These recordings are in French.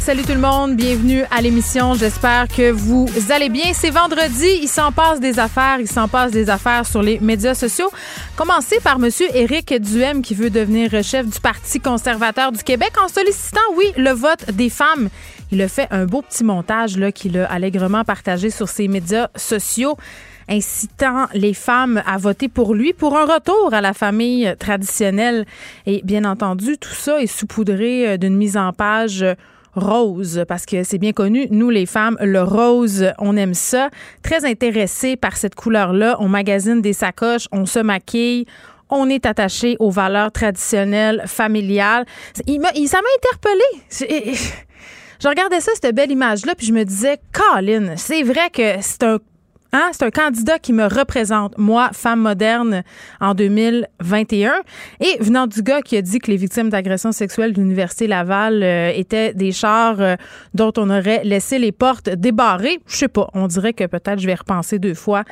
Salut tout le monde, bienvenue à l'émission. J'espère que vous allez bien. C'est vendredi, il s'en passe des affaires, il s'en passe des affaires sur les médias sociaux. Commencez par monsieur Éric Duhem qui veut devenir chef du Parti conservateur du Québec en sollicitant oui le vote des femmes. Il a fait un beau petit montage là qu'il a allègrement partagé sur ses médias sociaux incitant les femmes à voter pour lui pour un retour à la famille traditionnelle. Et bien entendu, tout ça est saupoudré d'une mise en page rose, parce que c'est bien connu, nous les femmes, le rose, on aime ça. Très intéressé par cette couleur-là. On magasine des sacoches, on se maquille, on est attaché aux valeurs traditionnelles, familiales. Il, il ça m'a interpellé. Je regardais ça, cette belle image-là, puis je me disais, Colin, c'est vrai que c'est un Hein? C'est un candidat qui me représente, moi, femme moderne, en 2021. Et venant du gars qui a dit que les victimes d'agressions sexuelles de l'Université Laval euh, étaient des chars euh, dont on aurait laissé les portes débarrées, je sais pas, on dirait que peut-être je vais repenser deux fois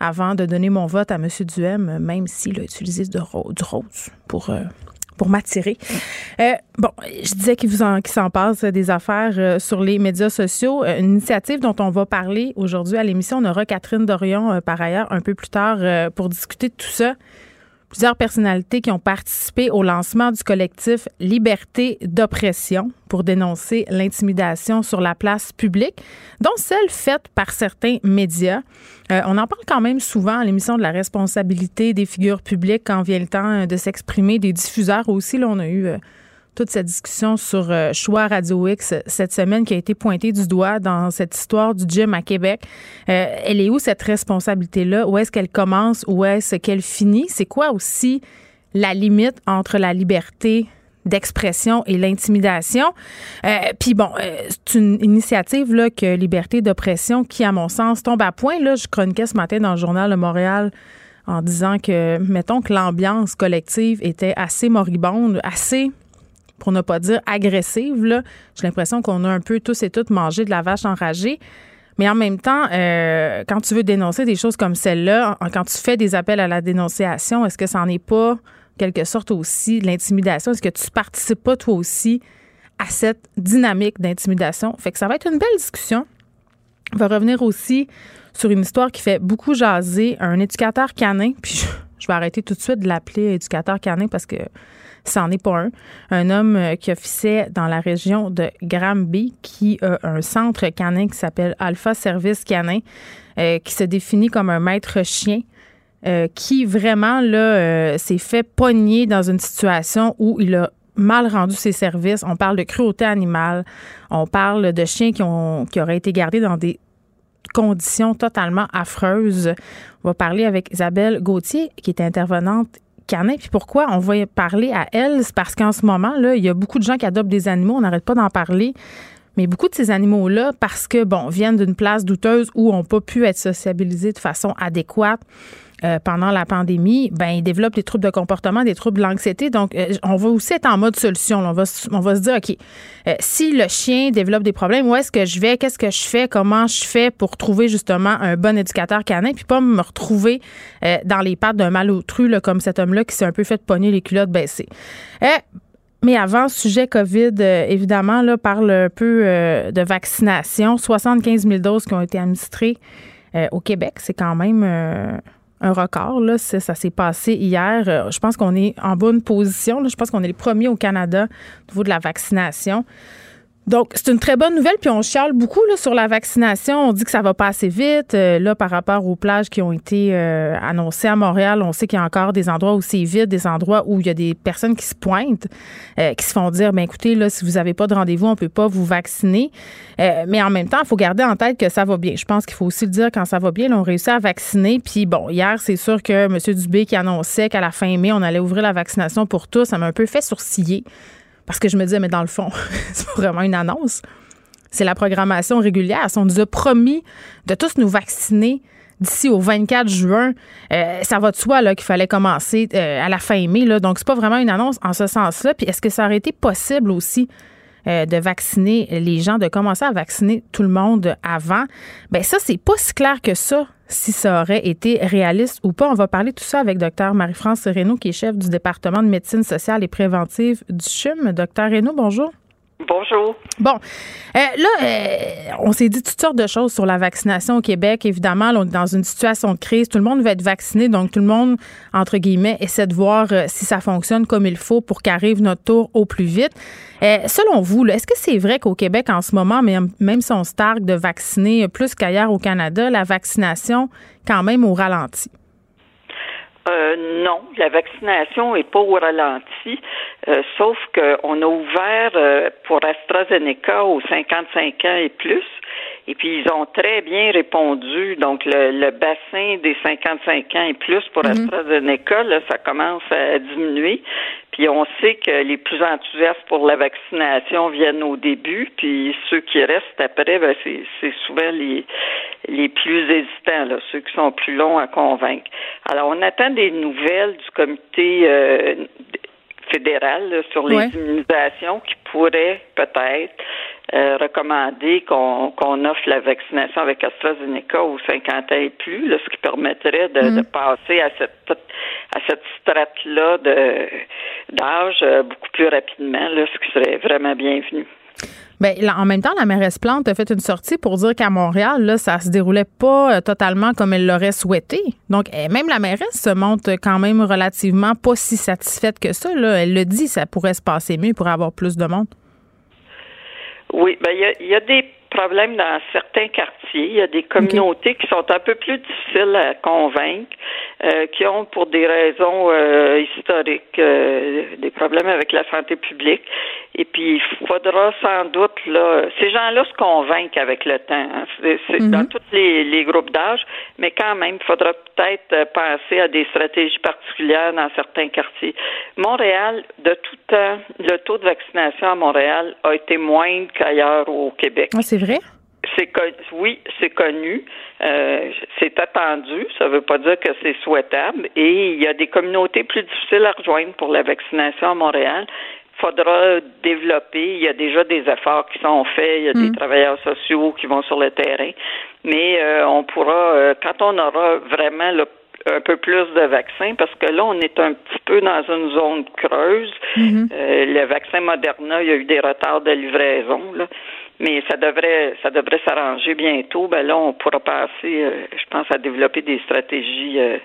avant de donner mon vote à M. Duhem, même s'il a utilisé du rose pour euh, pour m'attirer. Euh, bon, je disais qu'il s'en passe des affaires euh, sur les médias sociaux. Euh, une initiative dont on va parler aujourd'hui à l'émission. On aura Catherine Dorion par ailleurs un peu plus tard pour discuter de tout ça plusieurs personnalités qui ont participé au lancement du collectif Liberté d'oppression pour dénoncer l'intimidation sur la place publique, dont celle faite par certains médias. Euh, on en parle quand même souvent à l'émission de la responsabilité des figures publiques quand vient le temps de s'exprimer, des diffuseurs aussi. Là, on a eu euh, toute cette discussion sur euh, Choix Radio X cette semaine qui a été pointée du doigt dans cette histoire du gym à Québec. Euh, elle est où cette responsabilité-là? Où est-ce qu'elle commence? Où est-ce qu'elle finit? C'est quoi aussi la limite entre la liberté d'expression et l'intimidation? Euh, puis bon, c'est une initiative là, que Liberté d'oppression qui, à mon sens, tombe à point. Là, je chroniquais ce matin dans le journal de Montréal en disant que, mettons que l'ambiance collective était assez moribonde, assez pour ne pas dire agressive. J'ai l'impression qu'on a un peu tous et toutes mangé de la vache enragée. Mais en même temps, euh, quand tu veux dénoncer des choses comme celle-là, quand tu fais des appels à la dénonciation, est-ce que ça n'en est pas quelque sorte aussi l'intimidation? Est-ce que tu participes pas toi aussi à cette dynamique d'intimidation? Fait que ça va être une belle discussion. On va revenir aussi sur une histoire qui fait beaucoup jaser un éducateur canin. Puis je vais arrêter tout de suite de l'appeler éducateur canin parce que c'en est pas un. Un homme euh, qui officiait dans la région de Granby, qui a un centre canin qui s'appelle Alpha Service Canin, euh, qui se définit comme un maître chien. Euh, qui vraiment là s'est fait pogner dans une situation où il a mal rendu ses services. On parle de cruauté animale, on parle de chiens qui, ont, qui auraient été gardés dans des conditions totalement affreuses. On va parler avec Isabelle Gauthier, qui est intervenante puis pourquoi on va parler à elle? C'est parce qu'en ce moment, là, il y a beaucoup de gens qui adoptent des animaux. On n'arrête pas d'en parler. Mais beaucoup de ces animaux-là, parce que, bon, viennent d'une place douteuse où n'ont pas pu être sociabilisés de façon adéquate, euh, pendant la pandémie, ben ils développent des troubles de comportement, des troubles de l'anxiété. Donc, euh, on va aussi être en mode solution. On va, on va se dire, OK, euh, si le chien développe des problèmes, où est-ce que je vais? Qu'est-ce que je fais? Comment je fais pour trouver justement un bon éducateur canin? Puis pas me retrouver dans les pattes d'un malotru, comme cet homme-là qui s'est un peu fait pogner les culottes baissées. Mais avant, sujet COVID, évidemment, là, parle un peu de vaccination. 75 000 doses qui ont été administrées au Québec. C'est quand même un record. Là. Ça s'est passé hier. Euh, je pense qu'on est en bonne position. Je pense qu'on est les premiers au Canada au niveau de la vaccination. Donc, c'est une très bonne nouvelle, puis on chiale beaucoup là, sur la vaccination. On dit que ça va pas assez vite. Euh, là, par rapport aux plages qui ont été euh, annoncées à Montréal, on sait qu'il y a encore des endroits où c'est vide, des endroits où il y a des personnes qui se pointent, euh, qui se font dire, ben écoutez, là, si vous n'avez pas de rendez-vous, on peut pas vous vacciner. mais en même temps, il faut garder en tête que ça va bien. Je pense qu'il faut aussi le dire quand ça va bien. Là, on réussit à vacciner. Puis bon, hier, c'est sûr que M. Dubé qui annonçait qu'à la fin mai, on allait ouvrir la vaccination pour tous, ça m'a un peu fait sourciller. Parce que je me disais, mais dans le fond, c'est vraiment une annonce. C'est la programmation régulière. On nous a promis de tous nous vacciner d'ici au 24 juin. ça va de soi qu'il fallait commencer à la fin mai. Là, donc, c'est pas vraiment une annonce en ce sens-là. Puis est-ce que ça aurait été possible aussi de vacciner les gens, de commencer à vacciner tout le monde avant? Bien, ça, c'est pas si clair que ça si ça aurait été réaliste ou pas. On va parler tout ça avec Dr. Marie-France Reynaud, qui est chef du département de médecine sociale et préventive du CHUM. Dr. Reynaud, bonjour. Bonjour. Bon, euh, là, euh, on s'est dit toutes sortes de choses sur la vaccination au Québec. Évidemment, on est dans une situation de crise. Tout le monde veut être vacciné, donc tout le monde, entre guillemets, essaie de voir euh, si ça fonctionne comme il faut pour qu'arrive notre tour au plus vite. selon vous, est-ce que c'est vrai qu'au Québec, en ce moment, même si on se targue de vacciner plus qu'ailleurs au Canada, la vaccination, quand même, au ralenti? Euh, non, la vaccination est pas au ralenti, euh, sauf qu'on a ouvert euh, pour AstraZeneca aux 55 ans et plus. Et puis, ils ont très bien répondu. Donc, le, bassin des 55 ans et plus pour mhm. AstraZeneca, là, ça commence à diminuer. Puis, on sait que les plus enthousiastes pour la vaccination viennent au début. Puis, ceux qui restent après, ben, c'est souvent les, les plus hésitants, là, ceux qui sont plus longs à convaincre. Alors, on attend des nouvelles du comité euh, fédéral sur les immunisations qui pourraient peut-être euh, recommander qu'on offre la vaccination avec AstraZeneca aux 50 ans et plus, ce qui permettrait de, mm. passer à cette à cette strate-là d'âge euh, beaucoup plus rapidement, là, ce qui serait vraiment bienvenu. Bien, en même temps, la mairesse Plante a fait une sortie pour dire qu'à Montréal, là, ça se déroulait pas euh, totalement comme elle l'aurait souhaité. Donc, eh, même la mairesse se montre quand même relativement pas si satisfaite que ça. Là. Elle le dit, ça pourrait se passer mieux pour avoir plus de monde. Oui, ben il y a, des problèmes dans certains quartiers. Il y a des communautés qui sont un peu plus difficiles à convaincre, euh, qui ont pour des raisons euh, historiques des problèmes avec la santé publique. Et puis, il faudra sans doute, là, ces gens-là se convainquent avec le temps. Hein. C'est dans mhm. tous les, groupes d'âge, mais quand même, il faudra peut-être euh, penser à des stratégies particulières dans certains quartiers. Montréal, de tout temps, le taux de vaccination à Montréal a été moindre qu'ailleurs au Québec. Ah, c'est vrai? C'est oui, c'est connu, euh, c'est attendu. Ça ne veut pas dire que c'est souhaitable. Et il y a des communautés plus difficiles à rejoindre pour la vaccination à Montréal faudra développer. Il y a déjà des efforts qui sont faits. Il y a des mm. travailleurs sociaux qui vont sur le terrain. Mais euh, on pourra, euh, quand on aura vraiment un peu plus de vaccins, parce que là, on est un petit peu dans une zone creuse. Mm-hmm. Euh, le vaccin Moderna, il y a eu des retards de livraison. Là mais ça devrait ça devrait s'arranger bientôt. Ben là, on pourra passer, euh, je pense, à développer des stratégies euh,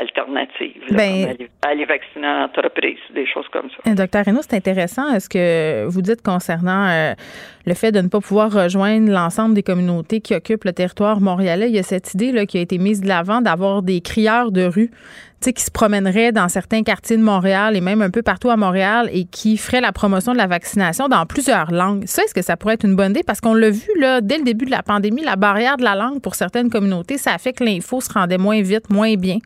alternatives, ben, à aller, vacciner en entreprise, des choses comme ça. Euh, docteur Renaud, c'est intéressant. Est-ce que vous dites concernant le fait de ne pas pouvoir rejoindre l'ensemble des communautés qui occupent le territoire montréalais, il y a cette idée là, qui a été mise de l'avant d'avoir des crieurs de rue qui se promèneraient dans certains quartiers de Montréal et même un peu partout à Montréal et qui feraient la promotion de la vaccination dans plusieurs langues. Ça, est-ce que ça pourrait être une bonne idée? Parce qu'on l'a vu, là, dès le début de la pandémie, la barrière de la langue pour certaines communautés, ça a fait que l'info se rendait moins vite, moins bien.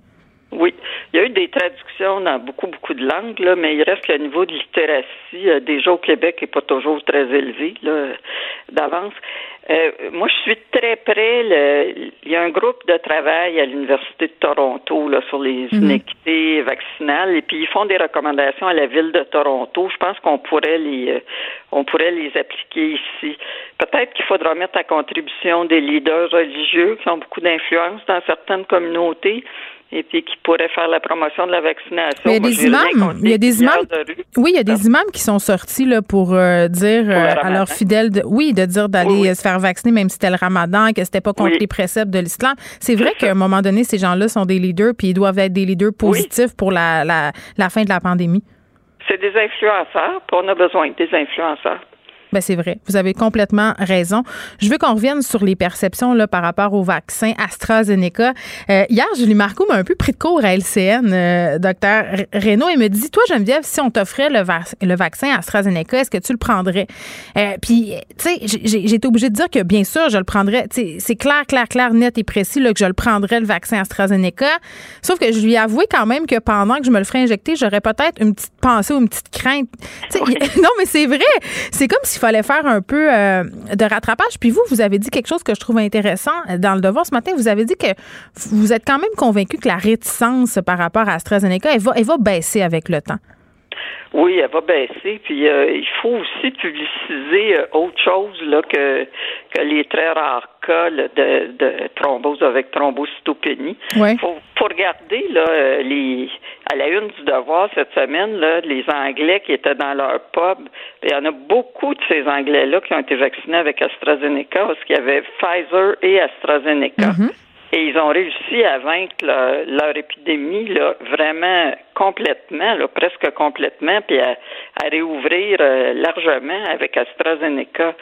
Oui, il y a eu des traductions dans beaucoup, beaucoup de langues, là, mais il reste que le niveau de littératie, euh, déjà au Québec, n'est pas toujours très élevé d'avance. Euh, moi, je suis très près. Le, il y a un groupe de travail à l'Université de Toronto là, sur les mhm. inéquités vaccinales et puis ils font des recommandations à la ville de Toronto. Je pense qu'on pourrait les euh, on pourrait les appliquer ici. Peut-être qu'il faudra mettre à contribution des leaders religieux qui ont beaucoup d'influence dans certaines communautés et puis qui pourraient faire la promotion de la vaccination. il y a des imams, il y a des imams, oui, il y a des imams qui sont sortis là pour euh, dire euh, à leurs fidèles, de, oui, de dire d'aller se faire vacciner même si c'était le Ramadan, que c'était pas contre les préceptes de l'islam. C'est vrai qu'à un moment donné, ces gens-là sont des leaders puis ils doivent être des leaders positifs pour la, la, la fin de la pandémie. C'est des influenceurs, puis on a besoin des influenceurs. Ben c'est vrai. Vous avez complètement raison. Je veux qu'on revienne sur les perceptions là, par rapport au vaccin AstraZeneca. Euh, hier, Julie Marco m'a un peu pris de cours à LCN, euh, docteur Renaud, et me dit Toi, Geneviève, si on t'offrait le, le, vaccin AstraZeneca, est-ce que tu le prendrais euh, Puis, tu sais, j'ai été obligée de dire que bien sûr, je le prendrais. C'est clair, clair, clair, net et précis là, que je le prendrais, le vaccin AstraZeneca. Sauf que je lui ai avoué quand même que pendant que je me le ferais injecter, j'aurais peut-être une petite pensée ou une petite crainte. non, mais c'est vrai. C'est comme si fallait faire un peu euh, de rattrapage. Puis vous, vous avez dit quelque chose que je trouve intéressant dans le devoir ce matin. Vous avez dit que vous êtes quand même convaincu que la réticence par rapport à AstraZeneca, elle va, elle va baisser avec le temps. Oui, elle va baisser. Puis euh, il faut aussi publiciser euh, autre chose là que, que les très rares cas de, de, thrombose avec thrombocytopénie. Il faut, regarder là, euh, les à la une du devoir cette semaine, là, les Anglais qui étaient dans leur pub. Il y en a beaucoup de ces Anglais-là qui ont été vaccinés avec AstraZeneca parce qu'il y avait Pfizer et AstraZeneca. Mm-hmm. Et ils ont réussi à vaincre leur, épidémie là, vraiment complètement, là, presque complètement, puis à, réouvrir euh, largement avec AstraZeneca.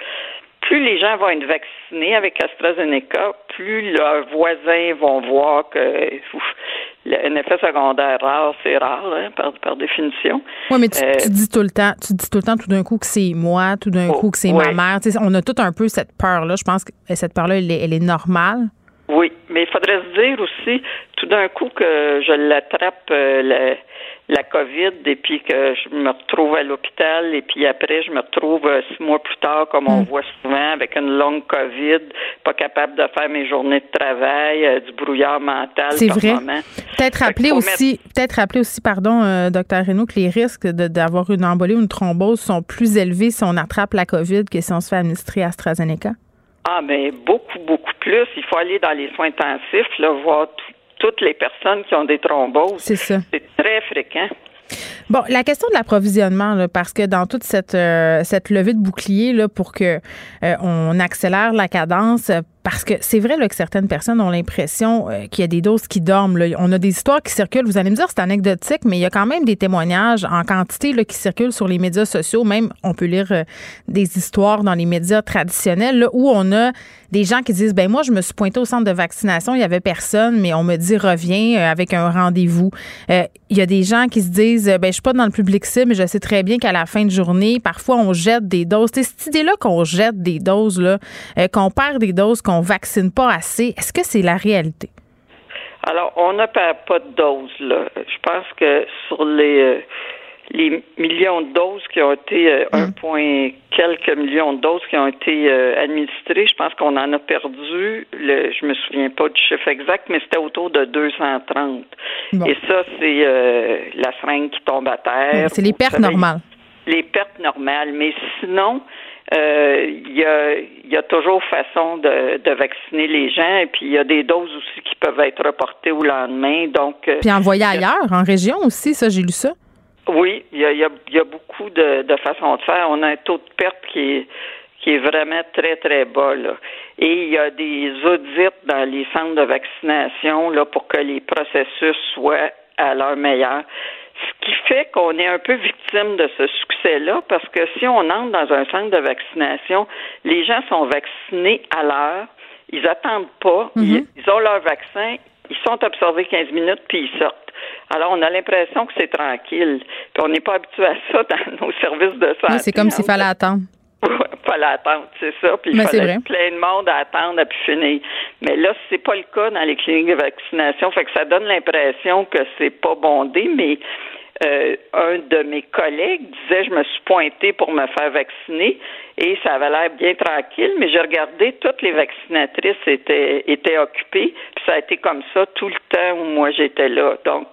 Plus les gens vont être vaccinés avec AstraZeneca, plus leurs voisins vont voir que un effet secondaire rare, c'est rare, hein, par, par définition. Oui, mais tu, euh, dis tout le temps, tu dis tout le temps tout d'un coup que c'est moi, tout d'un oh, coup que c'est ma mère. on a tout un peu cette peur-là. Je pense que cette peur-là, elle, elle est normale. Oui, mais il faudrait se dire aussi, tout d'un coup, que je l'attrape euh, la, la, COVID et puis que je me retrouve à l'hôpital et puis après, je me retrouve euh, six mois plus tard, comme on hmm. voit souvent, avec une longue COVID, pas capable de faire mes journées de travail, euh, du brouillard mental. C'est vrai. Peut-être rappeler aussi, peut-être rappeler aussi, pardon, docteur Renaud, que les risques d'avoir une embolie ou une thrombose sont plus élevés si on attrape la COVID que si on se fait administrer AstraZeneca. Ah, mais beaucoup, beaucoup plus. Il faut aller dans les soins intensifs, là, voir toutes les personnes qui ont des thromboses. C'est ça. C'est très fréquent. Bon, la question de l'approvisionnement, parce que dans toute cette, euh, cette levée de bouclier là, pour que euh, on accélère la cadence, parce que c'est vrai que certaines personnes ont l'impression euh, qu'il y a des doses qui dorment. On a des histoires qui circulent. Vous allez me dire c'est anecdotique, mais il y a quand même des témoignages en quantité qui circulent sur les médias sociaux. Même, on peut lire euh, des histoires dans les médias traditionnels où on a des gens qui disent ben moi je me suis pointé au centre de vaccination, il y avait personne, mais on me dit reviens euh, avec un rendez-vous. il y a des gens qui se disent ben je suis pas dans le public cible, mais je sais très bien qu'à la fin de journée, parfois on jette des doses. C'est cette idée-là qu'on jette des doses qu'on perd des doses, qu'on vaccine pas assez. Est-ce que c'est la réalité? Alors, on n'a pas, pas de doses, là. Je pense que sur les, euh, les millions de doses qui ont été, euh, un mm. point quelques millions de doses qui ont été euh, administrées, je pense qu'on en a perdu, le, je me souviens pas du chiffre exact, mais c'était autour de 230. Et ça, c'est la seringue qui tombe à terre. c'est les pertes normales. Les pertes normales. Mais sinon, euh, il y, a, y, a, toujours façon de, de, vacciner les gens et puis il y a des doses aussi qui peuvent être reportées au lendemain. Donc, euh, puis envoyées ailleurs, en région aussi, ça j'ai lu ça. Oui, il y a, y a, beaucoup de, de façons de faire. On a un taux de perte qui est qui est vraiment très, très bas. Là. Et il y a des audits dans les centres de vaccination là, pour que les processus soient à leur meilleur. Ce qui fait qu'on est un peu victime de ce succès-là, parce que si on entre dans un centre de vaccination, les gens sont vaccinés à l'heure, ils attendent pas, mhm. ils, ont leur vaccin, ils sont observés 15 minutes, puis ils sortent. Alors, on a l'impression que c'est tranquille. Puis on n'est pas habitué à ça dans nos services de santé. c'est comme s'il fallait attendre. Fallait attendre, c'est ça. Puis il fallait plein de monde à attendre à pu finir. Mais là, c'est pas le cas dans les cliniques de vaccination. Fait que ça donne l'impression que c'est pas bondé, mais euh, un de mes collègues disait je me suis pointé pour me faire vacciner et ça avait l'air bien tranquille, mais j'ai regardé toutes les vaccinatrices étaient étaient occupées, puis ça a été comme ça tout le temps où moi j'étais là. Donc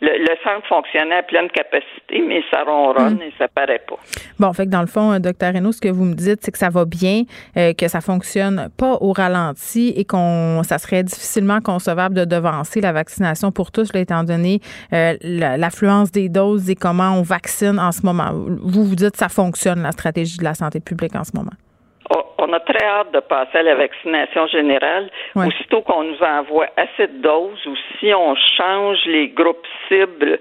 le, centre fonctionnait à pleine capacité, mais ça ronronne hmm. et ça paraît pas. Bon, fait que dans le fond, euh, docteur Renaud, ce que vous me dites, c'est que ça va bien, euh, que ça fonctionne pas au ralenti et qu'on ça serait difficilement concevable de devancer la vaccination pour tous, là, étant donné euh, l'affluence des doses et comment on vaccine en ce moment. Vous vous dites que ça fonctionne, la stratégie de la santé publique en ce moment on a très hâte de passer à la vaccination générale. Aussitôt qu'on nous envoie assez de doses ou si on change les groupes cibles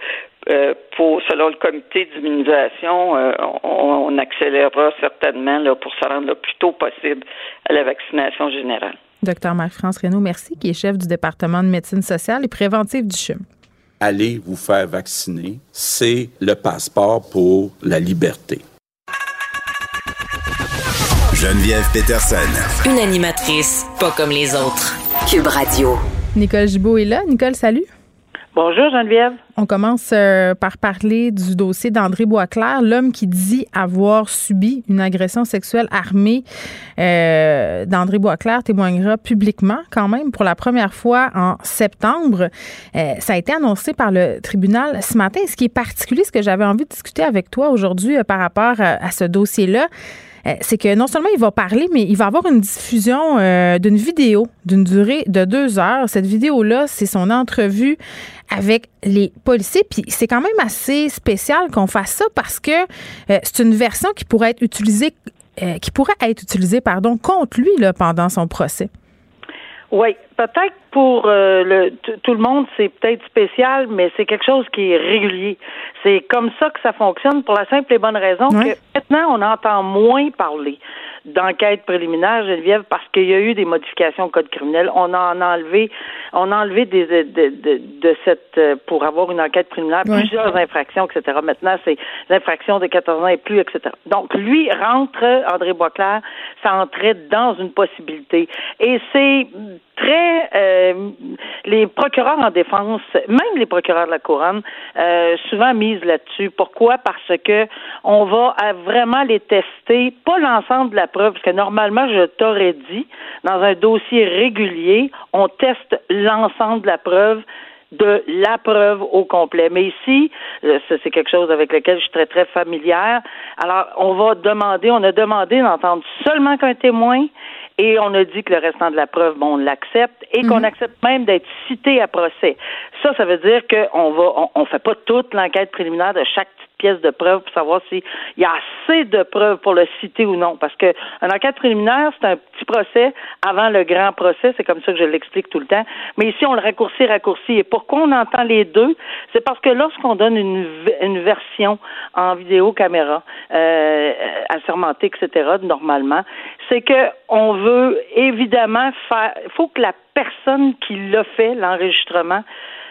euh, pour selon le comité d'immunisation, euh, on, accélérera certainement là, pour se rendre le plus tôt possible à la vaccination générale. Docteur Marc-France Renaud, merci, qui est chef du département de médecine sociale et préventive du CHUM. Allez vous faire vacciner, c'est le passeport pour la liberté. Geneviève Peterson. Une animatrice pas comme les autres. Cube Radio. Nicole Gibault est là. Nicole, salut. Bonjour Geneviève. On commence euh, par parler du dossier d'André Boisclair, l'homme qui dit avoir subi une agression sexuelle armée. Euh, D'André Boisclair témoignera publiquement quand même pour la première fois en septembre. Euh, ça a été annoncé par le tribunal ce matin. Ce qui est particulier, ce que j'avais envie de discuter avec toi aujourd'hui euh, par rapport à ce dossier-là, c'est que non seulement il va parler, mais il va avoir une diffusion euh, d'une vidéo d'une durée de deux heures. Cette vidéo-là, c'est son entrevue avec les policiers. Puis c'est quand même assez spécial qu'on fasse ça parce que euh, c'est une version qui pourrait être utilisée, qui pourrait être utilisée, pardon, contre lui là, pendant son procès. Oui, peut-être pour le, tout le monde, c'est peut-être spécial, mais c'est quelque chose qui est régulier. C'est comme ça que ça fonctionne pour la simple et bonne raison que maintenant, on entend moins parler d'enquête préliminaire, Geneviève, parce qu'il y a eu des modifications au code criminel. On a enlevé, on a enlevé des, de, de, de cette, euh, pour avoir une enquête préliminaire, plusieurs infractions, etc. Maintenant, c'est l'infraction de 14 ans et plus, etc. Donc, lui rentre, André Boisclair, ça entrait dans une possibilité. Et c'est très euh, les procureurs en défense, même les procureurs de la couronne, euh, souvent misent là-dessus. Pourquoi? Parce que on va vraiment les tester, pas l'ensemble de la preuve, parce que normalement, je t'aurais dit, dans un dossier régulier, on teste l'ensemble de la preuve de la preuve au complet. Mais ici, euh, c'est quelque chose avec lequel je suis très, très familière. Alors, on va demander, on a demandé d'entendre seulement qu'un témoin et on a dit que le restant de la preuve, bon, on l'accepte et qu'on mhm. accepte même d'être cité à procès. Ça, ça veut dire qu'on va, on, on fait pas toute l'enquête préliminaire de chaque pièce de preuve pour savoir s'il y a assez de preuves pour le citer ou non. Parce que un enquête préliminaire, c'est un petit procès avant le grand procès. C'est comme ça que je l'explique tout le temps. Mais ici, on le raccourcit, raccourcit. Et pourquoi on entend les deux? C'est parce que lorsqu'on donne une, une version en vidéo caméra, euh, assermentée, etc., normalement, c'est que on veut évidemment faire, il faut que la personne qui l'a fait, l'enregistrement,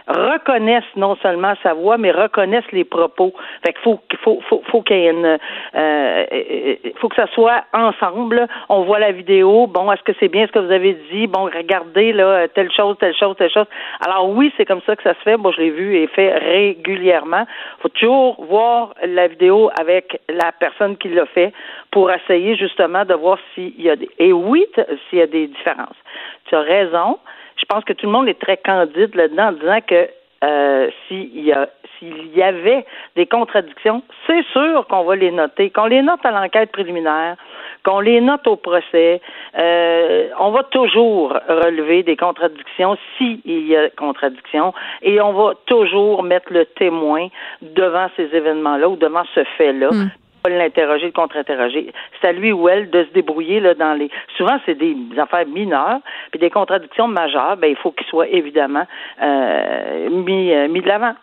reconnaissent non seulement sa voix, mais reconnaissent les propos. Fait qu'il faut faut, faut, faut qu'il y ait une euh, euh, faut que ça soit ensemble. On voit la vidéo. Bon, est-ce que c'est bien ce que vous avez dit? Bon, regardez là, telle chose, telle chose, telle chose. Alors oui, c'est comme ça que ça se fait. Moi, je l'ai vu et fait régulièrement. Faut toujours voir la vidéo avec la personne qui l'a fait pour essayer justement de voir s'il y a des et oui, s'il y a des différences. Tu as raison je pense que tout le monde est très candide là-dedans en disant que euh, s'il y a s'il y avait des contradictions, c'est sûr qu'on va les noter, qu'on les note à l'enquête préliminaire, qu'on les note au procès. Euh, on va toujours relever des contradictions s'il y a contradictions et on va toujours mettre le témoin devant ces événements-là ou devant ce fait-là. L'interroger, le contre-interroger. C'est à lui ou elle de se débrouiller là, dans les. Souvent, c'est des affaires mineures, puis des contradictions majeures. Ben, il faut qu'ils soient évidemment euh, mis, euh, mis de l'avant.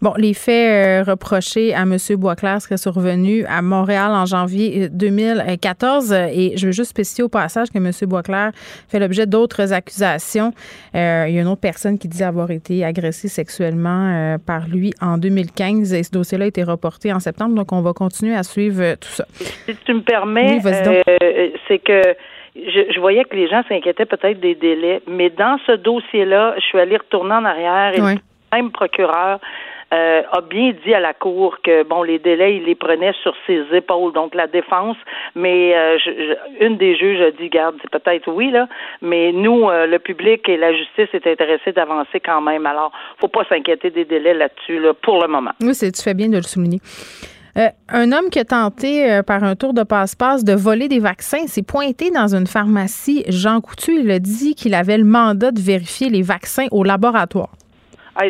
Bon, les faits euh, reprochés à M. Boisclair seraient survenus à Montréal en janvier 2014. Euh, et je veux juste spécifier au passage que M. Boisclair fait l'objet d'autres accusations. Euh, il y a une autre personne qui dit avoir été agressée sexuellement par lui en 2015. Et ce dossier-là a été reporté en septembre. Donc, on va continuer à suivre tout ça. Si tu me permets, c'est que je, je, voyais que les gens s'inquiétaient peut-être des délais, mais dans ce dossier-là, je suis allée retourner en arrière et le même procureur euh, a bien dit à la Cour que bon les délais il les prenait sur ses épaules donc la défense. Mais euh, une des juges a dit garde c'est peut-être oui là mais nous euh, le public et la justice est intéressé d'avancer quand même. Alors faut pas s'inquiéter des délais là-dessus là, pour le moment. Oui c'est tu fais bien de le souligner. Un homme qui a tenté par un tour de passe-passe de voler des vaccins s'est pointé dans une pharmacie. Jean Coutu, il a dit qu'il avait le mandat de vérifier les vaccins au laboratoire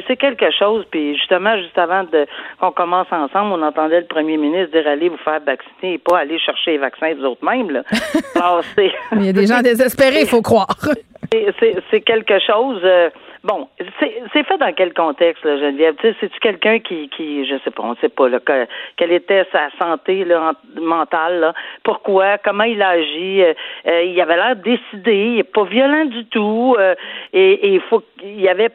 c'est quelque chose. Puis justement, juste avant de qu'on commence ensemble, on entendait le premier ministre dire allez vous faire vacciner et pas aller chercher les vaccins des autres mêmes. Là. il y a des gens désespérés, il faut croire. c'est quelque chose. Euh, bon, c'est fait dans quel contexte, là, Geneviève? C'est-tu quelqu'un qui, qui, je sais pas, on sait pas, là, quelle était sa santé là, mentale, là, pourquoi, comment il a agi, euh, euh, il avait l'air décidé, il n'est pas violent du tout, et il faut qu'il avait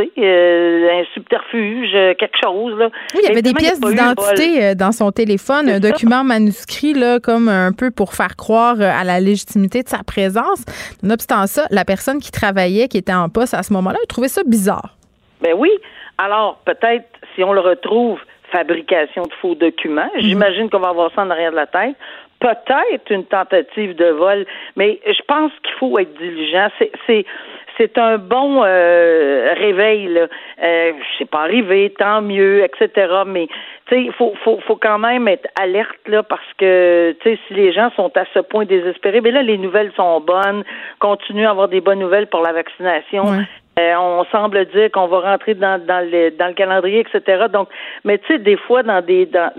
euh, un subterfuge, euh, quelque chose. Là. Oui, il y avait des pièces d'identité euh, dans son téléphone, un document manuscrit, là, comme un peu pour faire croire à la légitimité de sa présence. Nonobstant ça, la personne qui travaillait, qui était en poste à ce moment-là, a trouvé ça bizarre. Ben oui. Alors, peut-être, si on le retrouve, fabrication de faux documents, mhm. j'imagine qu'on va avoir ça en arrière de la tête. Peut-être une tentative de vol, mais je pense qu'il faut être diligent. C'est, c'est un bon euh, réveil. Là. Euh, c'est pas arrivé, tant mieux, etc. Mais tu sais, il faut, faut, faut quand même être alerte là parce que tu sais, si les gens sont à ce point désespérés, mais là les nouvelles sont bonnes, continue à avoir des bonnes nouvelles pour la vaccination. Euh, on semble dire qu'on va rentrer dans, dans, le, dans le calendrier, etc. Donc, mais tu sais, des fois, dans des dans,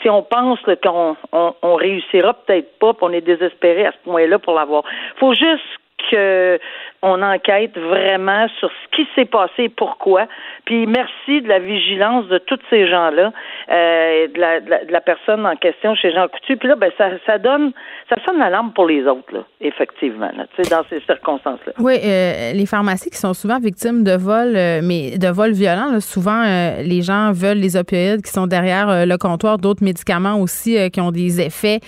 si on pense qu'on on, on, réussira peut-être pas, puis on est désespéré à ce point-là pour l'avoir. faut juste que on enquête vraiment sur ce qui s'est passé et pourquoi. Puis merci de la vigilance de tous ces gens-là, euh, de, la, personne en question chez Jean Coutu. Puis là, ben ça, donne, ça sonne l'alarme pour les autres, effectivement, dans ces circonstances-là. Oui, euh, les pharmacies qui sont souvent victimes de vols, euh, mais de vols violents, souvent les gens veulent les opioïdes qui sont derrière le comptoir, d'autres médicaments aussi qui ont des effets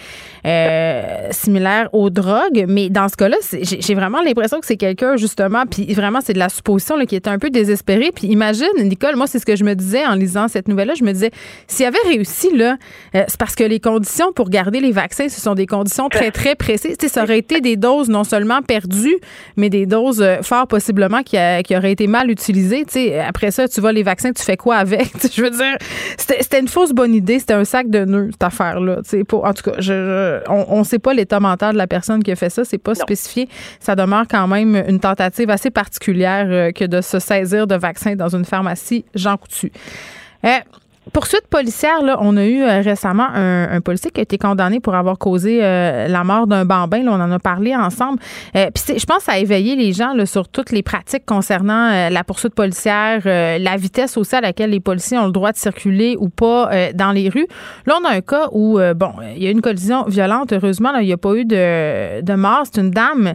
similaires aux drogues. Mais dans ce cas-là, j'ai vraiment l'impression que c'est quelqu'un justement, puis vraiment, c'est de la supposition là, qui était un peu désespérée. Puis imagine, Nicole, moi, c'est ce que je me disais en lisant cette nouvelle-là. Je me disais, s'il avait réussi, là, euh, c'est parce que les conditions pour garder les vaccins, ce sont des conditions très, très précises. ça aurait été des doses non seulement perdues, mais des doses euh, fort possiblement qui, qui auraient été mal utilisées. sais, après ça, tu vois les vaccins, tu fais quoi avec? je veux dire, c'était une fausse bonne idée. C'était un sac de nœuds, cette affaire-là. En tout cas, je, on ne sait pas l'état mental de la personne qui a fait ça. C'est pas spécifié. Ça demeure quand même une tentative assez particulière euh, que de se saisir de vaccins dans une pharmacie Jean Coutu. Euh, Poursuite policière, là, on a eu euh, récemment un, policier qui a été condamné pour avoir causé euh, la mort d'un bambin. Là, on en a parlé ensemble. Euh, Puis je pense que ça a éveillé les gens là, sur toutes les pratiques concernant euh, la poursuite policière, la vitesse aussi à laquelle les policiers ont le droit de circuler ou pas dans les rues. Là, on a un cas où, bon, il y a eu une collision violente. Heureusement, là, il n'y a pas eu de, de mort. C'est une dame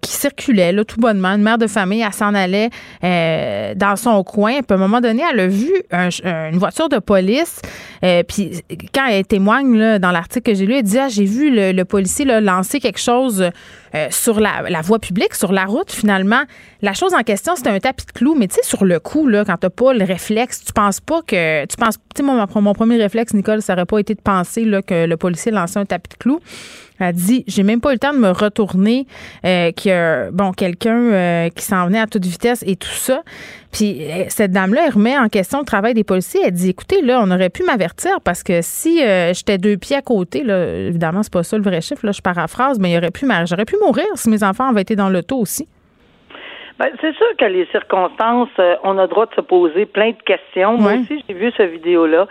qui circulait là, tout bonnement, une mère de famille. Elle s'en allait dans son coin. Puis à un moment donné, elle a vu une voiture de police. Euh, puis quand elle témoigne dans l'article que j'ai lu, elle dit ah, j'ai vu le, policier lancer quelque chose euh, sur la, voie publique, sur la route. Finalement, la chose en question, c'était un tapis de clous. Mais tu sais, sur le coup, là, quand t'as pas le réflexe, tu penses pas que. Tu penses. Tu sais, mon, premier réflexe, Nicole, ça aurait pas été de penser que le policier lançait un tapis de clous. Elle dit j'ai même pas eu le temps de me retourner euh, que bon quelqu'un euh, qui s'en venait à toute vitesse et tout ça. Puis euh, cette dame-là, elle remet en question le travail des policiers. Elle dit écoutez là, on aurait pu m'avertir parce que si j'étais deux pieds à côté, là, évidemment c'est pas ça le vrai chiffre, là, je paraphrase, mais il aurait pu j'aurais pu mourir si mes enfants avaient été dans l'auto aussi. Ben, c'est sûr que les circonstances, on a le droit de se poser plein de questions. Moi aussi, j'ai vu cette vidéo-là.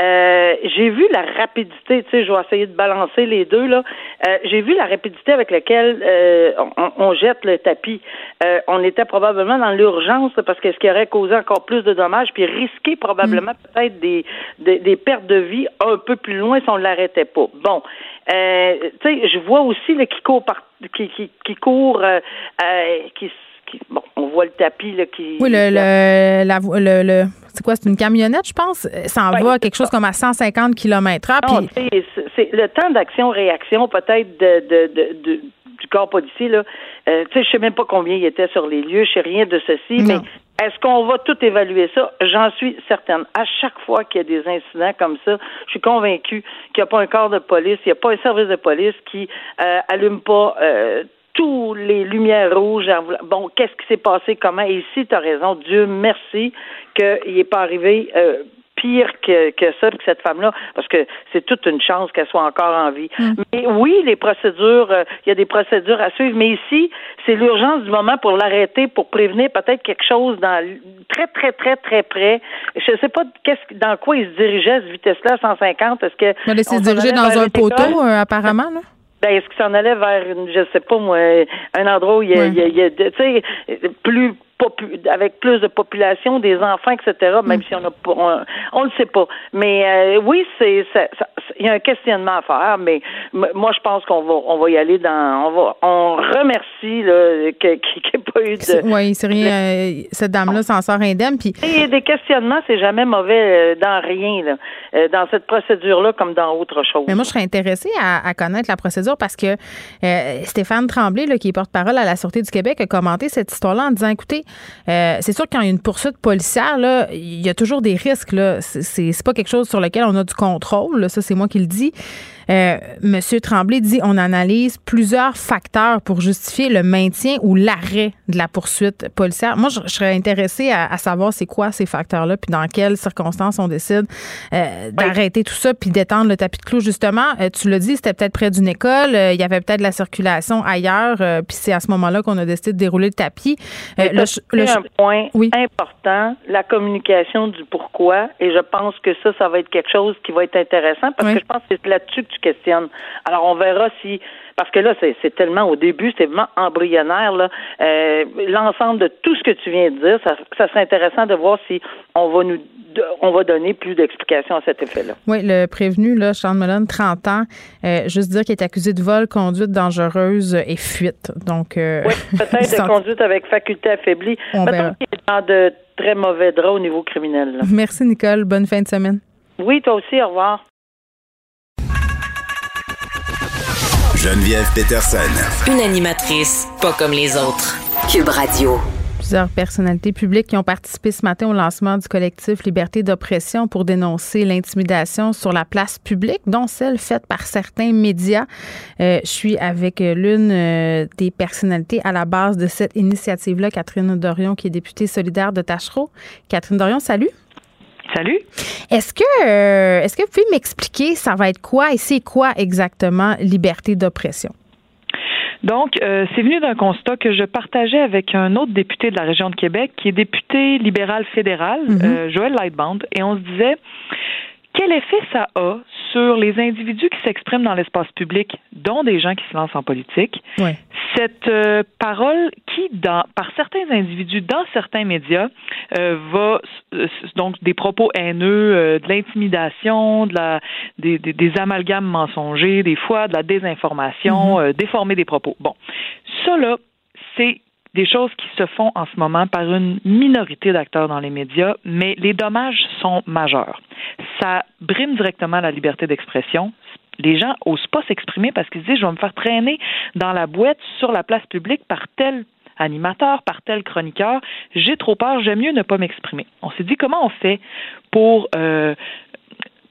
Euh, j'ai vu la rapidité, tu sais, je vais essayer de balancer les deux là. Euh, j'ai vu la rapidité avec laquelle euh, on, jette le tapis. on était probablement dans l'urgence parce que ce qui aurait causé encore plus de dommages, puis risqué probablement mm. peut-être des, des, pertes de vie un peu plus loin si on ne l'arrêtait pas. Bon, tu sais, je vois aussi le qui court par, qui qui, qui court, qui bon, on voit le tapis là, qui. Oui, le, le, la, le, le c'est quoi, c'est une camionnette, je pense? Ça en va quelque chose comme à 150 km h C'est le temps d'action-réaction peut-être de, de, de, du corps policier. Là. Euh, tu sais, je sais même pas combien il était sur les lieux, je sais rien de ceci, mais est-ce qu'on va tout évaluer ça? J'en suis certaine. À chaque fois qu'il y a des incidents comme ça, je suis convaincue qu'il n'y a pas un corps de police, il n'y a pas un service de police qui euh, allume pas euh, tous les lumières rouges. Bon, qu'est-ce qui s'est passé? Comment? Et ici, tu as raison. Dieu merci qu'il n'est pas arrivé euh, pire que, que ça, que cette femme-là, parce que c'est toute une chance qu'elle soit encore en vie. Mm. Mais oui, les procédures, euh, il y a des procédures à suivre, mais ici, c'est l'urgence du moment pour l'arrêter, pour prévenir peut-être quelque chose dans très, très, très, très près. Je ne sais pas qu'est-ce, dans quoi il se dirigeait à cette vitesse-là, 150. Est-ce que. Il s'est dirigé dans un poteau, euh, apparemment, là? Ben, est-ce qu'il s'en allait vers, une, je sais pas moi, un endroit où il y a, y a, tu sais, plus avec plus de population, des enfants, etc. Même mm. si on a, on, on le sait pas. Mais euh, oui, c'est, il y a un questionnement à faire, mais moi, je pense qu'on va, on va y aller dans, on va, on remercie qu'il n'y ait pas eu de. Oui, c'est rien. Euh, cette dame-là s'en sort indemne. Puis. Il y a des questionnements, c'est jamais mauvais euh, dans rien, là, euh, dans cette procédure-là comme dans autre chose. Mais moi, je serais intéressée à, connaître la procédure parce que Stéphane Tremblay, là, qui est porte-parole à la Sûreté du Québec, a commenté cette histoire-là en disant, écoutez, c'est sûr qu'il y a une poursuite policière, là, il y a toujours des risques. Là. C'est, c'est pas quelque chose sur lequel on a du contrôle. Ça, c'est moi qui le. Euh, Monsieur Tremblay dit on analyse plusieurs facteurs pour justifier le maintien ou l'arrêt de la poursuite policière. Moi, je, serais intéressée à, savoir c'est quoi ces facteurs-là, puis dans quelles circonstances on décide euh, d'arrêter tout ça, puis d'étendre le tapis de clous. Justement, euh, tu l'as dit, c'était peut-être près d'une école, il y avait peut-être la circulation ailleurs, puis c'est à ce moment-là qu'on a décidé de dérouler le tapis. le, un point important, la communication du pourquoi, et je pense que ça, ça va être quelque chose qui va être intéressant parce que je pense que c'est là-dessus que tu questionnes. Alors, on verra si parce que là, c'est tellement au début, c'est tellement embryonnaire. Là, euh, l'ensemble de tout ce que tu viens de dire, ça, ça serait intéressant de voir si on va nous on va donner plus d'explications à cet effet-là. Oui, le prévenu, là, Sean Mullen, 30 ans, euh, juste dire qu'il est accusé de vol, conduite dangereuse et fuite. Donc, euh, oui, peut-être de conduite avec faculté affaiblie. On Mettons qu'il est dans de très mauvais draps au niveau criminel. Merci, Nicole. Bonne fin de semaine. Oui, toi aussi. Au revoir. Geneviève Peterson. Une animatrice pas comme les autres. Cube Radio. Plusieurs personnalités publiques qui ont participé ce matin au lancement du collectif Liberté d'oppression pour dénoncer l'intimidation sur la place publique, dont celle faite par certains médias. Euh, je suis avec l'une euh, des personnalités à la base de cette initiative-là, Catherine Dorion, qui est députée solidaire de Tachereau. Catherine Dorion, salut. Salut. Est-ce que, euh, est-ce que vous pouvez m'expliquer, ça va être quoi et c'est quoi exactement liberté d'oppression? Donc, euh, c'est venu d'un constat que je partageais avec un autre député de la région de Québec, qui est député libéral fédéral, mm-hmm. euh, Joël Lightband, et on se disait, quel effet ça a sur les individus qui s'expriment dans l'espace public, dont des gens qui se lancent en politique? Cette euh, parole qui, dans, par certains individus, dans certains médias, euh, va euh, donc des propos haineux, de l'intimidation, de la, des, des, amalgames mensongers, des fois de la désinformation, mm-hmm. déformer des propos. Bon, ça là, c'est des choses qui se font en ce moment par une minorité d'acteurs dans les médias, mais les dommages sont majeurs. Ça brime directement la liberté d'expression. Les gens n'osent pas s'exprimer parce qu'ils se disent je vais me faire traîner dans la boîte sur la place publique par tel animateur, par tel chroniqueur. J'ai trop peur, j'aime mieux ne pas m'exprimer. On s'est dit comment on fait pour euh,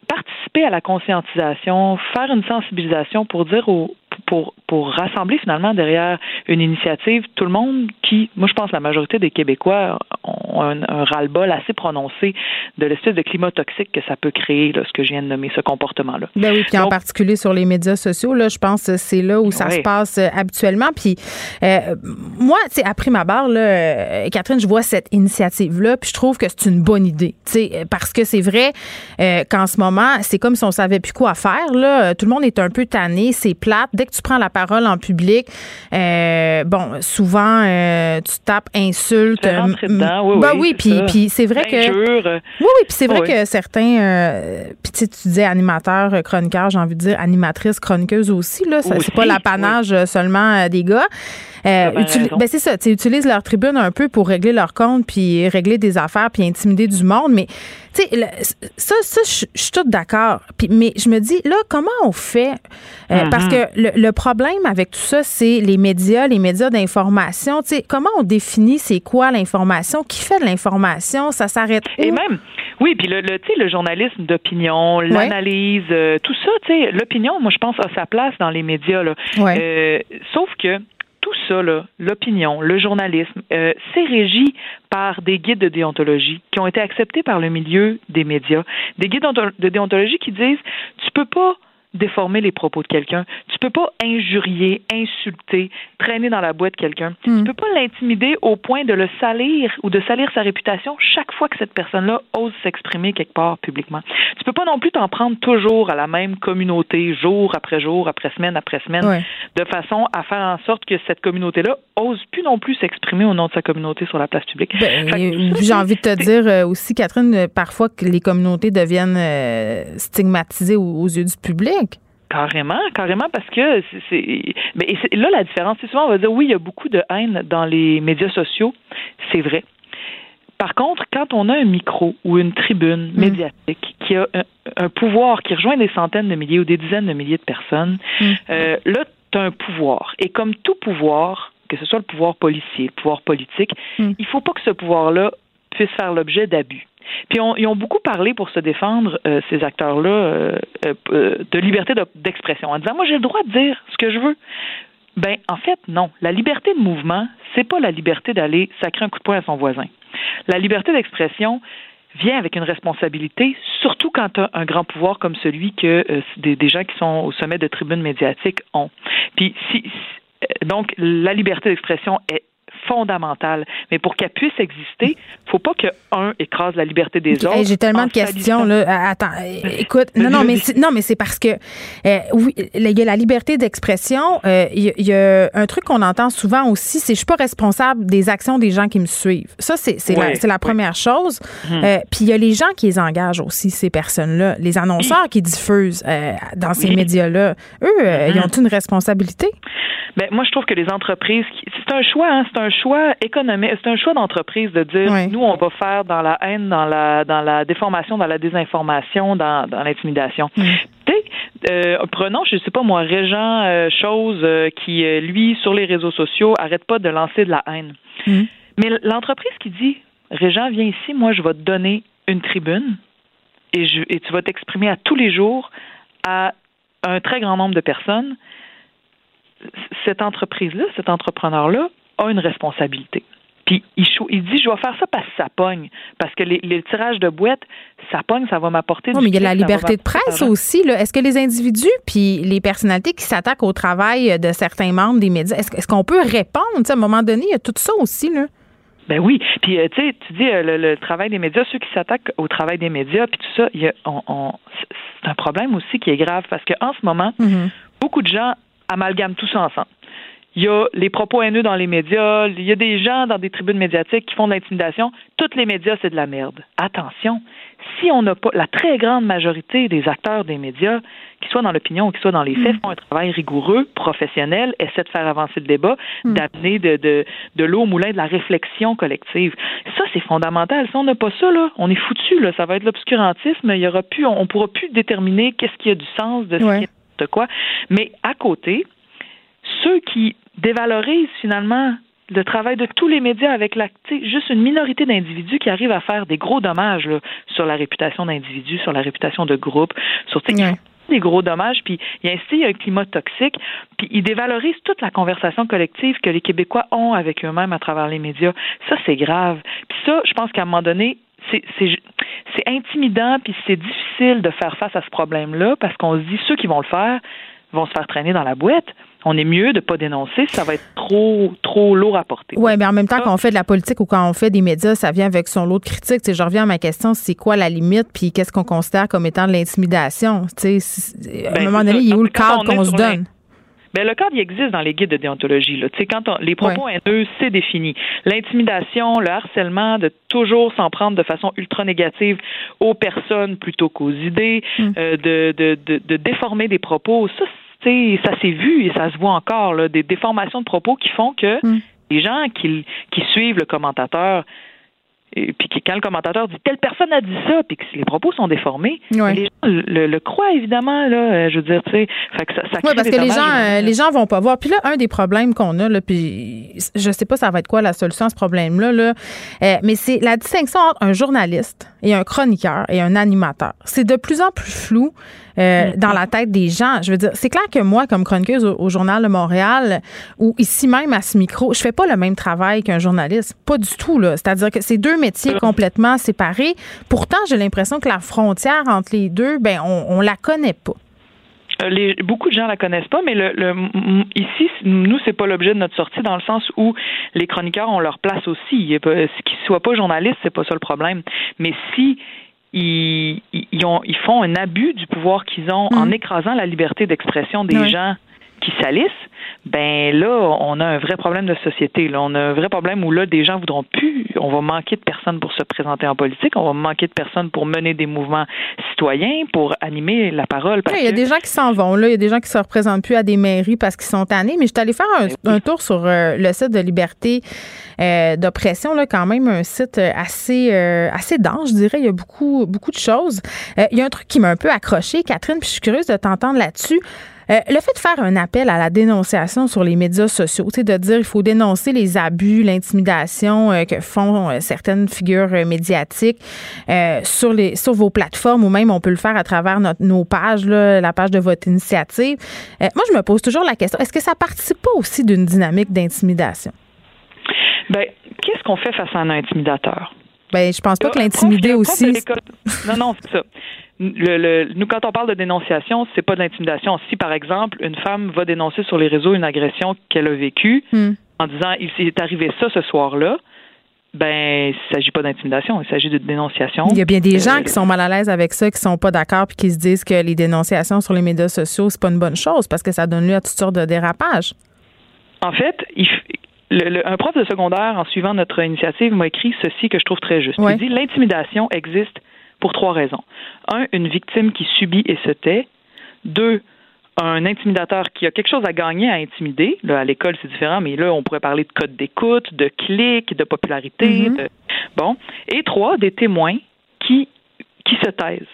participer à la conscientisation, faire une sensibilisation pour dire aux, pour, pour rassembler finalement derrière une initiative tout le monde qui, moi je pense la majorité des Québécois ont un, ras-le-bol assez prononcé de l'espèce de climat toxique que ça peut créer, là, ce que je viens de nommer, ce comportement-là. Ben oui, puis en particulier sur les médias sociaux, là, je pense que c'est là où ça se passe euh, habituellement. Puis euh, moi, tu sais, après ma barre, là, euh, Catherine, je vois cette initiative-là, puis je trouve que c'est une bonne idée, tu sais, parce que c'est vrai qu'en ce moment, c'est comme si on savait plus quoi faire, là. Tout le monde est un peu tanné, c'est plate. Dès que tu prends la parole en public, bon, souvent, tu tapes insultes. oui, ben oui, puis, puis c'est vrai que. Oui, oui, puis c'est vrai que certains. Euh, puis tu disais animateur, euh, chroniqueur, j'ai envie de dire animatrice, chroniqueuse aussi, là. C'est pas l'apanage euh, seulement des gars. ben c'est ça, tu utilises leur tribune un peu pour régler leur compte, puis régler des affaires, puis intimider du monde. Mais, tu sais, ça, ça je suis toute d'accord. Mais je me dis, là, comment on fait? Parce mm-hmm. que le, problème avec tout ça, c'est les médias, les médias d'information. Tu sais, comment on définit c'est quoi l'information? Qui fait de l'information? Ça s'arrête Et même, oui, puis le, le, le journalisme d'opinion, l'analyse, euh, tout ça, tu sais, l'opinion, moi, je pense, a sa place dans les médias. Là. Euh, sauf que tout ça, l'opinion, le journalisme, euh, c'est régi par des guides de déontologie qui ont été acceptés par le milieu des médias. Des guides de déontologie qui disent tu peux pas déformer les propos de quelqu'un. Tu peux pas injurier, insulter, traîner dans la boîte quelqu'un. Tu Tu peux pas l'intimider au point de le salir ou de salir sa réputation chaque fois que cette personne-là ose s'exprimer quelque part publiquement. Tu peux pas non plus t'en prendre toujours à la même communauté, jour après jour, après semaine après semaine, de façon à faire en sorte que cette communauté-là ose plus non plus s'exprimer au nom de sa communauté sur la place publique. Ben, j'ai envie de te dire euh, aussi, Catherine, euh, parfois que les communautés deviennent euh, stigmatisées aux, yeux du public. Carrément, carrément, parce que c'est. Mais là, la différence, c'est souvent, on va dire, oui, il y a beaucoup de haine dans les médias sociaux. C'est vrai. Par contre, quand on a un micro ou une tribune mm. médiatique qui a un, pouvoir qui rejoint des centaines de milliers ou des dizaines de milliers de personnes, mm. là, tu as un pouvoir. Et comme tout pouvoir, que ce soit le pouvoir policier, le pouvoir politique, mm. il ne faut pas que ce pouvoir-là puisse faire l'objet d'abus. Puis ils ont beaucoup parlé pour se défendre, euh, ces acteurs-là, euh, euh, de liberté d'expression, en disant moi j'ai le droit de dire ce que je veux. Ben en fait non, la liberté de mouvement, c'est pas la liberté d'aller sacrer un coup de poing à son voisin. La liberté d'expression vient avec une responsabilité, surtout quand tu as un grand pouvoir comme celui que des, gens qui sont au sommet de tribunes médiatiques ont. Puis si donc, la liberté d'expression est fondamentale. Mais pour qu'elle puisse exister, faut pas que un écrase la liberté des autres. J'ai tellement de questions là. Attends, écoute, non non mais non mais c'est parce que euh, oui, il y a la liberté d'expression. Euh, il y, a un truc qu'on entend souvent aussi, c'est je suis pas responsable des actions des gens qui me suivent. Ça c'est c'est la, la, première chose. Hum. Euh, puis il y a les gens qui les engagent aussi ces personnes-là, les annonceurs qui diffusent dans ces médias-là. Eux, ils ont une responsabilité? Ben moi je trouve que les entreprises, c'est un choix, hein, c'est un choix économique, c'est un choix d'entreprise de dire nous on va faire dans la haine, dans la dans la déformation, dans la désinformation, dans, dans l'intimidation. Mm. Euh, prenons, je sais pas moi, Régent euh, Chose euh, qui lui sur les réseaux sociaux arrête pas de lancer de la haine. Mm. Mais l'entreprise qui dit Régent viens ici, moi je vais te donner une tribune et je et tu vas t'exprimer à tous les jours à un très grand nombre de personnes. Cette entreprise-là, cet entrepreneur-là, a une responsabilité. Puis il, il, dit, je vais faire ça parce que ça pogne. Parce que les, les tirages de boîtes, ça pogne, ça va m'apporter Non, mais il y a la liberté de presse aussi. Est-ce que les individus puis les personnalités qui s'attaquent au travail de certains membres des médias, est-ce, qu'on peut répondre? à un moment donné, il y a tout ça aussi. Là. Ben oui. Puis, euh, tu sais, tu dis euh, le, travail des médias, ceux qui s'attaquent au travail des médias, puis tout ça, il y a, on, c'est un problème aussi qui est grave parce qu'en ce moment, mm-hmm. beaucoup de gens amalgament tout ça ensemble il y a les propos haineux dans les médias, il y a des gens dans des tribunes médiatiques qui font de l'intimidation. Toutes les médias, c'est de la merde. Attention, si on n'a pas la très grande majorité des acteurs des médias, qu'ils soient dans l'opinion ou qu'ils soient dans les faits, mm. font un travail rigoureux, professionnel, essaient de faire avancer le débat, mm. d'amener de, de, de l'eau au moulin de la réflexion collective. Ça, c'est fondamental. Si on n'a pas ça, là, on est foutu. Là. Ça va être l'obscurantisme. Il y aura plus, on, ne pourra plus déterminer qu'est-ce qui a du sens de ce qui est de quoi. Mais à côté, ceux qui dévalorisent finalement le travail de tous les médias avec la, juste une minorité d'individus qui arrivent à faire des gros dommages sur la réputation d'individus, sur la réputation de groupes, sur des gros dommages, puis il y a un climat toxique, puis ils dévalorisent toute la conversation collective que les Québécois ont avec eux-mêmes à travers les médias. Ça, c'est grave. Puis ça, je pense qu'à un moment donné, c'est intimidant, puis c'est difficile de faire face à ce problème-là, parce qu'on se dit, ceux qui vont le faire vont se faire traîner dans la boîte on est mieux de pas dénoncer, ça va être trop trop lourd à porter. Oui, mais en même temps, quand on fait de la politique ou quand on fait des médias, ça vient avec son lot de critiques. je reviens à ma question, c'est quoi la limite, puis qu'est-ce qu'on considère comme étant de l'intimidation? à un ben, moment donné, il y a où le cadre qu'on se donne? Ben, le cadre, il existe dans les guides de déontologie. Là. quand les propos haineux, c'est défini. L'intimidation, le harcèlement, de toujours s'en prendre de façon ultra négative aux personnes plutôt qu'aux idées, mm. euh, de, de, de, de, déformer des propos, ça, ça s'est vu et ça se voit encore, là, des déformations de propos qui font que mm. les gens qui, qui suivent le commentateur et puis quand le commentateur dit telle personne a dit ça, puis que les propos sont déformés, les gens le, croient évidemment là. Euh, je veux dire, tu sais, fait que ça, ça Oui, parce que les gens, euh, les gens vont pas voir. Puis là, un des problèmes qu'on a là, puis je sais pas ça va être quoi la solution à ce problème-là, là, euh, mais c'est la distinction entre un journaliste et un chroniqueur et un animateur. C'est de plus en plus flou. Euh, dans la tête des gens. Je veux dire, c'est clair que moi, comme chroniqueuse au, Journal de Montréal, ou ici même à ce micro, je fais pas le même travail qu'un journaliste. Pas du tout, là. C'est-à-dire que c'est deux métiers complètement séparés. Pourtant, j'ai l'impression que la frontière entre les deux, ben, on, on la connaît pas. les, beaucoup de gens la connaissent pas, mais le, le ici, nous, c'est pas l'objet de notre sortie dans le sens où les chroniqueurs ont leur place aussi. Qu'ils soient pas journalistes, c'est pas ça le problème. Mais si ils, ils, ont, ils font un abus du pouvoir qu'ils ont en mm. écrasant la liberté d'expression des gens qui salissent, ben là, on a un vrai problème de société. Là. On a un vrai problème où là, des gens voudront plus. On va manquer de personnes pour se présenter en politique. On va manquer de personnes pour mener des mouvements citoyens, pour animer la parole. il y a des gens qui s'en vont. Là, il y a des gens qui se représentent plus à des mairies parce qu'ils sont tannés. Mais je suis allée faire un, ben tour sur euh, le site de Liberté euh, d'oppression. Là, quand même, un site assez euh, assez dense, je dirais. Il y a beaucoup beaucoup de choses. il y a un truc qui m'a un peu accroché, Catherine. Puis je suis curieuse de t'entendre là-dessus. Euh, le fait de faire un appel à la dénonciation sur les médias sociaux, de dire il faut dénoncer les abus, l'intimidation euh, que font euh, certaines figures médiatiques sur les sur vos plateformes ou même on peut le faire à travers notre, nos pages, la page de votre initiative. moi, je me pose toujours la question est-ce que ça participe pas aussi d'une dynamique d'intimidation? Ben, qu'est-ce qu'on fait face à un intimidateur? Ben, je pense pas que l'intimider aussi. Non, non, c'est ça le, nous, quand on parle de dénonciation, c'est pas de l'intimidation. Si, par exemple, une femme va dénoncer sur les réseaux une agression qu'elle a vécue hmm. en disant il s'est arrivé ça ce soir-là, ben, il s'agit pas d'intimidation, il s'agit de dénonciation. Il y a bien des gens euh, qui sont mal à l'aise avec ça, qui sont pas d'accord, puis qui se disent que les dénonciations sur les médias sociaux, c'est pas une bonne chose parce que ça donne lieu à toutes sortes de dérapages. En fait, un prof de secondaire, en suivant notre initiative, m'a écrit ceci que je trouve très juste. Il dit l'intimidation existe pour trois raisons. Un, une victime qui subit et se tait. Deux, un intimidateur qui a quelque chose à gagner à intimider. Là, à l'école, c'est différent, mais là, on pourrait parler de code d'écoute, de clics, de popularité. Mm-hmm. Bon. Et trois, des témoins qui, qui se taisent.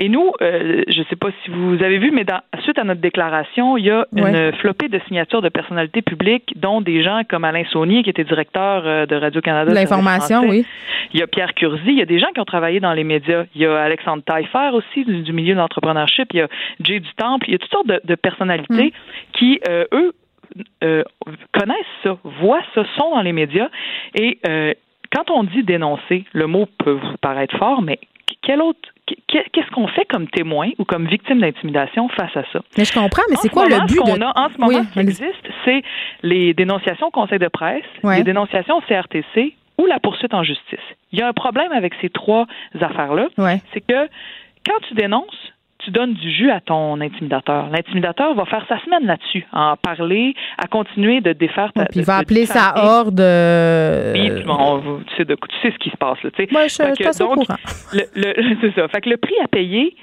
Et nous, euh, je ne sais pas si vous avez vu, mais dans, suite à notre déclaration, il y a une flopée de signatures de personnalités publiques, dont des gens comme Alain Saunier, qui était directeur euh, de Radio-Canada. L'information, oui. Il y a Pierre Curzi, il y a des gens qui ont travaillé dans les médias. Il y a Alexandre Taillefer aussi, du, milieu de l'entrepreneurship. Il y a Jay du Temple. Il y a toutes sortes de, personnalités mm. qui, euh, eux, connaissent ça, voient ça, sont dans les médias. Et quand on dit dénoncer, le mot peut vous paraître fort, mais quel autre qu'est-ce qu'on fait comme témoin ou comme victime d'intimidation face à ça? Mais je comprends, mais c'est quoi le but? Ce a, en ce moment, qui existe, c'est les dénonciations au Conseil de presse, les dénonciations au CRTC ou la poursuite en justice. Il y a un problème avec ces trois affaires-là. C'est que quand tu dénonces, tu donnes du jus à ton intimidateur. L'intimidateur va faire sa semaine là-dessus, à en parler, à continuer de défaire ta. puis il va appeler sa horde. Euh... Oui, tu, sais tu, sais ce qui se passe là. Tu sais. Moi, je, suis donc, c'est ça. Fait que le prix à payer,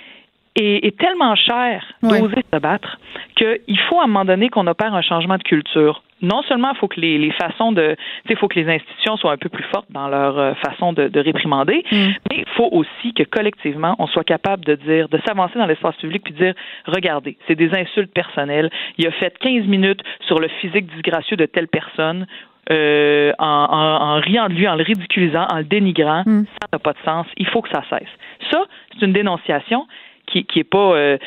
est, tellement cher d'oser se battre qu'il faut à un moment donné qu'on opère un changement de culture non seulement il faut que les, façons de, il faut que les institutions soient un peu plus fortes dans leur euh, façon de, réprimander, mm. mais il faut aussi que collectivement on soit capable de dire, de s'avancer dans l'espace public puis de dire, regardez, c'est des insultes personnelles. Il a fait 15 minutes sur le physique disgracieux de telle personne. Euh, en, riant de lui, en le ridiculisant, en le dénigrant, mm. ça n'a pas de sens. Il faut que ça cesse. Ça, c'est une dénonciation, qui, qui est pas euh,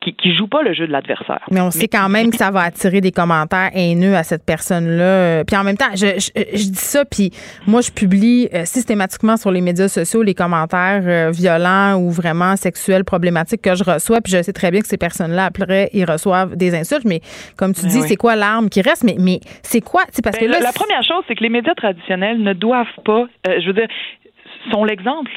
qui, qui, joue pas le jeu de l'adversaire. Mais on sait quand même que ça va attirer des commentaires haineux à cette personne-là. Puis en même temps, je, je, dis ça, puis moi je publie euh, systématiquement sur les médias sociaux les commentaires euh, violents ou vraiment sexuels problématiques que je reçois. Puis je sais très bien que ces personnes-là après ils reçoivent des insultes. Mais comme tu ben dis, c'est quoi l'arme qui reste? Mais mais c'est quoi? C'est parce ben, que là, la, première chose, c'est que les médias traditionnels ne doivent pas. je veux dire, sont l'exemple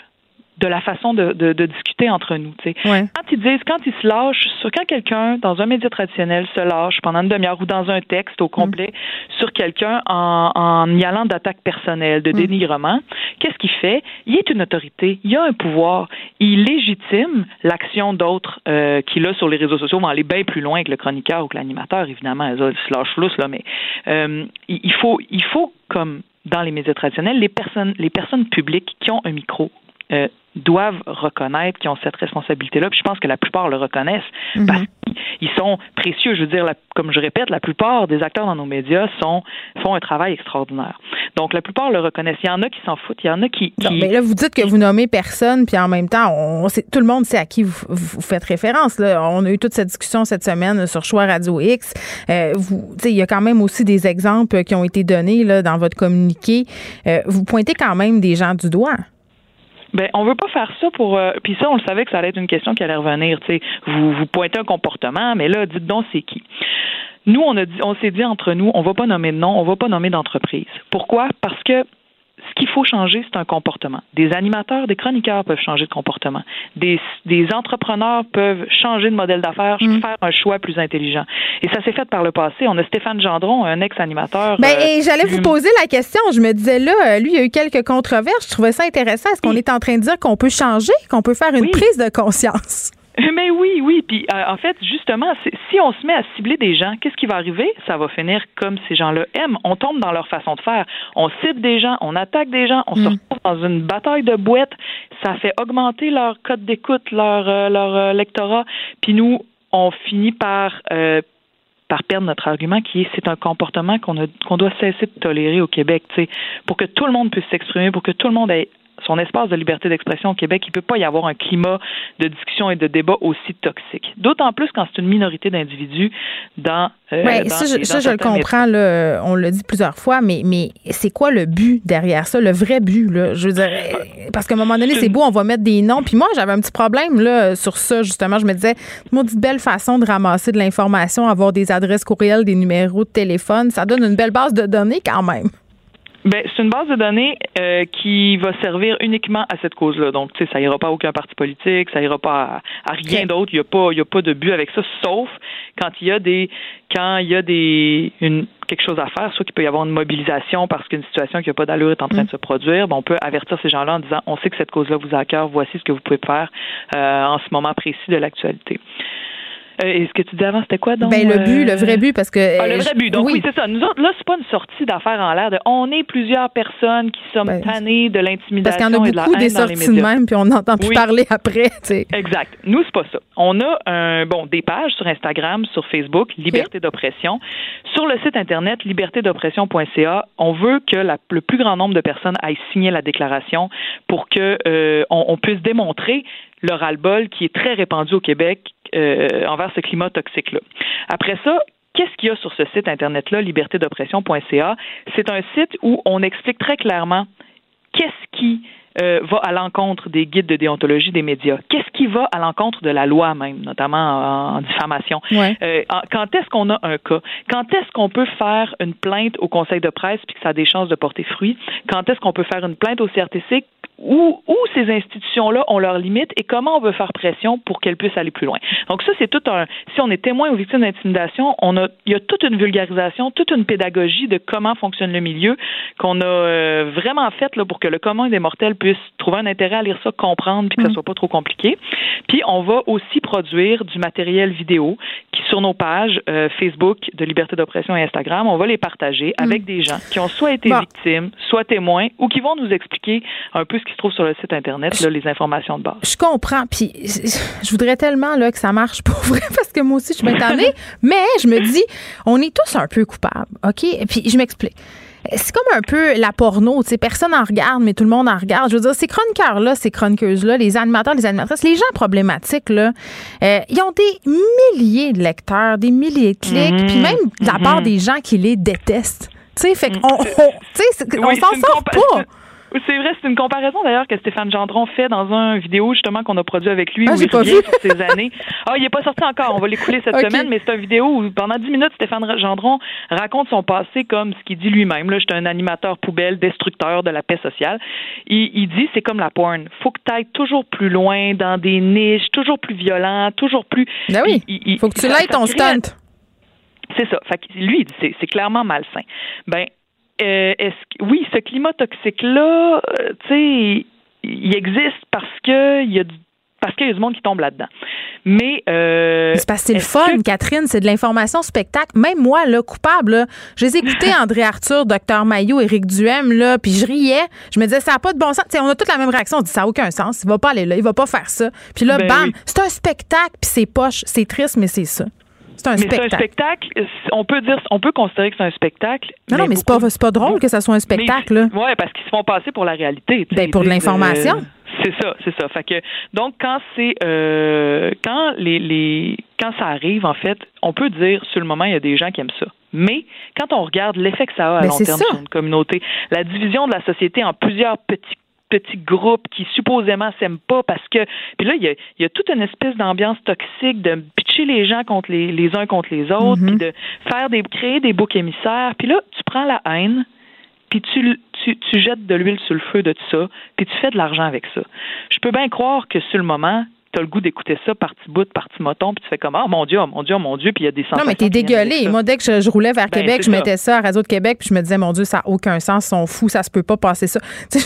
de la façon de, de, de discuter entre nous. sais. Quand ils disent, quand ils se lâchent, sur quand quelqu'un dans un média traditionnel se lâche pendant une demi-heure ou dans un texte au complet mm. sur quelqu'un en, en y allant d'attaque personnelle, de mm. dénigrement, qu'est-ce qu'il fait? Il est une autorité, il a un pouvoir, il légitime l'action d'autres euh, qu'il a sur les réseaux sociaux. On va aller bien plus loin que le chroniqueur ou que l'animateur, évidemment, ils se lâchent lousse là, mais euh, il faut, il faut comme dans les médias traditionnels, les personnes, les personnes publiques qui ont un micro euh, doivent reconnaître qu'ils ont cette responsabilité-là. Puis je pense que la plupart le reconnaissent mhm. parce qu'ils sont précieux. Je veux dire, comme je répète, la plupart des acteurs dans nos médias sont, font un travail extraordinaire. Donc, la plupart le reconnaissent. Il y en a qui s'en foutent, il y en a qui... mais là, vous dites que vous nommez personne, puis en même temps, on, tout le monde sait à qui vous, faites référence. Là. On a eu toute cette discussion cette semaine sur Choix Radio X. Euh, vous, il y a quand même aussi des exemples qui ont été donnés là, dans votre communiqué. Euh, vous pointez quand même des gens du doigt. Ben, on veut pas faire ça pour. Euh, puis ça, on le savait que ça allait être une question qui allait revenir. Tu sais, vous vous pointez un comportement, mais là, dites donc c'est qui. Nous, on a dit, on s'est dit entre nous, on va pas nommer de nom, on va pas nommer d'entreprise. Pourquoi? Parce que ce qu'il faut changer, c'est un comportement. Des animateurs, des chroniqueurs peuvent changer de comportement. Des, des entrepreneurs peuvent changer de modèle d'affaires, mm. faire un choix plus intelligent. Et ça s'est fait par le passé. On a Stéphane Gendron, un ex-animateur. Ben, et j'allais vous poser la question. Je me disais là, lui, il y a eu quelques controverses. Je trouvais ça intéressant. Est-ce qu'on est en train de dire qu'on peut changer, qu'on peut faire une prise de conscience? Mais oui, oui. Puis euh, en fait, justement, si on se met à cibler des gens, qu'est-ce qui va arriver? Ça va finir comme ces gens-là aiment. On tombe dans leur façon de faire. On cible des gens, on attaque des gens, on se mm. retrouve dans une bataille de boîtes. Ça fait augmenter leur code d'écoute, leur, euh, leur euh, lectorat. Puis nous, on finit par par perdre notre argument qui est c'est un comportement qu'on qu'on doit cesser de tolérer au Québec, pour que tout le monde puisse s'exprimer, pour que tout le monde ait son espace de liberté d'expression au Québec, il ne peut pas y avoir un climat de discussion et de débat aussi toxique. D'autant plus quand c'est une minorité d'individus dans. Euh, ça, je, le comprends, là, on l'a dit plusieurs fois, mais, mais c'est quoi le but derrière ça, le vrai but? Là? Je veux dire, parce qu'à un moment donné, c'est beau, on va mettre des noms. Puis moi, j'avais un petit problème là, sur ça, justement. Je me disais, une belle façon de ramasser de l'information, avoir des adresses courriels, des numéros de téléphone, ça donne une belle base de données quand même. Ben, c'est une base de données euh, qui va servir uniquement à cette cause-là. Donc, tu sais, ça ira pas à aucun parti politique, ça ira pas à, rien d'autre. Il y a pas, il y a pas de but avec ça, sauf quand il y a des, quand il y a des, une, quelque chose à faire, soit qu'il peut y avoir une mobilisation parce qu'une situation qui n'a pas d'allure est en train de mm. se produire. Ben, on peut avertir ces gens-là en disant, on sait que cette cause-là vous a à cœur, voici ce que vous pouvez faire euh, en ce moment précis de l'actualité. Euh, et ce que tu disais avant, c'était quoi donc? Ben, le but, le vrai but, parce que. Ah, le vrai but. Donc, oui, c'est ça. Nous autres, là, c'est pas une sortie d'affaires en l'air de on est plusieurs personnes qui sommes ben, tannées de l'intimidation. Parce qu'il y en a beaucoup des sorties de même, puis on n'entend plus parler après, Exact. Nous, c'est pas ça. On a un, bon, des pages sur Instagram, sur Facebook, Liberté d'oppression. Sur le site Internet, libertédoppression.ca, on veut que le plus grand nombre de personnes aillent signer la déclaration pour que euh, on, puisse démontrer le ras-le-bol qui est très répandu au Québec euh, envers ce climat toxique-là. Après ça, Qu'est-ce qu'il y a sur ce site Internet-là, libertédoppression.ca? C'est un site où on explique très clairement qu'est-ce qui euh, va à l'encontre des guides de déontologie des médias? Qu'est-ce qui va à l'encontre de la loi même, notamment en, diffamation? Euh, quand est-ce qu'on a un cas? Quand est-ce qu'on peut faire une plainte au conseil de presse puis que ça a des chances de porter fruit? Quand est-ce qu'on peut faire une plainte au CRTC où, où ces institutions-là ont leurs limites et comment on veut faire pression pour qu'elles puissent aller plus loin? Donc ça, c'est tout un. Si on est témoin ou victime d'intimidation, on a, il y a toute une vulgarisation, toute une pédagogie de comment fonctionne le milieu qu'on a euh, vraiment faite là pour que le commun des mortels puisse trouver un intérêt à lire ça, comprendre, puis que ça mm. soit pas trop compliqué. Puis on va aussi produire du matériel vidéo qui sur nos pages euh, Facebook de Liberté d'oppression et Instagram, on va les partager avec mm. des gens qui ont soit été victimes, soit témoins, ou qui vont nous expliquer un peu ce qui se trouve sur le site Internet, là, les informations de base. Je comprends. Puis je voudrais tellement là, que ça marche pour vrai parce que moi aussi, je suis mais je me dis, on est tous un peu coupables. OK? Puis je m'explique. C'est comme un peu la porno, tu sais, personne en regarde, mais tout le monde en regarde. Je veux dire, ces chroniqueurs-là, ces chroniqueuses-là, les animateurs, les animatrices, les gens problématiques, là, euh, ils ont des milliers de lecteurs, des milliers de clics, mhm. puis même de la part mhm. des gens qui les détestent. Tu sais, fait qu'on on, on s'en sort pas. C'est vrai, c'est une comparaison d'ailleurs que Stéphane Gendron fait dans un vidéo justement qu'on a produit avec lui ah, où il revient sur ses années. Ah, il est pas sorti encore, on va l'écouler cette semaine, mais c'est une vidéo où pendant dix minutes, Stéphane Gendron raconte son passé comme ce qu'il dit lui-même. Là, j'étais un animateur poubelle, destructeur de la paix sociale. Il, il dit c'est comme la porn. Faut que tu ailles toujours plus loin dans des niches, toujours plus violent, toujours plus. Ben oui. Il, faut que tu l'ailles ton stunt. C'est ça. Fait que lui, c'est clairement malsain. Ben, euh, est-ce oui, ce climat toxique-là, euh, tu sais, il existe parce que il y a du parce qu'il y a du monde qui tombe là-dedans. Mais euh, c'est parce que c'est le fun, Catherine, c'est de l'information spectacle. Même moi, là, coupable, là, les écoutais André Arthur, Docteur Maillot, Éric Duhem, là, puis je riais. Je me disais, ça n'a pas de bon sens. on a toute la même réaction. On dit, ça n'a aucun sens. Il va pas aller là, il va pas faire ça. Puis là, ben bam, c'est un spectacle, puis c'est poche. C'est triste, mais c'est ça. C'est un, spectacle. On peut dire, on peut considérer que c'est un spectacle. Non, non, mais c'est pas, pas drôle que ça soit un spectacle. Oui, parce qu'ils se font passer pour la réalité. Ben, pour de l'information. c'est ça, c'est ça. Fait que donc quand c'est euh, quand les, les quand ça arrive en fait, on peut dire sur le moment il y a des gens qui aiment ça. Mais quand on regarde l'effet que ça a à ben, long terme sur une communauté, la division de la société en plusieurs petits petits groupes qui supposément s'aiment pas parce que puis là il y a, y a toute une espèce d'ambiance toxique de pitcher les gens contre les, les uns contre les autres Mhm. puis de faire des créer des boucs émissaires puis là tu prends la haine puis tu, tu, tu jettes de l'huile sur le feu de tout ça, puis tu fais de l'argent avec ça. Je peux bien croire que sur le moment, tu as le goût d'écouter ça par petit bout, par petit moton, puis tu fais comme Ah mon Dieu, oh mon Dieu, oh mon Dieu, puis il y a des Non, mais t'es dégueulé. Moi, dès que je, je roulais vers Ben, Québec, je ça. mettais ça à Radio de Québec, puis je me disais, mon Dieu, ça n'a aucun sens, ils sont fous, ça se peut pas passer ça. Dire,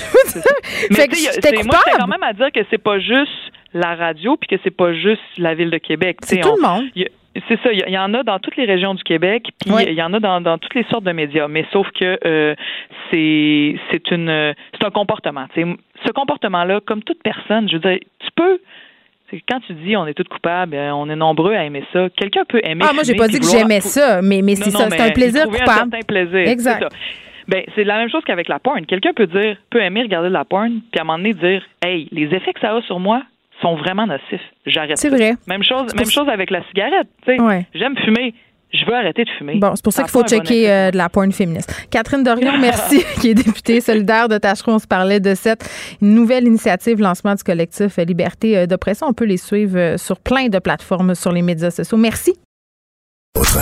Mais fait que j'étais moi, quand même à dire que c'est pas juste la radio, puis que c'est pas juste la ville de Québec. C'est tout on- le monde. C'est ça, il y, en a dans toutes les régions du Québec, puis Oui. il y en a dans, dans toutes les sortes de médias. Mais sauf que euh, c'est c'est une c'est un comportement. Ce comportement-là, comme toute personne, je veux dire, tu peux. Quand tu dis on est tous coupables, euh, on est nombreux à aimer ça. Quelqu'un peut aimer. Ah, moi, j'ai pas dit que j'aimais ça, mais, mais c'est ça, c'est un plaisir coupable. Un plaisir. Exact. Ça. Ben, c'est la même chose qu'avec la porn. Quelqu'un peut dire, peut aimer regarder de la porn, puis à un moment donné dire, hey, les effets que ça a sur moi sont vraiment nocifs. J'arrête. C'est vrai. Même chose, même chose avec la cigarette. Ouais. J'aime fumer. Je veux arrêter de fumer. Bon, c'est pour ça qu'il faut bon checker euh, de la porn féministe. Catherine Dorion, merci, qui est députée solidaire de Tachereau. On se parlait de cette nouvelle initiative, lancement du collectif Liberté euh, d'oppression. On peut les suivre euh, sur plein de plateformes sur les médias sociaux. Merci. Autre.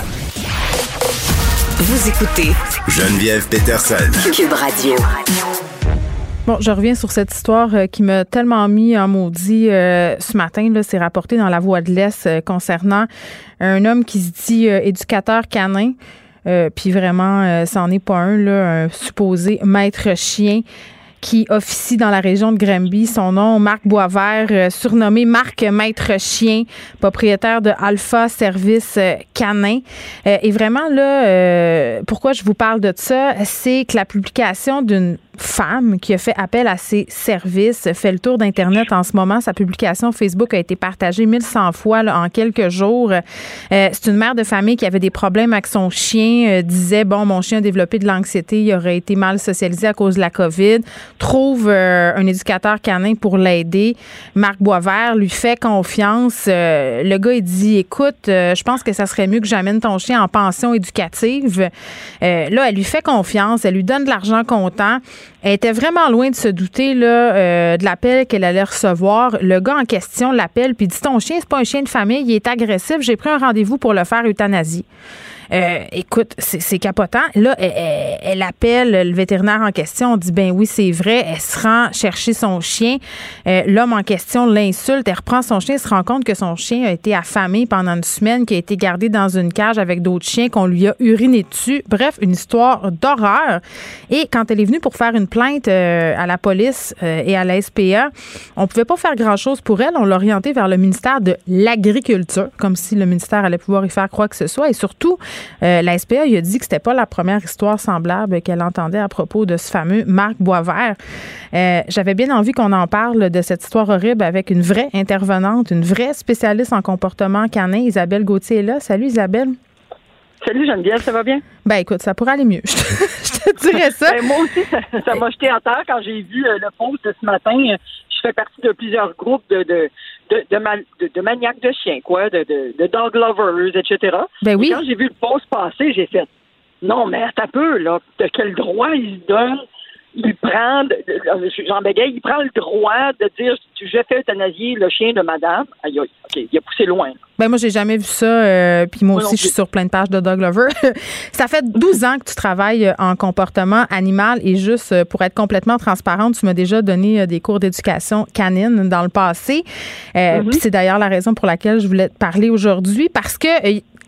Vous écoutez Geneviève Peterson. Cube Radio. Bon, je reviens sur cette histoire euh, qui m'a tellement mis en maudit euh, ce matin. Là, c'est rapporté dans la Voix de l'Est euh, concernant un homme qui se dit euh, éducateur canin. Euh, puis vraiment, c'en est pas un, là, un supposé maître chien qui officie dans la région de Granby. Son nom, Marc Boisvert, surnommé Marc Maître Chien, propriétaire de Alpha Service Canin. Et vraiment, là, pourquoi je vous parle de ça, c'est que la publication d'une femme qui a fait appel à ses services fait le tour d'Internet en ce moment. Sa publication Facebook a été partagée 1100 fois en quelques jours. Euh, c'est une mère de famille qui avait des problèmes avec son chien, euh, disait, bon, mon chien a développé de l'anxiété, il aurait été mal socialisé à cause de la COVID, trouve euh, un éducateur canin pour l'aider. Marc Boisvert lui fait confiance. Le gars, il dit, écoute, je pense que ça serait mieux que j'amène ton chien en pension éducative. Là, elle lui fait confiance, elle lui donne de l'argent comptant. Elle était vraiment loin de se douter euh, de l'appel qu'elle allait recevoir. Le gars en question l'appelle puis dit Ton chien, c'est pas un chien de famille, il est agressif, j'ai pris un rendez-vous pour le faire euthanasie. Euh, écoute, c'est capotant. Là, elle, elle- elle appelle le vétérinaire en question. On dit ben oui, c'est vrai. Elle se rend chercher son chien. Euh, L'homme en question l'insulte. Elle reprend son chien. Elle se rend compte que son chien a été affamé pendant une semaine, qu'il a été gardé dans une cage avec d'autres chiens, qu'on lui a uriné dessus. Bref, une histoire d'horreur. Et quand elle est venue pour faire une plainte euh, à la police et à la SPA, on pouvait pas faire grand-chose pour elle. On l'a orientée vers le ministère de l'Agriculture, comme si le ministère allait pouvoir y faire quoi que ce soit. Et surtout, euh, la SPA il a dit que c'était pas la première histoire semblable qu'elle entendait à propos de ce fameux Marc Boisvert. Euh, J'avais bien envie qu'on en parle de cette histoire horrible avec une vraie intervenante, une vraie spécialiste en comportement canin. Isabelle Gauthier est là. Salut Isabelle. Salut Geneviève, ça va bien? Ben écoute, ça pourrait aller mieux. Je te, dirais ça. Ben, moi aussi, ça m'a jeté à terre quand j'ai vu euh, le post de ce matin. Je fais partie de plusieurs groupes de de, de, de, de- de maniaques de chiens, quoi, de, de, de dog lovers, etc. Ben oui. Et quand j'ai vu le post passer, j'ai fait non, mais un peu, là, de quel droit il se donne? Il prend, Jean Béguet, il prend le droit de dire je fais euthanasier le chien de madame. Aïe, aïe, OK, il a poussé loin. Ben moi, j'ai jamais vu ça. euh, puis moi aussi, je suis sur plein de pages de Dog Lover. ça fait 12 ans que tu travailles euh, en comportement animal et juste euh, pour être complètement transparente, tu m'as déjà donné euh, des cours d'éducation canine dans le passé. Euh, Puis c'est d'ailleurs la raison pour laquelle je voulais te parler aujourd'hui parce que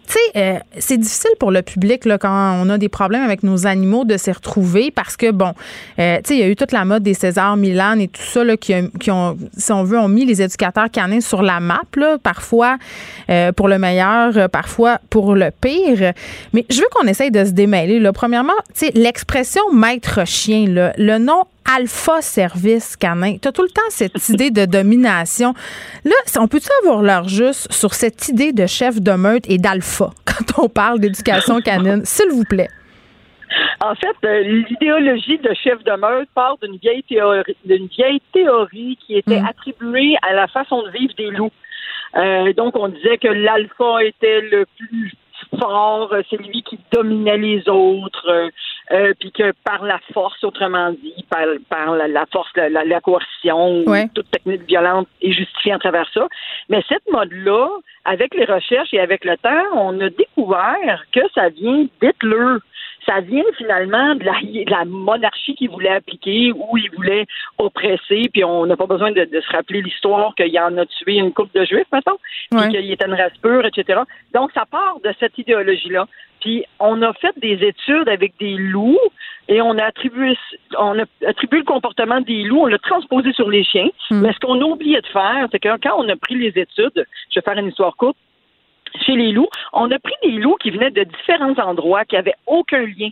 tu sais, euh, c'est difficile pour le public là, quand on a des problèmes avec nos animaux de s'y retrouver parce que, bon, euh, tu sais, il y a eu toute la mode des César Milan et tout ça là, qui, qui ont, si on veut, ont mis les éducateurs canins sur la map, là, parfois euh, pour le meilleur, euh, parfois pour le pire. Mais je veux qu'on essaye de se démêler. Là. Premièrement, tu sais, l'expression maître chien, là, le nom Alpha Service Canin. Tu as tout le temps cette idée de domination. Là, on peut-tu avoir l'heure juste sur cette idée de chef de meute et d'alpha quand on parle d'éducation canine, s'il vous plaît? En fait, euh, l'idéologie de chef de meute part d'une vieille théorie, d'une vieille théorie qui était Mm. attribuée à la façon de vivre des loups. Euh, donc, on disait que l'alpha était le plus fort, euh, c'est lui qui dominait les autres. Euh, puis que par la force, autrement dit, par, par la, force, la, la, coercition, toute technique violente est justifiée à travers ça. Mais cette mode-là, avec les recherches et avec le temps, on a découvert que ça vient d'Hitler ça vient finalement de la, monarchie qu'il voulait appliquer, où il voulait oppresser, puis on n'a pas besoin de, se rappeler l'histoire qu'il en a tué une couple de juifs, maintenant, puis qu'il était une race pure, etc. Donc, ça part de cette idéologie-là. Puis on a fait des études avec des loups et on a attribué on a attribué le comportement des loups, on l'a transposé sur les chiens. Hmm. Mais ce qu'on a oublié de faire, c'est que quand on a pris les études, je vais faire une histoire courte, chez les loups, on a pris des loups qui venaient de différents endroits, qui n'avaient aucun lien.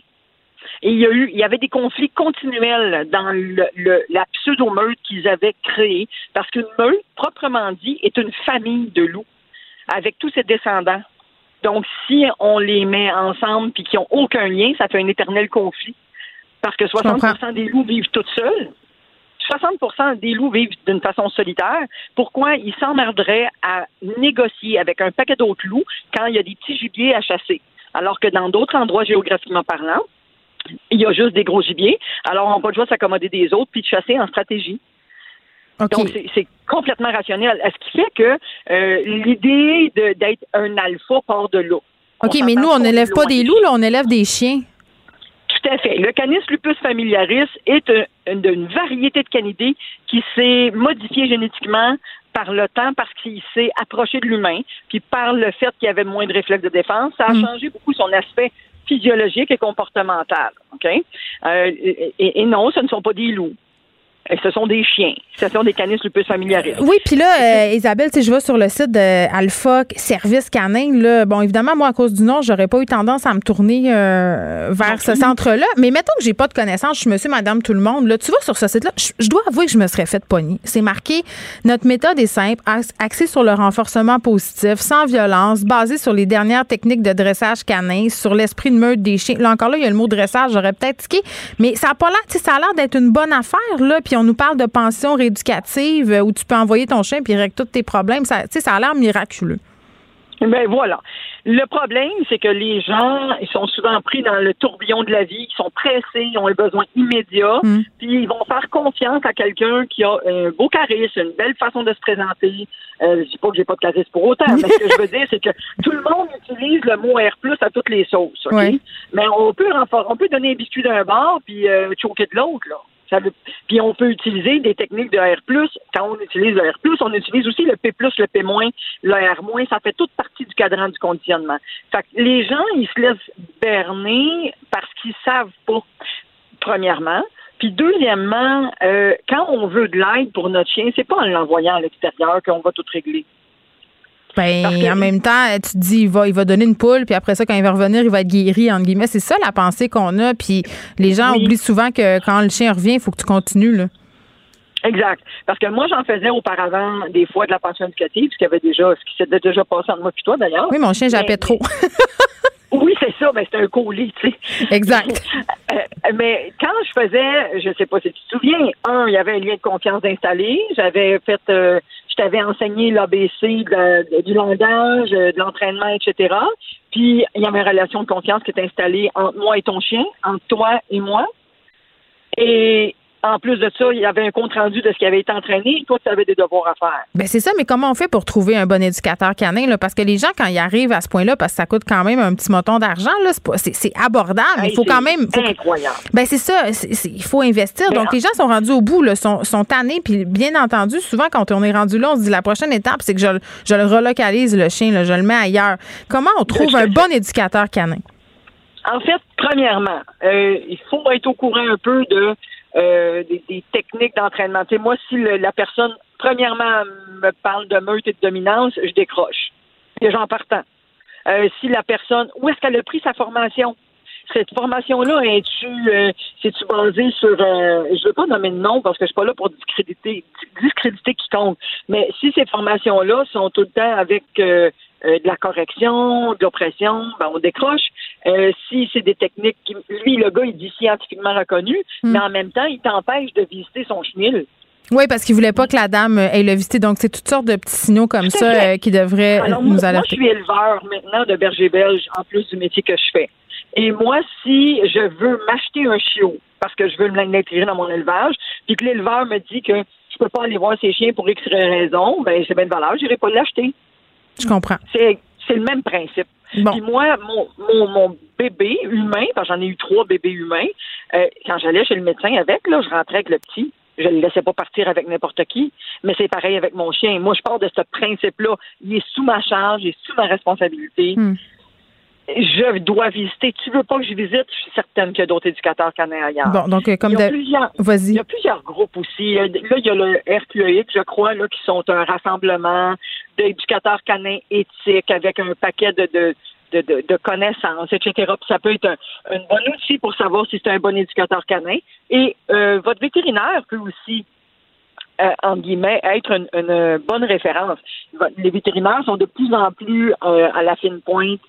Et il y a eu, il y avait des conflits continuels dans le, la pseudo-meute qu'ils avaient créée, parce qu'une meute, proprement dit, est une famille de loups, avec tous ses descendants. Donc, si on les met ensemble puis qu'ils n'ont aucun lien, ça fait un éternel conflit. Parce que 60% des loups vivent toutes seuls. 60% des loups vivent d'une façon solitaire. Pourquoi ils s'emmerderaient à négocier avec un paquet d'autres loups quand il y a des petits gibiers à chasser? Alors que dans d'autres endroits géographiquement parlant, il y a juste des gros gibiers. Alors, on va pas de s'accommoder des autres puis de chasser en stratégie. Donc, c'est complètement rationnel. Ce qui fait que euh, l'idée d'être un alpha part de là. OK, mais nous, on n'élève pas des loups, là, on élève des chiens. Tout à fait. Le Canis lupus familiaris est une, variété de canidés qui s'est modifié génétiquement par le temps parce qu'il s'est approché de l'humain, puis par le fait qu'il avait moins de réflexes de défense, ça a mm. changé beaucoup son aspect physiologique et comportemental. OK? Euh, et, non, ce ne sont pas des loups ce sont des chiens. Ce sont des canis lupus familiaris. Oui, puis là, euh, Isabelle, tu je vais sur le site de Alpha Service Canin. Là, bon, évidemment, moi, à cause du nom, j'aurais pas eu tendance à me tourner euh, vers ce centre-là. Mais mettons que j'ai pas de connaissances, je suis monsieur, madame, tout le monde. Là, tu vas sur ce site-là, je, dois avouer que je me serais fait pogner. C'est marqué notre méthode est simple, axée sur le renforcement positif, sans violence, basée sur les dernières techniques de dressage canin, sur l'esprit de meute des chiens. Là encore, là, il y a le mot dressage, j'aurais peut-être tiqué. Mais ça a pas l'air, ça a l'air d'être une bonne affaire, là. Puis on nous parle de pension rééducative euh, où tu peux envoyer ton chien puis régler tous tes problèmes. Ça, ça a l'air miraculeux. Ben voilà. Le problème, c'est que les gens, ils sont souvent pris dans le tourbillon de la vie, ils sont pressés, ils ont un besoin immédiat, mm. puis ils vont faire confiance à quelqu'un qui a un beau charisme, une belle façon de se présenter. Euh, je dis pas que j'ai pas de charisme pour autant, mais ce que je veux dire, c'est que tout le monde utilise le mot R+ à toutes les sauces, Mais on peut on peut donner un biscuit d'un bord puis euh, choquer de l'autre, là. Puis on peut utiliser des techniques de R+. Quand on utilise le R+, on utilise aussi le P+, le P-, le R-, ça fait toute partie du cadran du conditionnement. Fait que les gens, ils se laissent berner parce qu'ils savent pas, premièrement. Puis deuxièmement, euh, quand on veut de l'aide pour notre chien, c'est pas en l'envoyant à l'extérieur qu'on va tout régler. Ben, en même temps, tu te dis, il va, il va donner une poule, puis après ça, quand il va revenir, il va être guéri, entre guillemets. C'est ça la pensée qu'on a. Puis les gens oublient souvent que quand le chien revient, il faut que tu continues. Là. Exact. Parce que moi, j'en faisais auparavant des fois de la pension éducative, ce qui avait déjà, ce qui s'était déjà passé entre moi et toi d'ailleurs. Oui, mon chien jappait trop. Oui, c'est ça, mais c'est un colis, tu sais. Exact. Euh, mais quand je faisais, je sais pas si tu te souviens, un, il y avait un lien de confiance installé. J'avais fait euh, je t'avais enseigné l'ABC du langage, euh, de l'entraînement, etc. Puis, il y avait une relation de confiance qui est installée entre moi et ton chien, entre toi et moi. Et en plus de ça, il y avait un compte rendu de ce qui avait été entraîné. Toi, tu avais des devoirs à faire. Ben c'est ça, mais comment on fait pour trouver un bon éducateur canin? Là? Parce que les gens, quand ils arrivent à ce point-là, parce que ça coûte quand même un petit montant d'argent, c'est abordable. il faut quand même. C'est incroyable. Ben c'est ça. il faut investir. Donc, les gens sont rendus au bout, là, sont, sont tannés. Puis, bien entendu, souvent, quand on est rendu là, on se dit la prochaine étape, c'est que je, je, le relocalise, le chien, là, je le mets ailleurs. Comment on trouve un bon éducateur canin? En fait, premièrement, euh, il faut être au courant un peu de euh, des, techniques d'entraînement. Tu moi, si la personne, premièrement, me parle de meute et de dominance, je décroche. Déjà en partant. Euh, si la personne, où est-ce qu'elle a pris sa formation? Cette formation-là, est-tu, euh, c'est-tu basé sur, je veux pas nommer de nom parce que je suis pas là pour discréditer, discréditer quiconque, mais si ces formations-là sont tout le temps avec euh, de la correction, de l'oppression, ben on décroche. Euh, si c'est des techniques qui, lui, le gars, il dit scientifiquement reconnu, hmm. mais en même temps, il t'empêche de visiter son chenil. Oui, parce qu'il voulait pas que la dame ait le visiter. Donc, c'est toutes sortes de petits signaux comme ça euh, qui devraient nous alerter. Moi, je suis éleveur maintenant de berger belge, en plus du métier que je fais. Et moi, si je veux m'acheter un chiot parce que je veux l'intégrer dans mon élevage, puis que l'éleveur me dit que je peux pas aller voir ses chiens pour X raison, ben c'est bien de valeur, j'irai pas l'acheter. Je comprends. C'est le même principe. Puis moi, mon, mon, bébé humain, parce que j'en ai eu trois bébés humains, euh, quand j'allais chez le médecin avec, là, je rentrais avec le petit. Je ne le laissais pas partir avec n'importe qui, mais c'est pareil avec mon chien. Moi, je pars de ce principe-là. Il est sous ma charge, il est sous ma responsabilité. Hmm je dois visiter. Tu veux pas que je visite? Je suis certaine qu'il y a d'autres éducateurs canadiens ailleurs. Bon, donc, euh, comme il y a plusieurs, Il y a plusieurs groupes aussi. Là, il y a le RQEX, je crois, là, qui sont un rassemblement d'éducateurs canins éthiques avec un paquet de, de de, de, connaissances, etc. Puis ça peut être un, un, bon outil pour savoir si c'est un bon éducateur canin. Et euh, votre vétérinaire peut aussi euh, en guillemets, être une, une, bonne référence. Les vétérinaires sont de plus en plus euh, à la fine pointe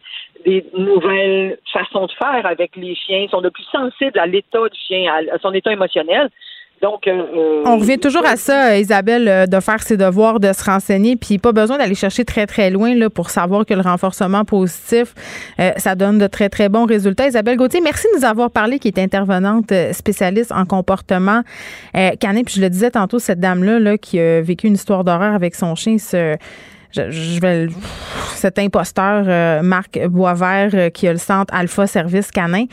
des nouvelles façons de faire avec les chiens, sont de plus sensibles à l'état du chien, à son état émotionnel. Donc, euh, euh, on revient toujours à ça, Isabelle, euh, de faire ses devoirs, de se renseigner, puis pas besoin d'aller chercher très très loin là pour savoir que le renforcement positif, ça donne de très très bons résultats. Isabelle Gauthier, merci de nous avoir parlé, qui est intervenante spécialiste en comportement canin. Puis je le disais tantôt, cette dame là, là qui a vécu une histoire d'horreur avec son chien, ce je, vais cet imposteur euh, Marc Boisvert euh, qui a le centre Alpha Service Canin.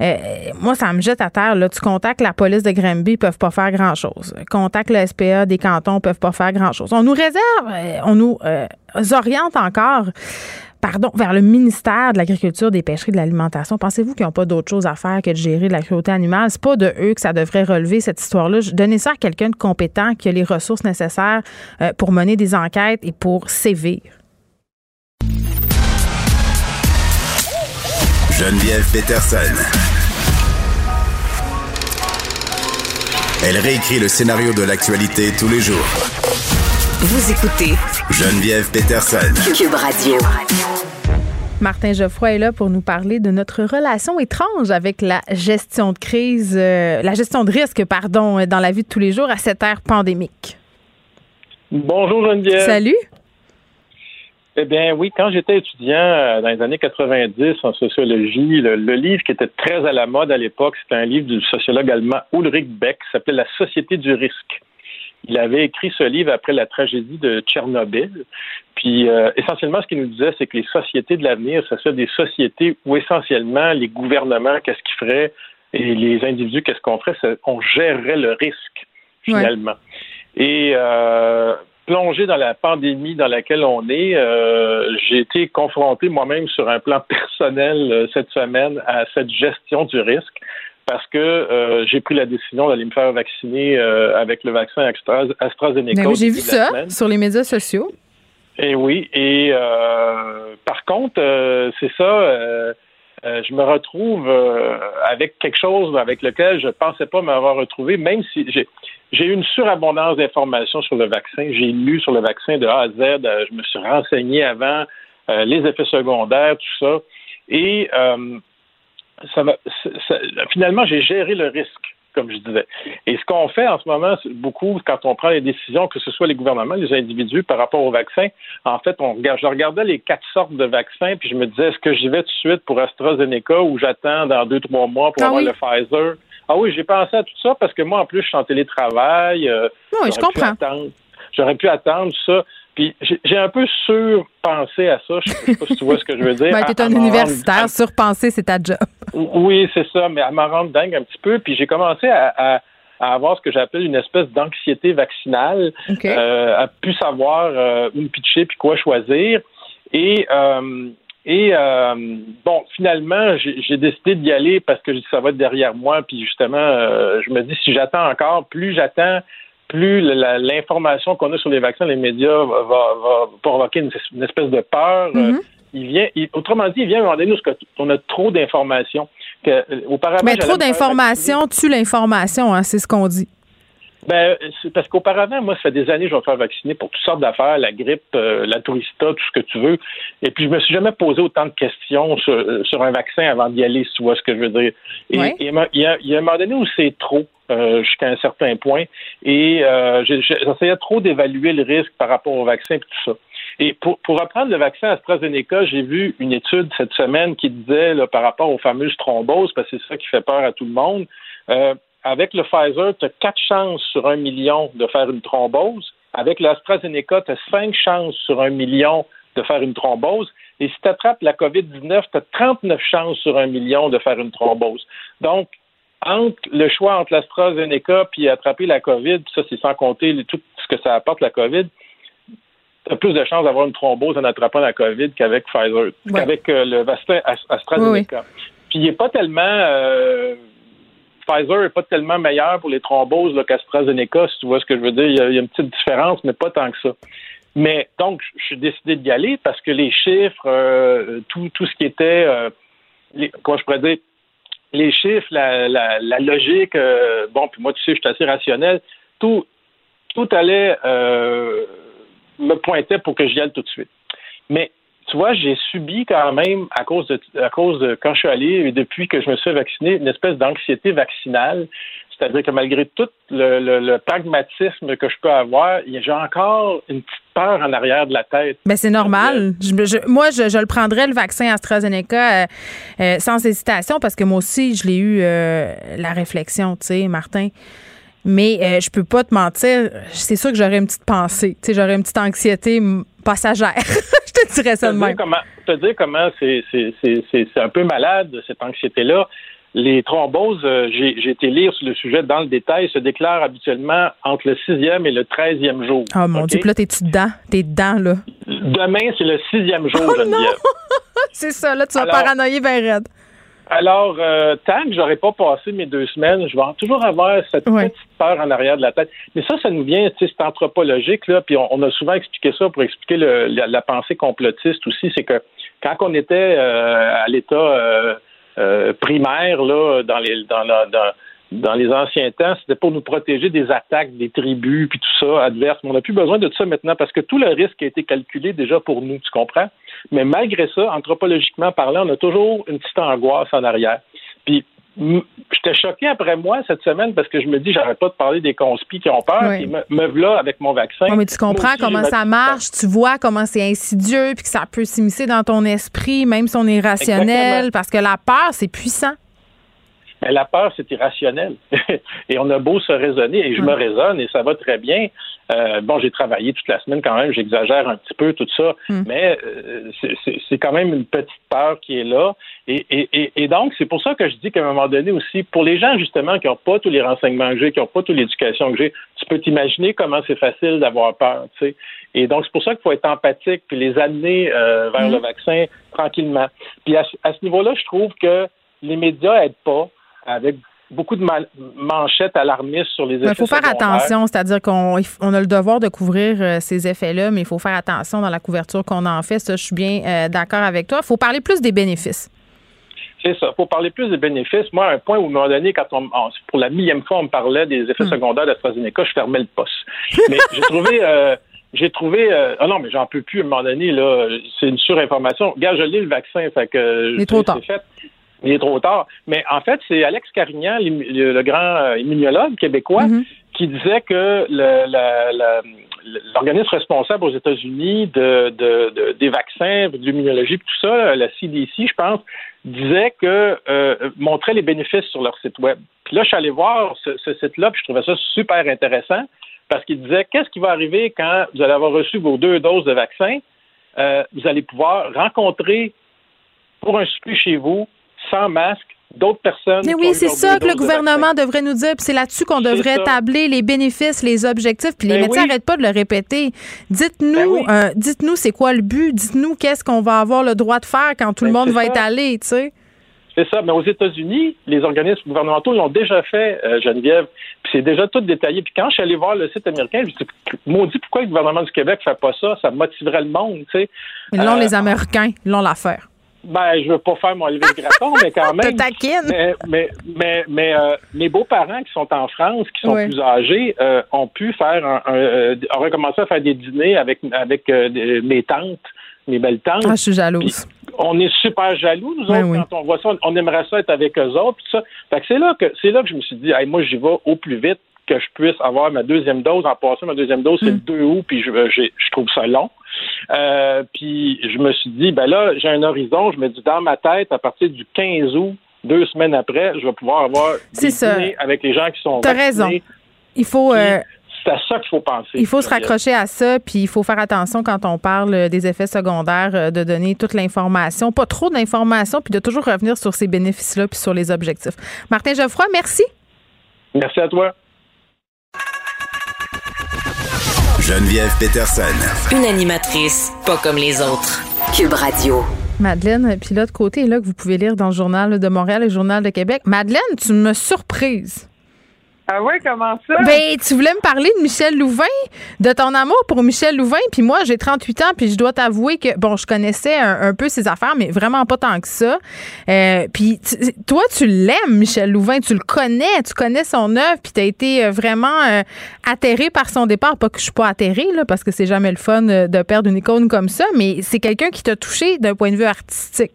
Euh, moi, ça me jette à terre. Là. Tu contactes la police de Granby, ils peuvent pas faire grand-chose. Contacte le SPA des cantons, ils peuvent pas faire grand-chose. On nous réserve, on nous oriente encore pardon, vers le ministère de l'Agriculture, des Pêcheries, de l'Alimentation. Pensez-vous qu'ils n'ont pas d'autre chose à faire que de gérer la cruauté animale? C'est pas de eux que ça devrait relever cette histoire-là. Donnez ça à quelqu'un de compétent qui a les ressources nécessaires euh, pour mener des enquêtes et pour sévir. Geneviève Peterson. Elle réécrit le scénario de l'actualité tous les jours. Vous écoutez Geneviève Peterson. Cube Radio. Martin Geoffroy est là pour nous parler de notre relation étrange avec la gestion de crise, euh, la gestion de risque, pardon, dans la vie de tous les jours à cette ère pandémique. Bonjour Geneviève. Salut. Eh bien oui, quand j'étais étudiant euh, dans les années 90 en sociologie, le, livre qui était très à la mode à l'époque, c'était un livre du sociologue allemand Ulrich Beck, qui s'appelait La société du risque. Il avait écrit ce livre après la tragédie de Tchernobyl. Puis euh, essentiellement, ce qu'il nous disait, c'est que les sociétés de l'avenir, ce serait des sociétés où essentiellement les gouvernements, qu'est-ce qu'ils feraient, et les individus, qu'est-ce qu'on ferait, on gérerait le risque finalement. Et euh, plongé dans la pandémie dans laquelle on est, euh, j'ai été confronté moi-même sur un plan personnel cette semaine à cette gestion du risque parce que euh, j'ai pris la décision d'aller me faire vacciner euh, avec le vaccin AstraZeneca. J'ai vu ça sur les médias sociaux. Et oui, et euh, par contre, c'est ça, je me retrouve avec quelque chose avec lequel je ne pensais pas m'avoir retrouvé, même si j'ai j'ai eu une surabondance d'informations sur le vaccin. J'ai lu sur le vaccin de A à Z, je me suis renseigné avant les effets secondaires, tout ça. Et ça, finalement, j'ai géré le risque, comme je disais. Et ce qu'on fait en ce moment, beaucoup, quand on prend les décisions, que ce soit les gouvernements, les individus, par rapport au vaccin, en fait, on regarde, je regardais les quatre sortes de vaccins, puis je me disais, est-ce que j'y vais tout de suite pour AstraZeneca ou j'attends dans deux, trois mois pour ah avoir le Pfizer? Ah oui, j'ai pensé à tout ça parce que moi, en plus, je suis en télétravail. Euh, oui, je comprends. J'aurais pu attendre ça. Puis j'ai un peu surpensé à ça. Je sais pas si tu vois ce que je veux dire. Ben, tu es un universitaire, surpenser, c'est ta job. Oui, c'est ça, mais elle m'a rendu dingue un petit peu. Puis j'ai commencé à, avoir ce que j'appelle une espèce d'anxiété vaccinale, euh, à plus savoir euh, où me pitcher puis quoi choisir. Et euh, et bon, finalement, j'ai décidé d'y aller parce que ça va être derrière moi. Puis justement, je me dis si j'attends encore, plus j'attends, plus l'information qu'on a sur les vaccins, les médias, va, provoquer une, espèce de peur. Euh, mm-hmm. il vient, autrement dit, il vient à un moment donné où on a trop d'informations. Euh, Mais trop d'informations tue l'information, hein, c'est ce qu'on dit. Ben, c'est parce qu'auparavant, moi, ça fait des années que je vais me faire vacciner pour toutes sortes d'affaires, la grippe, euh, la tourista, tout ce que tu veux. Et puis, je me suis jamais posé autant de questions sur, euh, un vaccin avant d'y aller, si tu vois ce que je veux dire. Et, il, y a, il, y a, un moment donné où c'est trop. Euh, jusqu'à un certain point. Et j'essayais trop d'évaluer le risque par rapport au vaccin et tout ça. Et pour, pour reprendre le vaccin AstraZeneca, j'ai vu une étude cette semaine qui disait là, par rapport aux fameuses thromboses, parce que c'est ça qui fait peur à tout le monde, avec le Pfizer, tu as quatre chances sur un million de faire une thrombose. Avec l'AstraZeneca, tu as cinq chances sur un million de faire une thrombose. Et si tu attrapes la COVID-19, tu as 39 chances sur un million de faire une thrombose. Donc, entre le choix entre l'AstraZeneca puis attraper la COVID, ça, c'est sans compter tout ce que ça apporte la COVID, tu as plus de chances d'avoir une thrombose en attrapant la COVID qu'avec Pfizer, qu'avec euh, le vaccin AstraZeneca. Puis il n'est pas tellement euh, Pfizer n'est pas tellement meilleur pour les thromboses qu'AstraZeneca, si tu vois ce que je veux dire. Il y, a, une petite différence, mais pas tant que ça. Mais donc, je suis décidé d'y aller parce que les chiffres, euh, tout, tout ce qui était, euh, comment je pourrais dire, les chiffres, la, logique, euh, bon, puis moi, tu sais, je suis assez rationnel, tout, tout allait, me pointer pour que j'y aille tout de suite. Mais tu vois, j'ai subi quand même, à cause de, à cause de quand je suis allé et depuis que je me suis vacciné, une espèce d'anxiété vaccinale. C'est-à-dire que malgré tout le, pragmatisme que je peux avoir, j'ai encore une petite peur en arrière de la tête. Mais ben, c'est normal. moi, je, le prendrais, le vaccin AstraZeneca, euh, euh, sans hésitation, parce que moi aussi, je l'ai eu euh, la réflexion, tu sais, Martin. Mais je peux pas te mentir, c'est sûr que j'aurais une petite pensée. Tu sais, j'aurais une petite anxiété passagère. je te dirais ça de même. Comment, te dire comment c'est un peu malade, cette anxiété-là. Les thromboses, euh, j'ai été lire sur le sujet dans le détail, se déclarent habituellement entre le sixième et le treizième jour. Oh mon Dieu, puis là, t'es-tu dedans? T'es dedans, là? Demain, c'est le sixième jour, oh, Geneviève. c'est ça, là, tu vas paranoïer bien raide. Alors, euh, tant que j'aurais pas passé mes deux semaines, je vais toujours avoir cette petite peur en arrière de la tête. Mais ça, ça nous vient, tu sais, c'est anthropologique, là, puis on, a souvent expliqué ça pour expliquer la, pensée complotiste aussi, c'est que quand on était euh, à l'état euh, primaire, là, dans les dans, dans, dans les anciens temps, c'était pour nous protéger des attaques des tribus puis tout ça adverses. Mais on n'a plus besoin de ça maintenant parce que tout le risque a été calculé déjà pour nous, tu comprends? Mais malgré ça, anthropologiquement parlant, on a toujours une petite angoisse en arrière. Puis j'étais choqué après moi cette semaine parce que je me dis j'arrête pas de parler des conspis qui ont peur et me, me voilà avec mon vaccin. mais tu comprends comment ça marche, tu vois comment c'est insidieux puis que ça peut s'immiscer dans ton esprit même si on est rationnel parce que la peur c'est puissant. Mais la peur, c'est irrationnel. et on a beau se raisonner, et je me raisonne, et ça va très bien. Euh, bon, j'ai travaillé toute la semaine quand même, j'exagère un petit peu tout ça, mm. mais euh, c'est quand même une petite peur qui est là. Et, donc, c'est pour ça que je dis qu'à un moment donné aussi, pour les gens justement qui n'ont pas tous les renseignements que j'ai, qui n'ont pas toute l'éducation que j'ai, tu peux t'imaginer comment c'est facile d'avoir peur, tu sais. Et donc, c'est pour ça qu'il faut être empathique, puis les amener euh, vers mm. le vaccin tranquillement. Puis à, à ce niveau-là, je trouve que les médias n'aident pas avec beaucoup de manchettes alarmistes sur les effets. Il faut faire attention, c'est-à-dire qu'on on a le devoir de couvrir euh, ces effets-là, mais il faut faire attention dans la couverture qu'on en fait. Ça, je suis bien euh, d'accord avec toi. Il faut parler plus des bénéfices. C'est ça. Il faut parler plus des bénéfices. Moi, un point où, à un moment donné, quand on, pour la millième fois, on me parlait des effets hmm. secondaires d'AstraZeneca, je fermais le poste. Mais j'ai trouvé. Euh, j'ai trouvé. ah non, mais j'en peux plus à un moment donné, là. C'est une surinformation. Regarde, je lis le vaccin, fait que. trop tard. Fait. Il est trop tard. Mais en fait, c'est Alex Carignan, le, grand euh, immunologue québécois, mm-hmm. qui disait que l'organisme responsable aux États-Unis de, des vaccins, de l'immunologie, tout ça, la CDC, je pense, disait que euh, montrait les bénéfices sur leur site web. Puis là, je suis allé voir ce, site-là, puis je trouvais ça super intéressant parce qu'il disait qu'est-ce qui va arriver quand vous allez avoir reçu vos deux doses de vaccin, euh, vous allez pouvoir rencontrer pour un souper chez vous sans masque d'autres personnes. Mais oui, c'est ça que le gouvernement devrait nous dire. c'est là-dessus qu'on devrait établir les bénéfices, les objectifs. Puis les ben médecins n'arrêtent pas de le répéter. Dites-nous, ben euh, dites-nous c'est quoi le but. Dites-nous qu'est-ce qu'on va avoir le droit de faire quand tout le ben, monde va être allé, tu sais. C'est ça. Mais aux États-Unis, les organismes gouvernementaux l'ont déjà fait, euh, Geneviève. Puis c'est déjà tout détaillé. Puis quand je suis allé voir le site américain, je me suis dit, maudit, pourquoi le gouvernement du Québec ne fait pas ça? Ça motiverait le monde, tu sais. Ils l'ont, euh, les Américains. Ils l'ont l'affaire. Ben, je veux pas faire mon livre graton, mais quand même. taquine. Mais, mais, mais, euh, mes beaux-parents qui sont en France, qui sont plus âgés, euh, ont pu faire un, euh, ont recommencé à faire des dîners avec, avec mes tantes, mes belles tantes. Ah, je suis jalouse. on est super jaloux, nous Ben autres, quand on voit ça, on aimerait ça être avec eux autres, tout ça. Fait que c'est là que c'est là que je me suis dit, moi, j'y vais au plus vite que je puisse avoir ma deuxième dose. En passant, ma deuxième dose, c'est le 2 mm. août, puis je, je trouve ça long. Euh, puis je me suis dit, ben là, j'ai un horizon. Je me dis, dans ma tête, à partir du 15 août, deux semaines après, je vais pouvoir avoir des ça. avec les gens qui sont T'as raison. Il faut... Euh, c'est à ça qu'il faut penser. Il faut se raccrocher à ça, puis il faut faire attention quand on parle des effets secondaires, euh, de donner toute l'information, pas trop d'informations, puis de toujours revenir sur ces bénéfices-là, puis sur les objectifs. Martin Geoffroy, merci. Merci à toi. Geneviève Peterson. Une animatrice pas comme les autres. Cube Radio. Madeleine, puis l'autre côté, là, que vous pouvez lire dans le Journal de Montréal et le Journal de Québec. Madeleine, tu me surprises. Ah ouais, comment ça? Ben, tu voulais me parler de Michel Louvain, de ton amour pour Michel Louvain, puis moi, j'ai 38 ans, puis je dois t'avouer que, bon, je connaissais un, peu ses affaires, mais vraiment pas tant que ça. Euh, puis toi, tu l'aimes, Michel Louvain, tu le connais, tu connais son œuvre, puis t'as été euh, vraiment euh, atterré par son départ. Pas que je suis pas atterré, là, parce que c'est jamais le fun de perdre une icône comme ça, mais c'est quelqu'un qui t'a touché d'un point de vue artistique.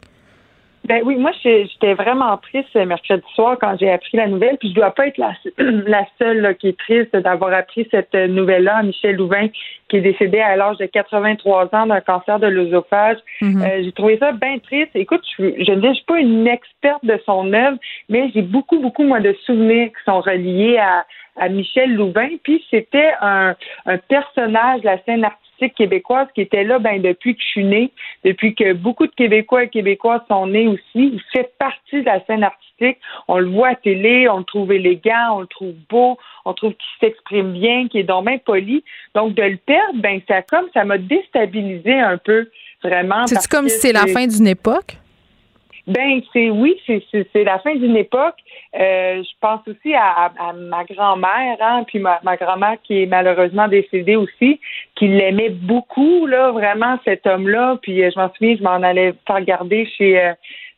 Ben oui, moi j'étais vraiment triste mercredi soir quand j'ai appris la nouvelle, puis je dois pas être la, la seule qui est triste d'avoir appris cette nouvelle-là, Michel Louvain, qui est décédé à l'âge de 83 ans d'un cancer de l'œsophage. Mm-hmm. Euh, j'ai trouvé ça bien triste. Écoute, je, je ne suis pas une experte de son œuvre, mais j'ai beaucoup, beaucoup, moi, de souvenirs qui sont reliés à, à Michel Louvain. Puis c'était un, un personnage de la scène artistique québécoise qui était là ben, depuis que je suis née, depuis que beaucoup de Québécois et Québécoises sont nés aussi. Il fait partie de la scène artistique. On le voit à télé, on le trouve élégant, on le trouve beau, on trouve qu'il s'exprime bien, qu'il est donc bien poli. Donc de le perdre, ben ça comme ça m'a déstabilisé un peu vraiment. C'est comme si c'est la fin d'une époque? Ben c'est oui, c'est la fin d'une époque. Euh, je pense aussi à, ma grand-mère, hein, puis ma, grand-mère qui est malheureusement décédée aussi, qui l'aimait beaucoup, là, vraiment cet homme-là. Puis euh, je m'en souviens, je m'en allais faire garder chez euh,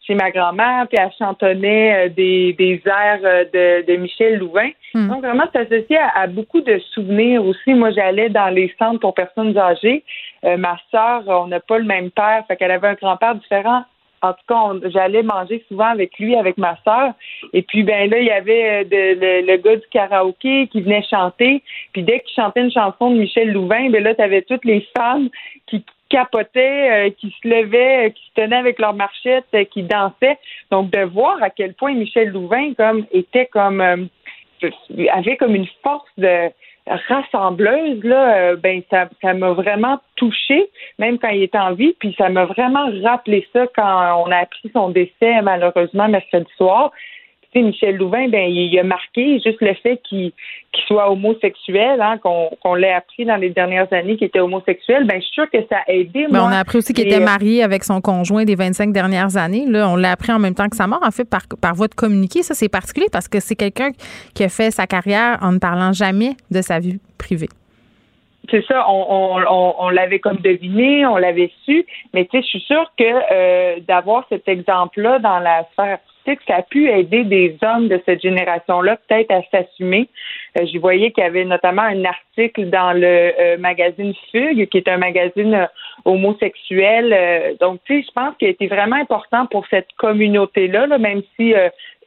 chez ma grand-mère, puis elle chantonnait des, des airs de, de Michel Louvain. Hmm. Donc vraiment, c'est associé à, beaucoup de souvenirs aussi. Moi, j'allais dans les centres pour personnes âgées. ma sœur, on n'a pas le même père, fait qu'elle avait un grand-père différent en tout cas, j'allais manger souvent avec lui, avec ma sœur. Et puis, ben là, il y avait euh, le, gars du karaoké qui venait chanter. Puis dès qu'il chantait une chanson de Michel Louvain, ben là, tu avais toutes les femmes qui capotaient, euh, qui se levaient, euh, qui se tenaient avec leurs marchettes, qui dansaient. Donc, de voir à quel point Michel Louvain comme était comme avait comme une force de rassembleuse, là, euh, ben ça, ça m'a vraiment touchée, même quand il était en vie, puis ça m'a vraiment rappelé ça quand on a appris son décès malheureusement mercredi soir. Michel Louvain, ben, il, a marqué juste le fait qu'il soit homosexuel, hein, qu'on l'ait appris dans les dernières années qu'il était homosexuel. Ben, je suis sûre que ça a aidé. Ben, on a appris aussi qu'il était marié avec son conjoint des 25 dernières années. Là, on l'a appris en même temps que sa mort, en fait, par, par voie de communiqué. Ça, c'est particulier parce que c'est quelqu'un qui a fait sa carrière en ne parlant jamais de sa vie privée c'est ça, on, l'avait comme deviné, on l'avait su, mais tu sais, je suis sûre que euh, d'avoir cet exemple-là dans la sphère que ça a pu aider des hommes de cette génération-là peut-être à s'assumer. Euh, je voyais qu'il y avait notamment un article dans le euh, magazine Fugue, qui est un magazine euh, homosexuel. donc, tu sais, je pense qu'il a été vraiment important pour cette communauté-là, là, même si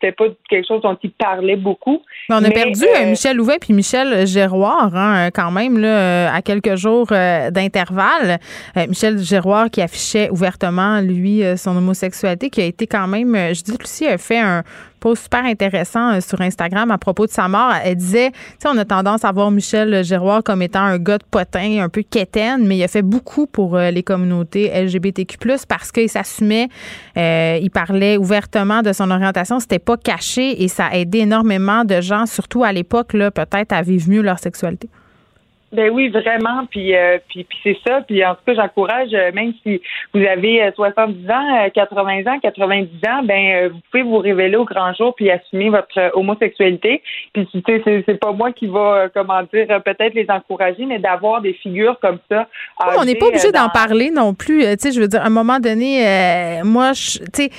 c'était pas quelque chose dont il parlait beaucoup. on a perdu euh, Michel Louvain puis Michel Géroir, hein, quand même, là, à quelques jours euh, d'intervalle. Euh, Michel Géroir qui affichait ouvertement, lui, son homosexualité, qui a été quand même, je dis, Lucie a fait un super intéressant euh, sur Instagram à propos de sa mort. Elle disait, tu sais, on a tendance à voir Michel Giroir comme étant un gars de potin, un peu quétaine, mais il a fait beaucoup pour euh, les communautés LGBTQ+, parce qu'il s'assumait, euh, il parlait ouvertement de son orientation, c'était pas caché et ça a aidé énormément de gens, surtout à l'époque, là, peut-être à vivre mieux leur sexualité. Ben oui, vraiment. Puis, euh, puis, puis c'est ça. Puis en tout cas, j'encourage, euh, même si vous avez 70 ans, 80 ans, 90 ans, ben vous pouvez vous révéler au grand jour puis assumer votre homosexualité. Puis c'est, c'est pas moi qui va, comment dire, peut-être les encourager, mais d'avoir des figures comme ça. on n'est pas obligé d'en parler non plus. tu sais, je veux dire, à un moment donné, moi, tu sais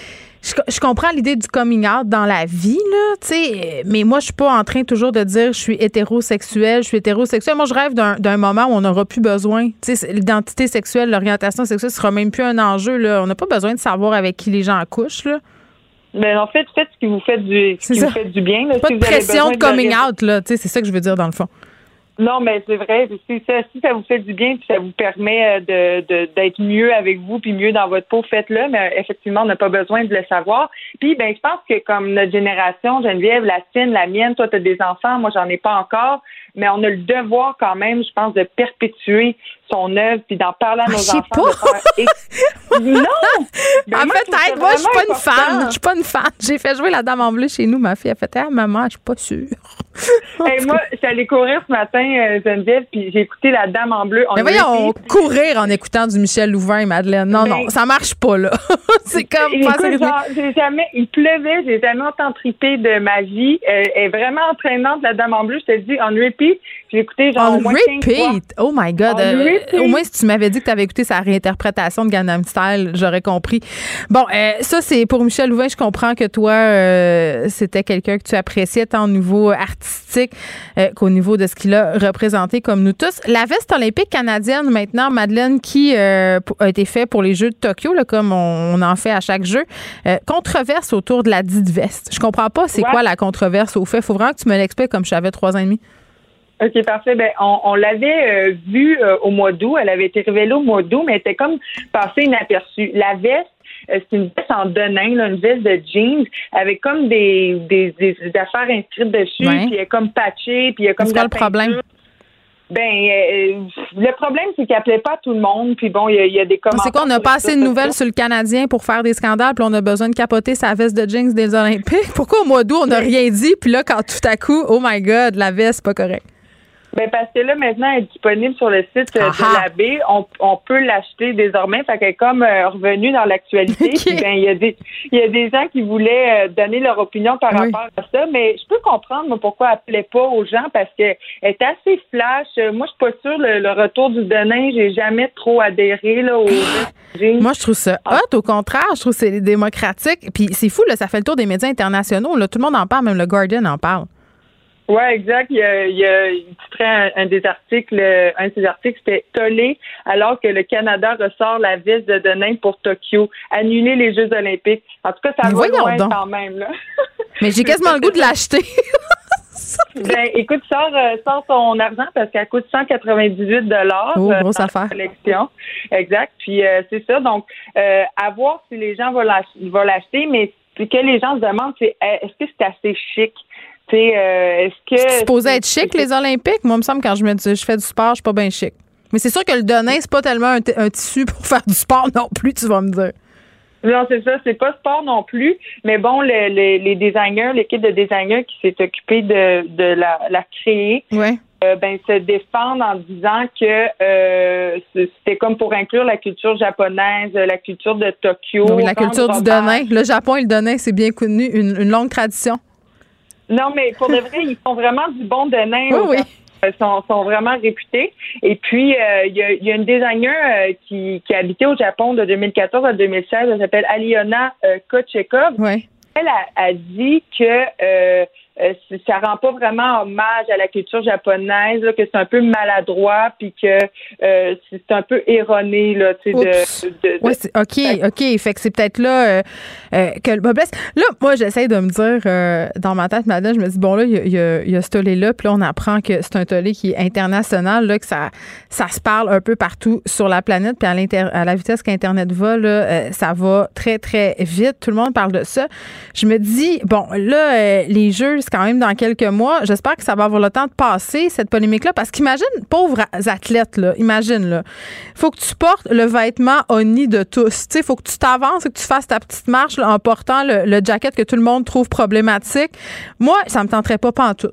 je, comprends l'idée du coming out dans la vie, là, tu sais, mais moi, je suis pas en train toujours de dire je suis hétérosexuel, je suis hétérosexuel. Moi, je rêve d'un moment où on n'aura plus besoin. Tu sais, l'identité sexuelle, l'orientation sexuelle sera même plus un enjeu, là. On n'a pas besoin de savoir avec qui les gens accouchent, là. Mais en fait, faites ce qui vous fait du, ce qui vous fait du bien. pas de pression de coming out, là. Tu sais, c'est ça que je veux dire, dans le fond. Non, mais c'est vrai. Si ça, si ça vous fait du bien, puis ça vous permet euh, de, d'être mieux avec vous, puis mieux dans votre peau, faites-le. Mais effectivement, on n'a pas besoin de le savoir. Puis, ben, je pense que comme notre génération, Geneviève, la tienne, la mienne, toi, tu as des enfants, moi, j'en ai pas encore mais on a le devoir quand même, je pense, de perpétuer son œuvre puis d'en parler à ah, nos enfants. Pas. non! Ben en fait, moi, je suis pas une fan. Je suis pas une fan. J'ai fait jouer la Dame en bleu chez nous. Ma fille a fait Ah, maman, je suis pas sûre. hey, moi, j'allais allée courir ce matin, euh, Geneviève, puis j'ai écouté la Dame en bleu. On mais voyons, courir en écoutant du Michel Louvain et Madeleine. Non, non, ça marche pas, là. c'est comme. Écoute, genre, jamais. Il pleuvait, j'ai jamais entendu triper de ma vie. Elle est vraiment entraînante, la Dame en bleu. Je te dis, en repeat. J'ai écouté genre. En repeat! Oh my God! Euh, au moins, si tu m'avais dit que tu avais écouté sa réinterprétation de Gangnam Style, j'aurais compris. Bon, euh, ça, c'est pour Michel Louvain. Je comprends que toi, euh, c'était quelqu'un que tu appréciais tant au niveau artistique qu'au niveau de ce qu'il a représenté comme nous tous. La veste olympique canadienne, maintenant, Madeleine, qui a été fait pour les Jeux de Tokyo, là, comme on, en fait à chaque jeu, controverse autour de la dite veste. Je comprends pas c'est quoi la controverse au fait. Faut vraiment que tu me l'expliques comme j'avais trois ans et demi. OK, parfait. Ben, on, on l'avait euh, vu euh, au mois d'août. Elle avait été révélée au mois d'août, mais elle était comme passée inaperçue. La veste, euh, c'est une veste en denim, là, une veste de jeans, avec comme des, des, des affaires inscrites dessus, puis elle est comme patchée, puis il y a comme. C'est quoi le problème? Ben, le problème, c'est qu'elle plaît pas tout le monde. Puis bon, il y, a des commentaires. C'est quoi, on n'a pas assez de nouvelles sur le Canadien pour faire des scandales, puis on a besoin de capoter sa veste de jeans des Olympiques. Pourquoi au mois d'août, on n'a rien dit, puis là, quand tout à coup, oh my God, la veste, pas correct. Ben parce que là maintenant elle est disponible sur le site euh, de la baie. On, on peut l'acheter désormais. Fait qu'elle est comme euh, revenue dans l'actualité. Ben il y a des il y a des gens qui voulaient euh, donner leur opinion par rapport à ça, mais je peux comprendre moi, pourquoi elle plaît pas aux gens parce que elle est assez flash. Moi je suis pas sûre le, retour du Denain, j'ai jamais trop adhéré là au Moi je trouve ça ah. hot au contraire, je trouve que c'est démocratique. Puis c'est fou là, ça fait le tour des médias internationaux là, tout le monde en parle, même le Guardian en parle. Oui, exact. Il, y a, il, y a, il titrait un, des articles, un de ces articles, c'était Tollé, alors que le Canada ressort la vis de Denain pour Tokyo, annuler les Jeux olympiques. En tout cas, ça va loin quand même. Là. Mais j'ai quasiment le goût de l'acheter. ben, écoute, sors, euh, sors ton argent parce qu'elle coûte 198 dollars. Oh, euh, grosse affaire. Collection. Exact. Puis euh, c'est ça. Donc, à voir si les gens vont l'acheter, mais ce que les gens se demandent, c'est est-ce que c'est assez chic? Euh, est-ce que. C'est supposé être chic, les Olympiques? Moi, il me semble, quand je me dis, je fais du sport, je suis pas bien chic. Mais c'est sûr que le Denain, c'est pas tellement un, tissu pour faire du sport non plus, tu vas me dire. Non, c'est ça, c'est pas sport non plus. Mais bon, les designers, l'équipe de designers qui s'est occupée de, la, créer, euh, ben, se défendent en disant que euh, c'était comme pour inclure la culture japonaise, la culture de Tokyo. Oui, la culture du Denain. Le Japon et le Denain, c'est bien connu, une longue tradition. Non, mais pour de vrai, ils font vraiment du bon denain. Oui, oui. Ils sont, sont, vraiment réputés. Et puis, euh, il y, a, y, a, une designer euh, qui, qui a habité au Japon de 2014 à 2016. Elle s'appelle Aliona euh, Kochekov. Oui. Elle a, a, dit que euh, ça rend pas vraiment hommage à la culture japonaise, que c'est un peu maladroit, puis que euh, c'est un peu erroné là, tu sais, de, ouais, ok, ok, fait que c'est peut-être là euh, que le blesse. Là, moi, j'essaie de me dire dans ma tête, madame, je me dis bon là, il y a, y a, ce tollé là, puis là, on apprend que c'est un tollé qui est international, là, que ça, ça se parle un peu partout sur la planète, puis à, à la vitesse qu'Internet va, là, ça va très très vite. Tout le monde parle de ça. Je me dis bon là, les jeux quand même dans quelques mois. J'espère que ça va avoir le temps de passer, cette polémique-là, parce qu'imagine, pauvres athlètes, là, imagine, là. faut que tu portes le vêtement oni de tous. Il faut que tu t'avances et que tu fasses ta petite marche en portant le, jacket que tout le monde trouve problématique. Moi, ça me tenterait pas, tout.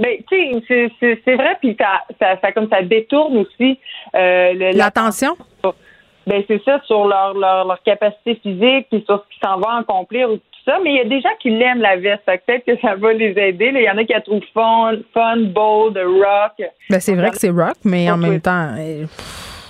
Mais tu sais, c'est vrai, puis ça, ça, ça, comme ça détourne aussi euh, l'attention. Ben c'est ça sur leur, leur, leur capacité physique puis sur ce qui s'en va accomplir tout ça. Mais il y a des gens qui l'aiment la veste. Peut-être que ça va les aider. Il y en a qui la trouvent fun, fun, bold, rock. Ben c'est vrai que c'est rock, mais en même temps.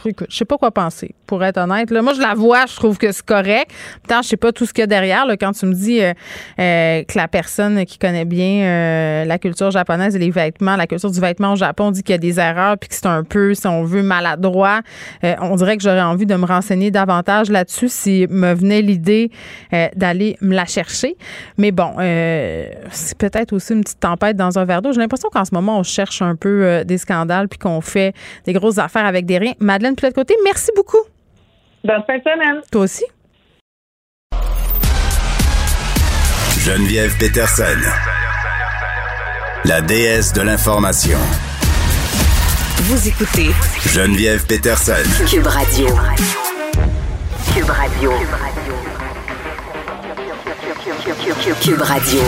Écoute, je sais pas quoi penser, pour être honnête. Là, moi, je la vois, je trouve que c'est correct. Pourtant, je sais pas tout ce qu'il y a derrière. Là, quand tu me dis euh, euh, que la personne qui connaît bien euh, la culture japonaise et les vêtements, la culture du vêtement au Japon, dit qu'il y a des erreurs puis que c'est un peu, si on veut, maladroit, on dirait que j'aurais envie de me renseigner davantage là-dessus si me venait l'idée d'aller me la chercher. Mais bon, c'est peut-être aussi une petite tempête dans un verre d'eau. J'ai l'impression qu'en ce moment, on cherche un peu des scandales puis qu'on fait des grosses affaires avec des riens. Madeleine de l'autre côté, merci beaucoup. Bonne fin de semaine. Toi aussi. Geneviève Peterson, la déesse de l'information. Vous écoutez Geneviève Peterson. Cube Radio. Cube Radio. Cube Radio.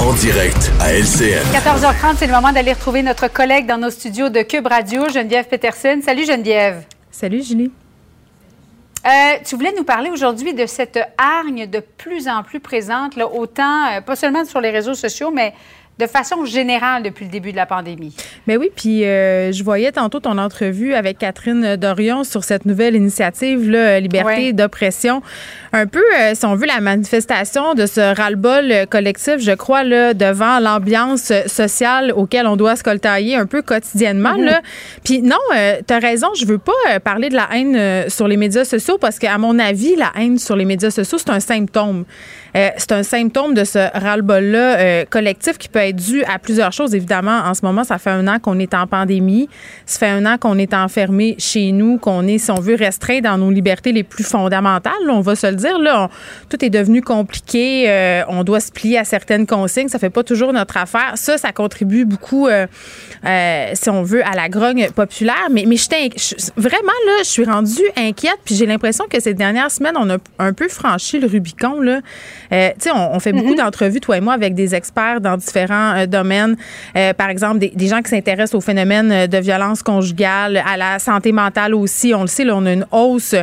En direct à LCN. 14h30, c'est le moment d'aller retrouver notre collègue dans nos studios de Cube Radio, Geneviève Peterson. Salut Geneviève. Salut Julie. Euh, tu voulais nous parler aujourd'hui de cette hargne de plus en plus présente, là, autant, euh, pas seulement sur les réseaux sociaux, mais de façon générale depuis le début de la pandémie. Mais ben oui, puis euh, je voyais tantôt ton entrevue avec Catherine Dorion sur cette nouvelle initiative, là, Liberté d'oppression. Un peu, euh, si on veut, la manifestation de ce ras-le-bol collectif, je crois, là, devant l'ambiance sociale auquel on doit se coltailler un peu quotidiennement. Mm-hmm. là. Puis non, euh, tu as raison, je veux pas parler de la haine sur les médias sociaux parce qu'à mon avis, la haine sur les médias sociaux, c'est un symptôme. c'est un symptôme de ce ras-le-bol-là collectif qui peut être dû à plusieurs choses. Évidemment, en ce moment, ça fait un an qu'on est en pandémie. Ça fait un an qu'on est enfermé chez nous, qu'on est, si on veut, restreint dans nos libertés les plus fondamentales. on va se le dire. Là, tout est devenu compliqué. Euh, on doit se plier à certaines consignes. Ça fait pas toujours notre affaire. Ça, ça contribue beaucoup, euh, euh, si on veut, à la grogne populaire. Mais, mais vraiment, là, je suis rendue inquiète. Puis j'ai l'impression que ces dernières semaines, on a un peu franchi le Rubicon. Là. tu sais, on, fait beaucoup mm-hmm. d'entrevues, toi et moi, avec des experts dans différents domaines. Par exemple, des, gens qui s'intéressent au phénomène de violence conjugale, à la santé mentale aussi. On le sait, là, on a une hausse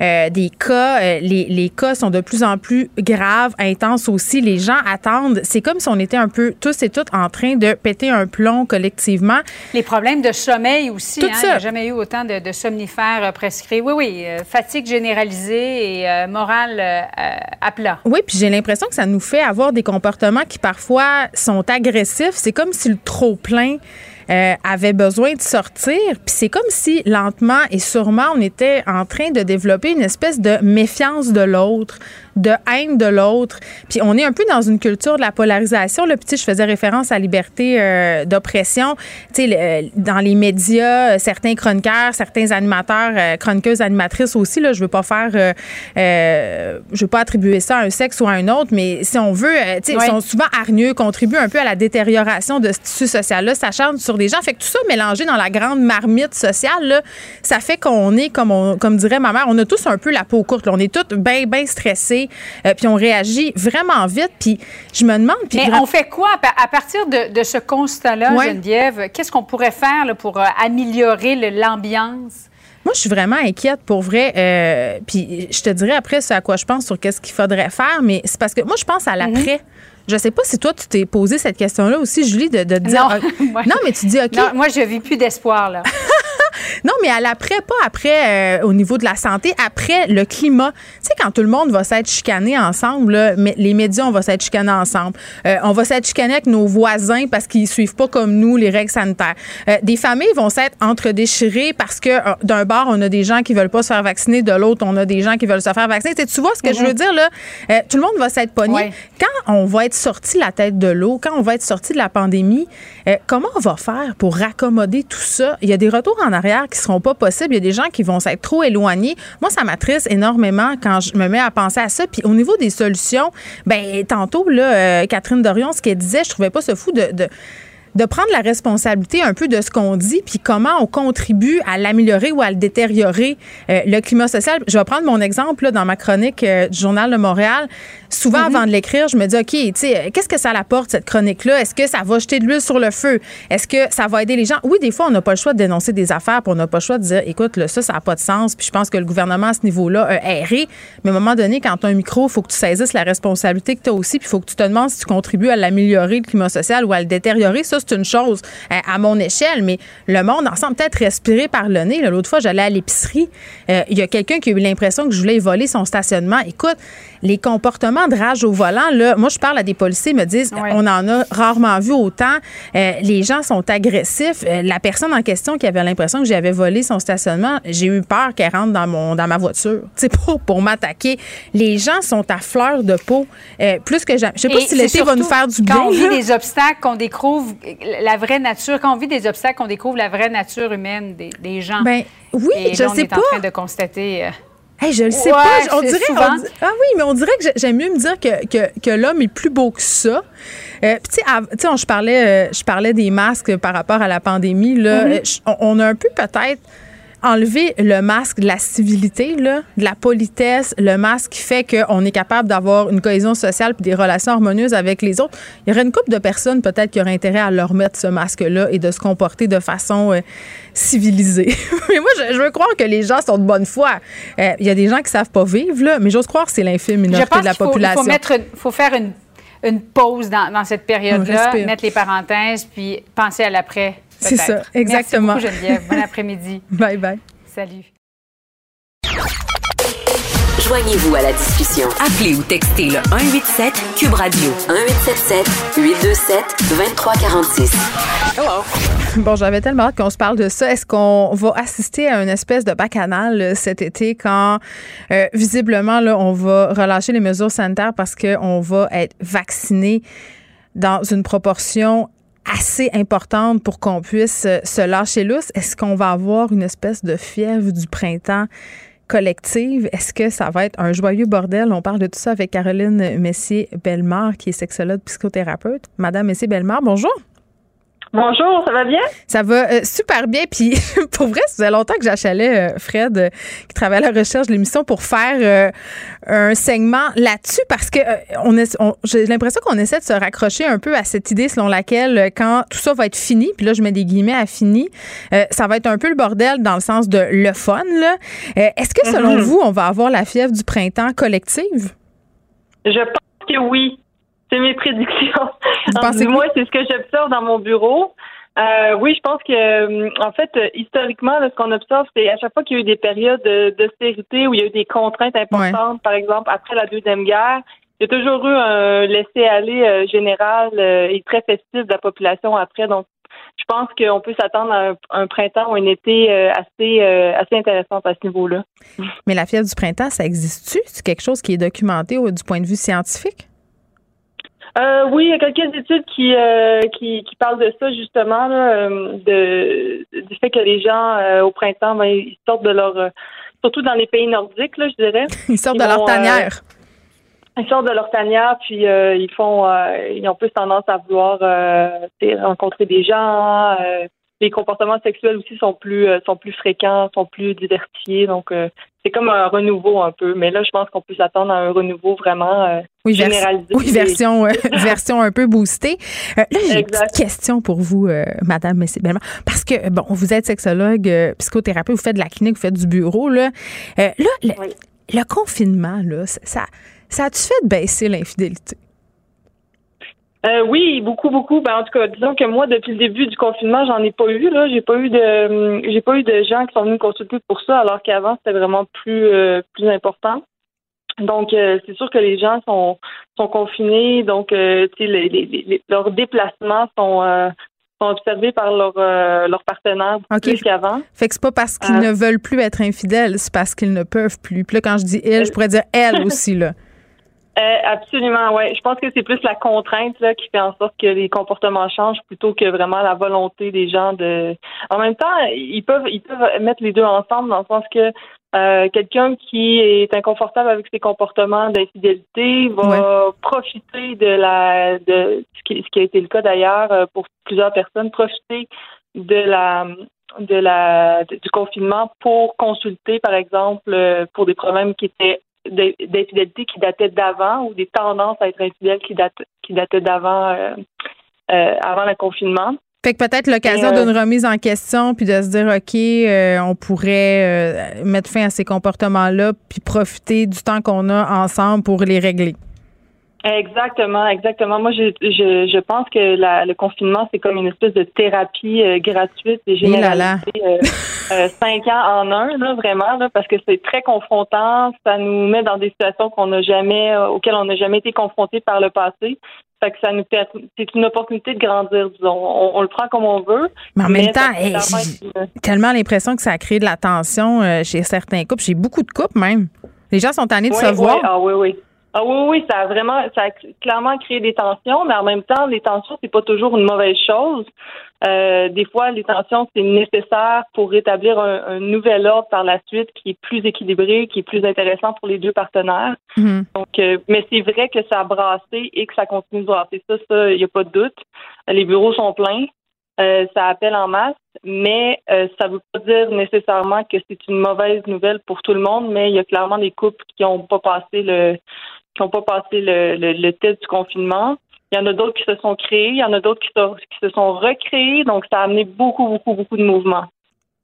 des cas. Les, les, cas sont de plus en plus graves, intenses aussi. Les gens attendent. C'est comme si on était un peu tous et toutes en train de péter un plomb collectivement. Les problèmes de sommeil aussi. Tout hein, ça. Il n'y a jamais eu autant de, somnifères prescrits. Oui, oui. fatigue généralisée et morale à plat. Oui, puis j'ai l'impression que ça nous fait avoir des comportements qui parfois sont agressif. C'est comme si le trop-plein euh, avait besoin de sortir. Puis c'est comme si lentement et sûrement on était en train de développer une espèce de méfiance de l'autre, de haine de l'autre. Puis on est un peu dans une culture de la polarisation. Là. Puis je faisais référence à liberté euh, d'oppression. Tu sais, euh, dans les médias, euh, certains chroniqueurs, certains animateurs, chroniqueuses, animatrices aussi. Là, je veux pas faire, je veux pas attribuer ça à un sexe ou à un autre, mais si on veut, tu sais, ils sont souvent hargneux, contribuent un peu à la détérioration de ce tissu social-là. Ça chante sur des gens. Fait que tout ça mélangé dans la grande marmite sociale, là, ça fait qu'on est, comme, on, comme dirait ma mère, on a tous un peu la peau courte. Là. On est tous bien, bien stressés euh, puis on réagit vraiment vite. Puis je me demande. Mais on fait quoi à partir de, ce constat-là, Geneviève? Qu'est-ce qu'on pourrait faire pour euh, améliorer l'ambiance? Moi, je suis vraiment inquiète pour vrai. Euh, puis je te dirais après ce à quoi je pense sur qu'est-ce qu'il faudrait faire, mais c'est parce que moi, je pense à l'après. Mhm. Je sais pas si toi, tu t'es posé cette question-là aussi, Julie, de, de dire. Non. mais tu dis, OK. moi, je vis plus d'espoir, là. Non, mais à l'après, pas après euh, au niveau de la santé, après le climat. Tu sais, quand tout le monde va s'être chicané ensemble, les médias, on va s'être chicané ensemble. Euh, on va s'être chicané avec nos voisins parce qu'ils suivent pas comme nous les règles sanitaires. Euh, des familles vont s'être entre-déchirées parce que d'un bord, on a des gens qui veulent pas se faire vacciner, de l'autre, on a des gens qui veulent se faire vacciner. tu vois ce que je veux mhm. dire, là? tout le monde va s'être pogné. Quand on va être sorti la tête de l'eau, quand on va être sorti de la pandémie, comment on va faire pour raccommoder tout ça? Il y a des retours en arrière qui seront pas possibles. Il y a des gens qui vont s'être trop éloignés. Moi, ça m'attriste énormément quand je me mets à penser à ça. Puis au niveau des solutions, ben tantôt là, euh, Catherine Dorion, ce qu'elle disait, je trouvais pas ce fou de de prendre la responsabilité un peu de ce qu'on dit, puis comment on contribue à l'améliorer ou à le détériorer, euh, le climat social. Je vais prendre mon exemple là, dans ma chronique euh, du Journal de Montréal. Souvent, mm-hmm. avant de l'écrire, je me dis, OK, tu sais, qu'est-ce que ça apporte, cette chronique-là? Est-ce que ça va jeter de l'huile sur le feu? Est-ce que ça va aider les gens? Oui, des fois, on n'a pas le choix de dénoncer des affaires, puis on n'a pas le choix de dire, écoute, là, ça, ça n'a pas de sens, puis je pense que le gouvernement, à ce niveau-là, a erré. Mais à un moment donné, quand tu as un micro, il faut que tu saisisses la responsabilité que tu as aussi, puis il faut que tu te demandes si tu contribues à l'améliorer, le climat social, ou à le détériorer. Ça, c'est une chose euh, à mon échelle, mais le monde en semble peut-être respirer par le nez. L'autre fois, j'allais à l'épicerie. Euh, il y a quelqu'un qui a eu l'impression que je voulais voler son stationnement. Écoute, les comportements de rage au volant, là, moi, je parle à des policiers, ils me disent, on en a rarement vu autant. Euh, les gens sont agressifs. la personne en question qui avait l'impression que j'avais volé son stationnement, j'ai eu peur qu'elle rentre dans, mon, dans ma voiture, tu pour, pour m'attaquer. Les gens sont à fleur de peau. plus que jamais. Je sais pas si l'été va nous faire du bien. Quand on vit des obstacles, qu'on découvre la vraie nature, quand on vit des obstacles, qu'on découvre la vraie nature humaine des, des gens. Ben oui, Et je là, sais on est pas. en train de constater. Hey, je le sais Ouais, pas. On dirait, on ah oui, mais on dirait que j'ai- j'aime mieux me dire que, que, que l'homme est plus beau que ça. Euh, tu sais, je parlais, euh, je parlais des masques par rapport à la pandémie. Là, Mm-hmm. Euh, on a un peu peut-être enlevé le masque de la civilité, là, de la politesse, le masque qui fait qu'on est capable d'avoir une cohésion sociale puis des relations harmonieuses avec les autres. Il y aurait une couple de personnes peut-être qui auraient intérêt à leur mettre ce masque-là et de se comporter de façon euh, civilisée. mais moi, je, je veux croire que les gens sont de bonne foi. Euh, Il y a des gens qui savent pas vivre, là, mais j'ose croire que c'est l'infime je minorité pense de la faut, il population. faut, mettre, faut faire une, une pause dans, dans cette période-là, mettre les parenthèses, puis penser à l'après. C'est ça, exactement. Merci beaucoup, Geneviève. Bon après-midi. Bye bye. Salut. Joignez-vous à la discussion. Appelez ou textez le 187 Cube Radio 1877 827 2346. Bon, j'avais tellement hâte qu'on se parle de ça. Est-ce qu'on va assister à une espèce de bacchanal euh, cet été quand, euh, visiblement, là, on va relâcher les mesures sanitaires parce qu'on va être vacciné dans une proportion assez importante pour qu'on puisse euh, se lâcher lousse? Est-ce qu'on va avoir une espèce de fièvre du printemps collective? Est-ce que ça va être un joyeux bordel? On parle de tout ça avec Caroline Messier-Bellemare, qui est sexologue psychothérapeute. Madame Messier-Bellemare, bonjour. Bonjour, ça va bien? Ça va euh, super bien. Puis, pour vrai, ça faisait longtemps que j'achalais euh, Fred, euh, qui travaille à la recherche de l'émission, pour faire un segment là-dessus parce que on est- on- j'ai l'impression qu'on essaie de se raccrocher un peu à cette idée selon laquelle, quand tout ça va être fini, puis là, je mets des guillemets à fini, ça va être un peu le bordel dans le sens de le fun. Est-ce que, selon Mhm. vous, on va avoir la fièvre du printemps collective? Je pense que oui. C'est mes prédictions. Du moins, c'est ce que j'observe dans mon bureau. Euh, oui, je pense que, euh, en fait, euh, historiquement, là, ce qu'on observe, c'est à chaque fois qu'il y a eu des périodes de- d'austérité où il y a eu des contraintes importantes, par exemple, après la Deuxième Guerre, il y a toujours eu un laisser-aller général et très festif de la population après. Donc, je pense qu'on peut s'attendre à un, un printemps ou un été assez, assez intéressant à ce niveau-là. Mais la fièvre du printemps, ça existe-tu? C'est quelque chose qui est documenté du point de vue scientifique? Euh, oui, il y a quelques études qui, euh, qui, qui parlent de ça justement, là, euh, de, du fait que les gens euh, au printemps, ben, ils sortent de leur, euh, surtout dans les pays nordiques, là, je dirais. Ils sortent de leur vont, euh, tanière. ils sortent de leur tanière, puis euh, ils font, euh, ils ont plus tendance à vouloir euh, rencontrer des gens. Les comportements sexuels aussi sont plus, euh, sont plus fréquents, sont plus diversifiés. Donc, euh, c'est comme un renouveau un peu. Mais là, je pense qu'on peut s'attendre à un renouveau vraiment euh, Oui, généralisé. oui, version, version un peu boostée. Là, j'ai une petite question pour vous, Madame Bellemare. Parce que, bon, vous êtes sexologue, psychothérapeute, vous faites de la clinique, vous faites du bureau. Là, là le, le confinement, là, ça, ça, ça a-tu fait baisser l'infidélité? Euh, oui, beaucoup, beaucoup. Ben, en tout cas, disons que moi, depuis le début du confinement, j'en ai pas eu. Là, j'ai pas eu de, hum, j'ai pas eu de gens qui sont venus me consulter pour ça, alors qu'avant c'était vraiment plus, euh, plus important. Donc, euh, c'est sûr que les gens sont, sont confinés, donc euh, tu sais, les, les, les- leurs déplacements sont, euh, sont observés par leurs euh, leurs partenaires OK. plus qu'avant. Fait que c'est pas parce qu'ils Euh. ne veulent plus être infidèles, c'est parce qu'ils ne peuvent plus. Puis là, quand je dis il, je pourrais dire elle aussi, là. Euh, absolument, ouais. Je pense que c'est plus la contrainte là, qui fait en sorte que les comportements changent plutôt que vraiment la volonté des gens de. En même temps, ils peuvent ils peuvent mettre les deux ensemble dans le sens que Euh, quelqu'un qui est inconfortable avec ses comportements d'infidélité va profiter de la de ce qui, ce qui, a été le cas d'ailleurs euh, pour plusieurs personnes, profiter de la de la du confinement pour consulter, par exemple, euh, pour des problèmes qui étaient d'infidélité qui dataient d'avant ou des tendances à être infidèle qui dataient qui dataient d'avant avant le confinement. Fait que peut-être l'occasion d'une euh, remise en question, puis de se dire, OK, euh, on pourrait euh, mettre fin à ces comportements-là, puis profiter du temps qu'on a ensemble pour les régler. Exactement, exactement. Moi, je, je, je pense que le confinement, c'est comme une espèce de thérapie gratuite et généralisée. cinq ans en un, là, vraiment, là, parce que c'est très confrontant. Ça nous met dans des situations qu'on n'a jamais, auxquelles on n'a jamais été confronté par le passé. Fait que ça nous c'est une opportunité de grandir, disons. On, le prend comme on veut. Mais en même temps, j'ai tellement l'impression que ça a créé de la tension euh, chez certains couples. J'ai beaucoup de couples même. Les gens sont tannés de se voir. Ah oui, oui. Ah oui, oui, ça a vraiment, ça a clairement créé des tensions, mais en même temps, les tensions, c'est pas toujours une mauvaise chose. Euh, des fois, les tensions, c'est nécessaire pour rétablir un, nouvel ordre par la suite qui est plus équilibré, qui est plus intéressant pour les deux partenaires. Mhm. Donc, euh, mais c'est vrai que ça a brassé et que ça continue de brasser. Ça, ça, il n'y a pas de doute. Les bureaux sont pleins. Euh, ça appelle en masse, mais ça ne veut pas dire nécessairement que c'est une mauvaise nouvelle pour tout le monde, mais il y a clairement des couples qui n'ont pas passé le qui n'ont pas passé le, le, test du confinement. Il y en a d'autres qui se sont créés, il y en a d'autres qui, se sont recréés, donc ça a amené beaucoup, beaucoup, beaucoup de mouvements.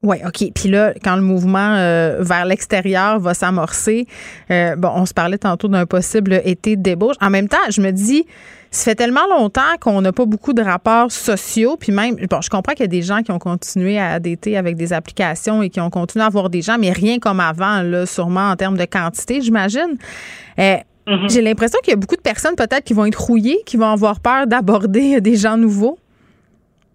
Oui, OK. Puis là, quand le mouvement euh, vers l'extérieur va s'amorcer, euh, bon, on se parlait tantôt d'un possible été de débauche. En même temps, je me dis, ça fait tellement longtemps qu'on n'a pas beaucoup de rapports sociaux, puis même, bon, je comprends qu'il y a des gens qui ont continué à dater avec des applications et qui ont continué à avoir des gens, mais rien comme avant, là, sûrement en termes de quantité, j'imagine. Euh, Mhm. J'ai l'impression qu'il y a beaucoup de personnes peut-être qui vont être rouillées, qui vont avoir peur d'aborder des gens nouveaux.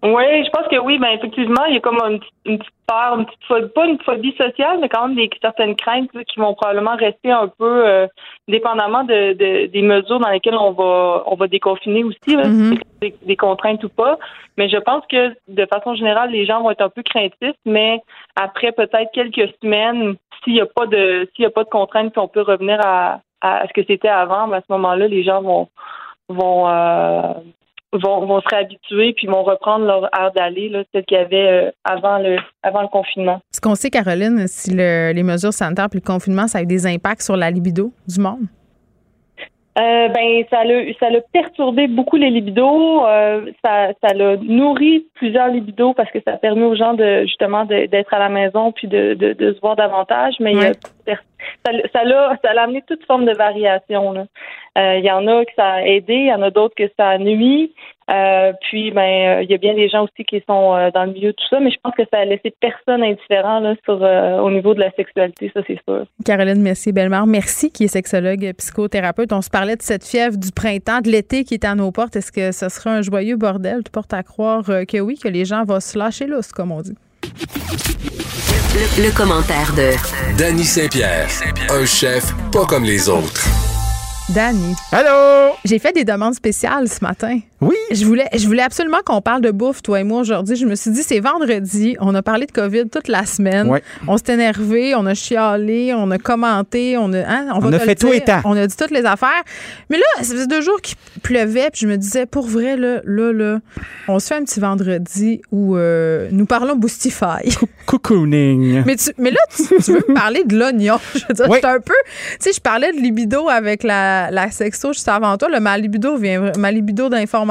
Oui, je pense que oui. Ben effectivement, il y a comme une, petite peur, une petite phobie, pas une phobie sociale, mais quand même des certaines craintes qui vont probablement rester un peu euh, dépendamment de, des mesures dans lesquelles on va on va déconfiner aussi, mhm. des, contraintes ou pas. Mais je pense que de façon générale, les gens vont être un peu craintifs, mais après peut-être quelques semaines, s'il n'y a pas de s'il y a pas de contraintes, qu'on peut revenir à, à ce que c'était avant, à ce moment-là, les gens vont vont, euh, vont vont se réhabituer puis vont reprendre leur air d'aller, là, celle qu'il y avait euh, avant le avant le confinement. Est-ce qu'on sait, Caroline, si les mesures sanitaires puis le confinement, ça a eu des impacts sur la libido du monde? Euh, ben ça l'a ça l'a perturbé beaucoup les libidos, euh, ça ça l'a nourri plusieurs libidos parce que ça permet aux gens de justement d'être à la maison puis de, de, de, se voir davantage, mais ça ça l'a ça l'a amené toute forme de variation. Euh, il y en a que ça a aidé, il y en a d'autres que ça a nuit. Euh, puis, ben, euh, il y a bien des gens aussi qui sont dans le milieu de tout ça, mais je pense que ça a laissé personne indifférent là, sur, au niveau de la sexualité, ça c'est sûr. Caroline Messier-Bellemare, merci, qui est sexologue, psychothérapeute. On se parlait de cette fièvre du printemps, de l'été qui est à nos portes. Est-ce que ce sera un joyeux bordel? Tu portes à croire que oui, que les gens vont se lâcher l'os, comme on dit? Le, le commentaire de Danny Saint-Pierre, un chef pas comme les autres. Danny. Allô? J'ai fait des demandes spéciales ce matin. Oui. Je voulais, je voulais absolument qu'on parle de bouffe, toi et moi, aujourd'hui. Je me suis dit, c'est vendredi. On a parlé de COVID toute la semaine. On s'est énervé, on a chialé, on a commenté, on a, hein, on, a fait tout et On a dit toutes les affaires. Mais là, ça faisait deux jours qu'il pleuvait, puis je me disais, pour vrai, là, là, là, on se fait un petit vendredi où euh, nous parlons Boostify. Cocooning. Mais, mais là, tu, veux me parler de l'oignon. Je veux dire, un peu. Tu sais, je parlais de libido avec la, la sexo juste avant toi. Le ma libido vient, ma libido d'information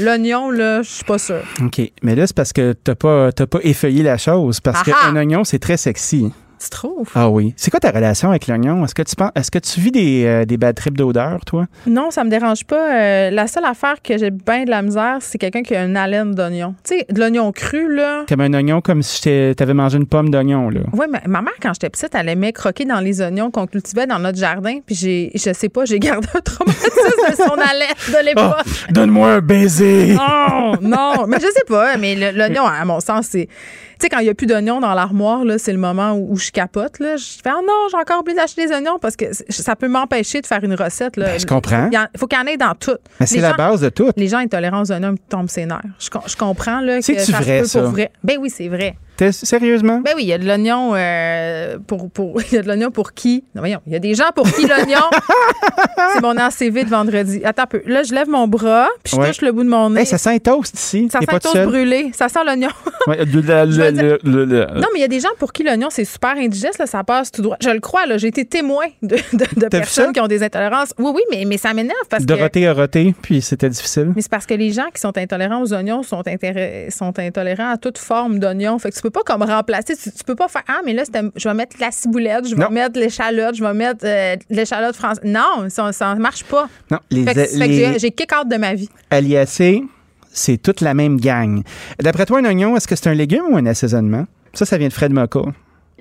L'oignon, là, je suis pas sûre. OK. Mais là, c'est parce que t'as pas, pas effeuillé la chose. Parce qu'un oignon, c'est très sexy. Tu trouves? Ah oui. C'est quoi ta relation avec l'oignon? Est-ce que tu penses, est-ce que tu vis des, euh, des bad trips d'odeur, toi? Non, ça me dérange pas. Euh, la seule affaire que j'ai bien de la misère, c'est quelqu'un qui a une haleine d'oignon. Tu sais, de l'oignon cru, là. Comme un oignon comme si tu avais mangé une pomme d'oignon, là. Oui, mais ma mère, quand j'étais petite, elle aimait croquer dans les oignons qu'on cultivait dans notre jardin. Puis j'ai, je sais pas, j'ai gardé un traumatisme de son haleine de l'époque. Oh, donne-moi un baiser! Non, non, mais je sais pas. Mais l'oignon, à mon sens, c'est sais, quand il n'y a plus d'oignons dans l'armoire, là, c'est le moment où, je capote. Là. Je fais, oh non, j'ai encore oublié d'acheter des oignons parce que ça peut m'empêcher de faire une recette. Là. Ben, je comprends. Il faut qu'il y en ait dans tout. Mais c'est la base de tout. Les gens intolérants aux oignons tombent ses nerfs. Je, je comprends là, que ça vrai, ça? pour vrai. Ben oui, c'est vrai. Sérieusement? Ben oui, il y a de l'oignon euh, pour, pour. Il y a de l'oignon pour qui? Non, voyons. Il y a des gens pour qui l'oignon? c'est mon ACV de vendredi. Attends un peu. Là, je lève mon bras, puis je touche le bout de mon nez. ça sent un toast ici. Ça sent un toast brûlé. Ça sent l'oignon. Ouais, non, mais il y a des gens pour qui l'oignon, c'est super indigeste. Là, ça passe tout droit. Je le crois. J'ai été témoin de, de, personnes qui ont des intolérances. Oui, oui, mais, mais ça m'énerve parce Dorothée que. A roté, puis c'était difficile. Mais c'est parce que les gens qui sont intolérants aux oignons sont, sont intolérants à toute forme d'oignon. Fait que tu peux pas comme remplacer. Tu, peux pas faire Ah, mais là, je vais mettre la ciboulette, je vais mettre l'échalote, je vais mettre euh, l'échalote française. Non, ça, ça marche pas. Non, les, j'ai kick out de ma vie. Aliacé, c'est toute la même gang. D'après toi, un oignon, est-ce que c'est un légume ou un assaisonnement? Ça, ça vient de Fred Moka.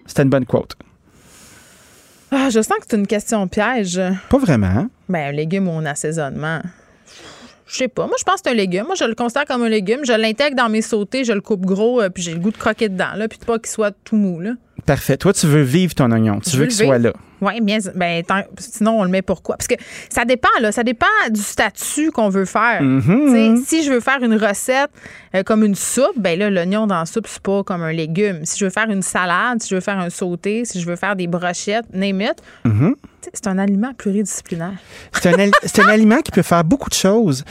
C'était une bonne quote. Ah, je sens que c'est une question piège. Pas vraiment. Ben, un légume ou un assaisonnement. Je sais pas. Moi, je pense que c'est un légume. Moi, je le considère comme un légume. Je l'intègre dans mes sautés, je le coupe gros, euh, puis j'ai le goût de croquer dedans, là, puis pas qu'il soit tout mou. Là. Parfait. Toi, tu veux vivre ton oignon. Tu veux, qu'il soit là. Oui, bien. Ben, sinon, on le met pourquoi? Parce que ça dépend, là. Ça dépend du statut qu'on veut faire. Mm-hmm. Si je veux faire une recette euh, comme une soupe, ben là, l'oignon dans la soupe, c'est pas comme un légume. Si je veux faire une salade, si je veux faire un sauté, si je veux faire des brochettes, name it, mm-hmm. c'est un aliment pluridisciplinaire. C'est un, un aliment qui peut faire beaucoup de choses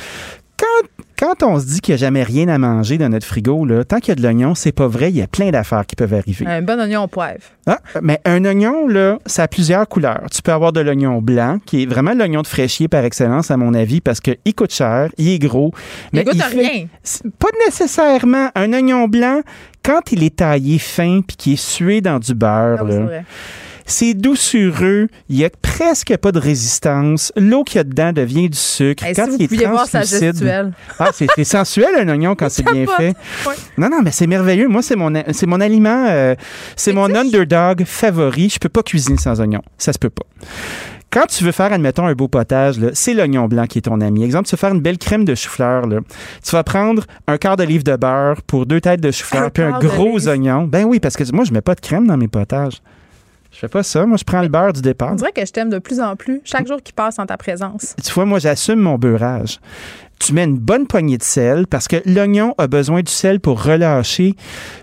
quand, on se dit qu'il n'y a jamais rien à manger dans notre frigo, là, tant qu'il y a de l'oignon, c'est pas vrai. Il y a plein d'affaires qui peuvent arriver. Un bon oignon au poivre. Ah, mais un oignon, là, ça a plusieurs couleurs. Tu peux avoir de l'oignon blanc, qui est vraiment l'oignon de fraîchier par excellence, à mon avis, parce qu'il coûte cher, il est gros. Mais il goûte rien. Pas nécessairement. Un oignon blanc, quand il est taillé fin puis qu'il est sué dans du beurre, là, c'est doucereux. Il n'y a presque pas de résistance. L'eau qu'il y a dedans devient du sucre. quand il est translucide. ah, c'est sensuel un oignon quand c'est bien fait. Non, non, mais c'est merveilleux. Moi, c'est mon, c'est mon aliment, euh, c'est mon underdog favori. Je peux pas cuisiner sans oignon. Ça se peut pas. Quand tu veux faire, admettons, un beau potage, c'est l'oignon blanc qui est ton ami. Exemple, tu veux faire une belle crème de chou-fleur. Tu vas prendre un quart de livre de beurre pour deux têtes de chou-fleur, puis un gros oignon. Ben oui, parce que moi, je mets pas de crème dans mes potages. Je fais pas ça. Moi, je prends le beurre du départ. On dirait que je t'aime de plus en plus chaque jour qui passe en ta présence. Tu vois, moi, j'assume mon beurrage. Tu mets une bonne poignée de sel parce que l'oignon a besoin du sel pour relâcher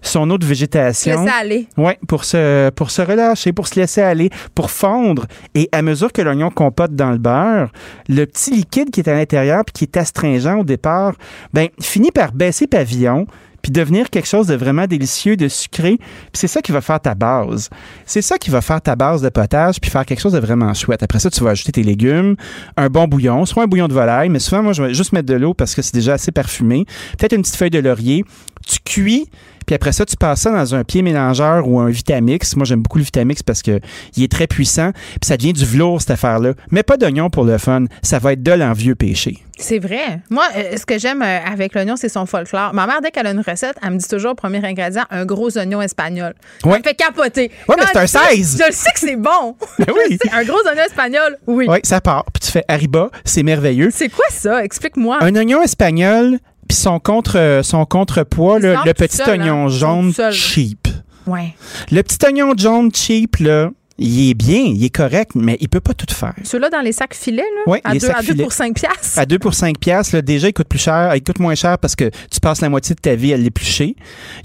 son eau de végétation. Se laisser aller. Oui, pour se, pour se relâcher, pour se laisser aller, pour fondre. Et à mesure que l'oignon compote dans le beurre, le petit liquide qui est à l'intérieur puis qui est astringent au départ, ben, finit par baisser pavillon puis devenir quelque chose de vraiment délicieux, de sucré. Puis c'est ça qui va faire ta base. C'est ça qui va faire ta base de potage, puis faire quelque chose de vraiment chouette. Après ça, tu vas ajouter tes légumes, un bon bouillon, soit un bouillon de volaille, mais souvent, moi, je vais juste mettre de l'eau parce que c'est déjà assez parfumé. Peut-être une petite feuille de laurier. Tu cuis, puis après ça, tu passes ça dans un pied mélangeur ou un Vitamix. Moi, j'aime beaucoup le Vitamix parce que il est très puissant. Puis ça devient du velours, cette affaire-là. Mais pas d'oignon pour le fun. Ça va être de l'envieux péché. C'est vrai. Moi, euh, ce que j'aime euh, avec l'oignon, c'est son folklore. Ma mère, dès qu'elle a une recette, elle me dit toujours, premier ingrédient, un gros oignon espagnol. Ouais. Ça me fait capoter. Oui, mais c'est un 16. Je le sais que c'est bon. Ben oui. un gros oignon espagnol, oui. Oui, ça part. Puis tu fais Arriba, c'est merveilleux. C'est quoi ça? Explique-moi. Un oignon espagnol, puis son, contre, son contrepoids, le petit oignon hein. jaune cheap. Ouais. Le petit oignon jaune cheap, là, il est bien, il est correct, mais il peut pas tout faire. Ceux-là dans les sacs filets, là, oui, à, les deux, sacs à deux pour 5 piastres. À 2 pour 5 piastres, là, déjà, il coûte plus cher. Il coûte moins cher parce que tu passes la moitié de ta vie à l'éplucher.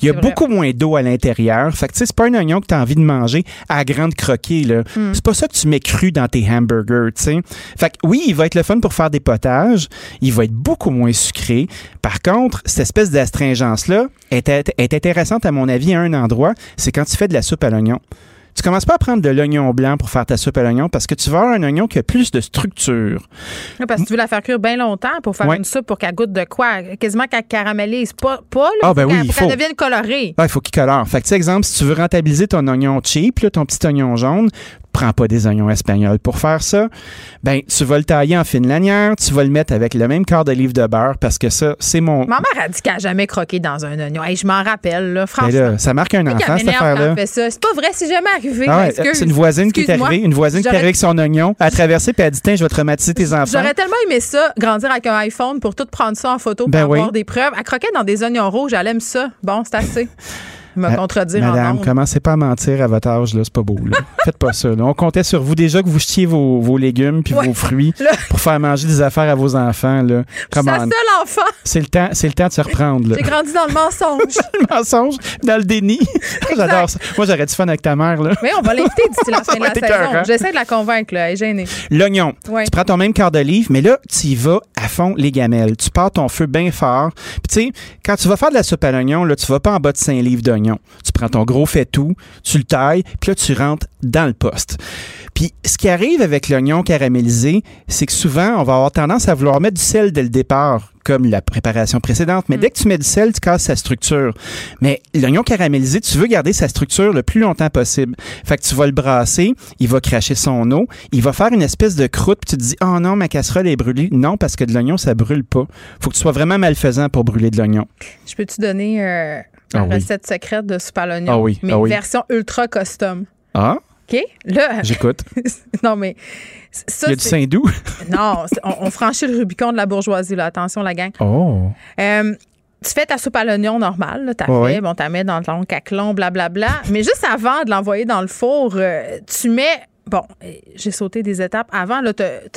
Il y a beaucoup moins d'eau à l'intérieur. Fait que, tu sais, c'est pas un oignon que tu as envie de manger à grande croquée, là. Hmm. C'est pas ça que tu mets cru dans tes hamburgers, tu sais. Fait que, oui, il va être le fun pour faire des potages. Il va être beaucoup moins sucré. Par contre, cette espèce d'astringence-là est, est intéressante, à mon avis, à un endroit. C'est quand tu fais de la soupe à l'oignon. Tu commences pas à prendre de l'oignon blanc pour faire ta soupe à l'oignon parce que tu vas avoir un oignon qui a plus de structure. parce que tu veux la faire cuire bien longtemps pour faire une soupe pour qu'elle goûte de quoi? Quasiment qu'elle caramélise. Pas, pas là, ah, ben oui, qu'elle devienne colorée. Ah, il faut qu'il colore. Fait que, exemple, si tu veux rentabiliser ton oignon cheap, ton petit oignon jaune, prends pas des oignons espagnols pour faire ça. Ben, tu vas le tailler en fine lanière, tu vas le mettre avec le même quart de livre de beurre parce que ça, c'est mon. Ma mère a dit qu'elle n'a jamais croqué dans un oignon. je m'en rappelle, là, ben franchement. ça marque un enfant, cette affaire-là. C'est pas vrai, c'est jamais arrivé. Ah c'est une voisine qui est arrivée, une voisine qui est arrivée avec son oignon, a traversé, puis elle a dit Tiens, je vais traumatiser tes enfants. J'aurais tellement aimé ça, grandir avec un iPhone pour tout prendre ça en photo pour ben avoir des preuves. Elle croquait dans des oignons rouges, elle aime ça. Bon, c'est assez. me contredire en Madame, commencez pas à mentir à votre âge, là, c'est pas beau. Là. Faites pas ça. là. On comptait sur vous déjà que vous jetiez vos, vos légumes puis Ouais. vos fruits Là. pour faire manger des affaires à vos enfants. Là. Seule enfant. C'est le temps, c'est le temps de se reprendre. J'ai grandi dans le mensonge. le mensonge, dans le déni. J'adore ça. Moi, j'aurais du fun avec ta mère. Là. Mais on va l'inviter d'ici la fin de la saison. J'essaie de la convaincre, là. Elle est gênée. L'oignon. Ouais. Tu prends ton même quart d'olive, mais là, tu y vas à fond les gamelles. Tu pars ton feu bien fort. Puis tu sais, quand tu vas faire de la soupe à l'oignon, là, tu vas pas en bas de 5 livres d'oignon. Tu prends ton gros fait-tout, tu le tailles, puis là, tu rentres dans le poste. Puis ce qui arrive avec l'oignon caramélisé, c'est que souvent, on va avoir tendance à vouloir mettre du sel dès le départ, comme la préparation précédente. Mais dès que tu mets du sel, tu casses sa structure. Mais l'oignon caramélisé, tu veux garder sa structure le plus longtemps possible. Fait que tu vas le brasser, il va cracher son eau, il va faire une espèce de croûte, puis tu te dis, oh non, ma casserole est brûlée. Non, parce que de l'oignon, ça brûle pas. Faut que tu sois vraiment malfaisant pour brûler de l'oignon. Je peux-tu donner euh, Ah la oui. recette secrète de soupe à l'oignon? Ah oui, Mais ah oui. version ultra custom. Ah, OK? Là. j'écoute. non, mais. Ça, Il y a du Saint-Doux? Non, on, on franchit le Rubicon de la bourgeoisie, là. Attention, la gang. Oh. Euh, tu fais ta soupe à l'oignon normale, là, t'as Ouais, fait, bon, t'as mets dans ton caclon, blablabla. Mais juste avant de l'envoyer dans le four, euh, tu mets. Bon, euh, j'ai sauté des étapes. Avant, là,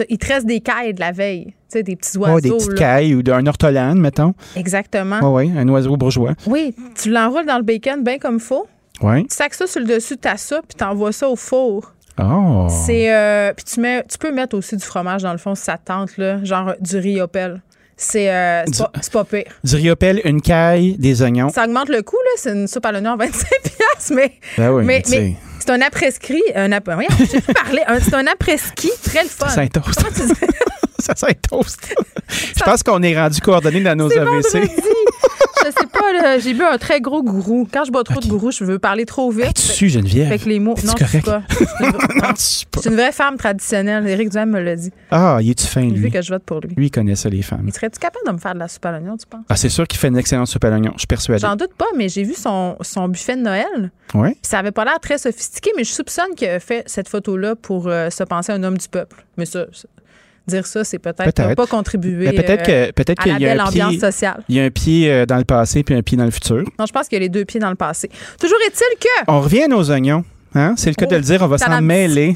il te reste des cailles de la veille. Tu sais, des petits oiseaux. Des petites là. cailles ou d'un ortolan, mettons. Exactement. Ouais, ouais, un oiseau bourgeois. Oui, tu l'enroules dans le bacon bien comme faut. Ouais. Tu sacs ça sur le dessus de ta soupe, puis t'envoies ça au four. Oh. C'est euh, puis tu mets tu peux mettre aussi du fromage dans le fond si ça te tente là, genre du riz opel. C'est euh, c'est pas, pire. Du riopel, une caille, des oignons. Ça augmente le coût là, c'est une soupe à l'oignon à 25 pièces mais Ben oui, mais, mais c'est un après-ski, un après un- c'est un après-ski très le fun. Toast. Tu dis? ça sent toast. Je pense qu'on est rendu coordonnés dans nos C'est AVC. Là, j'ai bu un très gros gourou. Quand je bois trop de gourou, je veux parler trop vite. Tu sues, Geneviève. Fait que les mots. Non, je suis correct? pas. non, tu sues pas. C'est une vraie femme traditionnelle. Éric Duhem me l'a dit. Ah, il est-tu fin, Il veut lui? que je vote pour lui. Lui, il connaît ça, les femmes. Il serait-tu capable de me faire de la soupe à l'oignon, tu penses? Ah, c'est sûr qu'il fait une excellente soupe à l'oignon. Je suis persuadé. J'en doute pas, mais j'ai vu son, son buffet de Noël. Puis ça avait pas l'air très sophistiqué, mais je soupçonne qu'il a fait cette photo-là pour euh, se penser un homme du peuple. Mais ça- dire ça, c'est peut-être pas contribuer peut-être euh, que peut-être à la y a belle un ambiance pied, sociale. il y a un pied euh, dans le passé puis un pied dans le futur. Non, je pense qu'il y a les deux pieds dans le passé. Toujours est-il que... On revient à nos oignons. Hein? C'est le cas Oh, de le dire, on va s'en mêler.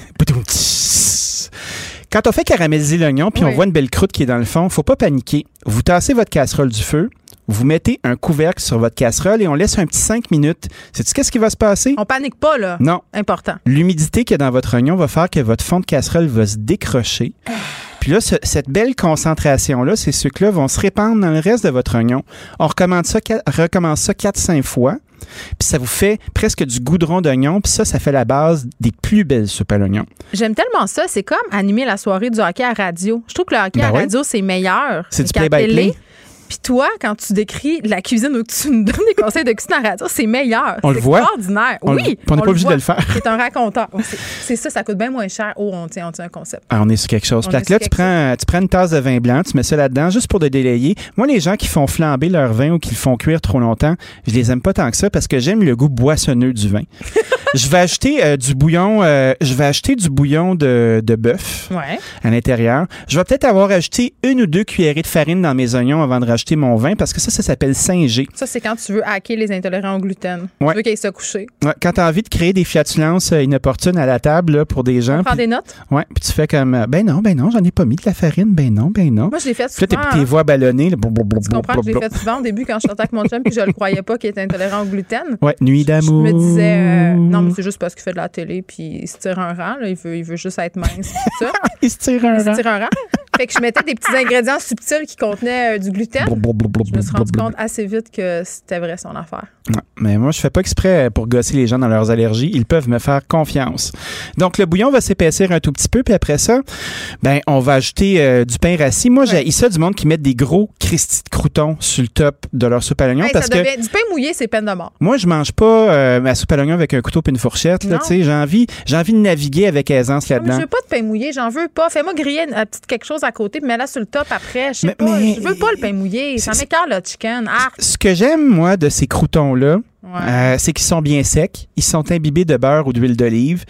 Quand on fait caraméliser l'oignon puis on voit une belle croûte qui est dans le fond, faut pas paniquer. Vous tassez votre casserole du feu, vous mettez un couvercle sur votre casserole et on laisse un petit 5 minutes. Sais-tu qu'est-ce qui va se passer? On panique pas, là. Non. Important. L'humidité qu'il y a dans votre oignon va faire que votre fond de casserole va se décrocher. Puis là, ce- cette belle concentration-là, ces sucres-là vont se répandre dans le reste de votre oignon. On recommence ça, qua- recommence ça 4-5 fois. Puis ça vous fait presque du goudron d'oignon. Puis ça, ça fait la base des plus belles soupes à l'oignon. J'aime tellement ça. C'est comme animer la soirée du hockey à radio. Je trouve que le hockey Ben à oui. radio, c'est meilleur C'est du play-by-play. Puis toi, quand tu décris la cuisine ou que tu nous donnes des conseils de cuisine à radio, c'est meilleur. On le voit. extraordinaire. On oui. on n'est pas obligé de le faire. C'est un raconteur. C'est ça, ça coûte bien moins cher. Oh, on tient, on tient un concept. Ah, on est sur quelque chose. Là, tu prends, tu prends une tasse de vin blanc, tu mets ça là-dedans juste pour te délayer. Moi, les gens qui font flamber leur vin ou qui le font cuire trop longtemps, je les aime pas tant que ça parce que j'aime le goût boissonneux du vin. je vais acheter euh, du bouillon, euh, je vais acheter du bouillon de, de bœuf Ouais. à l'intérieur. Je vais peut-être avoir ajouté une ou deux cuillerées de farine dans mes oignons avant de mon vin parce que ça, ça s'appelle Saint-G. Ça, c'est quand tu veux hacker les intolérants au gluten. Ouais. Tu veux qu'ils se couchent. Ouais, quand tu as envie de créer des flatulences euh, inopportunes à la table là, pour des gens. On prend puis- des notes? Ouais, puis tu fais comme euh, ben non, ben non, j'en ai pas mis de la farine, ben non, ben non. Moi, je l'ai fait Puis là, souvent. t'es- hein. voix ballonnées. là, Tu comprends que je l'ai fait souvent au début quand je sortais avec mon chum puis je le croyais pas qu'il était intolérant au gluten. Ouais, nuit Je d'amour. me disais, euh, non, mais c'est juste parce qu'il fait de la télé puis il se tire un rang. Là. Il, veut, il veut juste être mince. ça. Il se tire un Il se rang. tire un rang. Fait que je mettais des petits ingrédients subtils qui contenaient euh, du gluten. Je me suis rendu compte assez vite que c'était vrai son affaire. Ouais, mais moi, je fais pas exprès pour gosser les gens dans leurs allergies. Ils peuvent me faire confiance. Donc, le bouillon va s'épaissir un tout petit peu, puis après ça, ben, on va ajouter euh, du pain rassis. Moi, j'ai ça du monde qui met des gros cristis de croutons sur le top de leur soupe à l'oignon Hey, parce ça que Du pain mouillé, c'est peine de mort. moi, je mange pas euh, ma soupe à l'oignon avec un couteau et une fourchette. J'ai envie, j'ai envie de naviguer avec aisance mais je là-dedans. veux pas de pain mouillé, j'en veux pas. Fais-moi griller une, euh, petite quelque chose à côté, puis mets-la sur le top après. Je sais pas. mais- Je veux pas le pain mouillé. Ça le chicken. Ah, Ce que j'aime, moi, de ces croutons-là, Ouais. euh, c'est qu'ils sont bien secs, ils sont imbibés de beurre ou d'huile d'olive.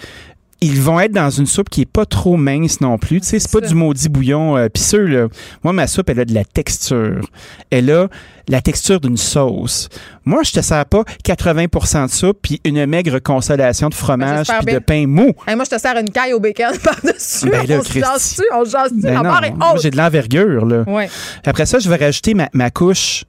Ils vont être dans une soupe qui est pas trop mince non plus. Tu sais, c'est pas du maudit bouillon euh, pisseux, là. Moi, ma soupe, elle a de la texture. Elle a la texture d'une sauce. Moi, je te sers pas 80% de soupe puis une maigre consolation de fromage j'espère puis bien. de pain mou. Hey, moi, je te sers une caille au bacon par-dessus. Ben on se Christy. jase-tu? On se jase-tu? Ben j'ai de l'envergure, là. Ouais. Après ça, je vais rajouter ma, ma couche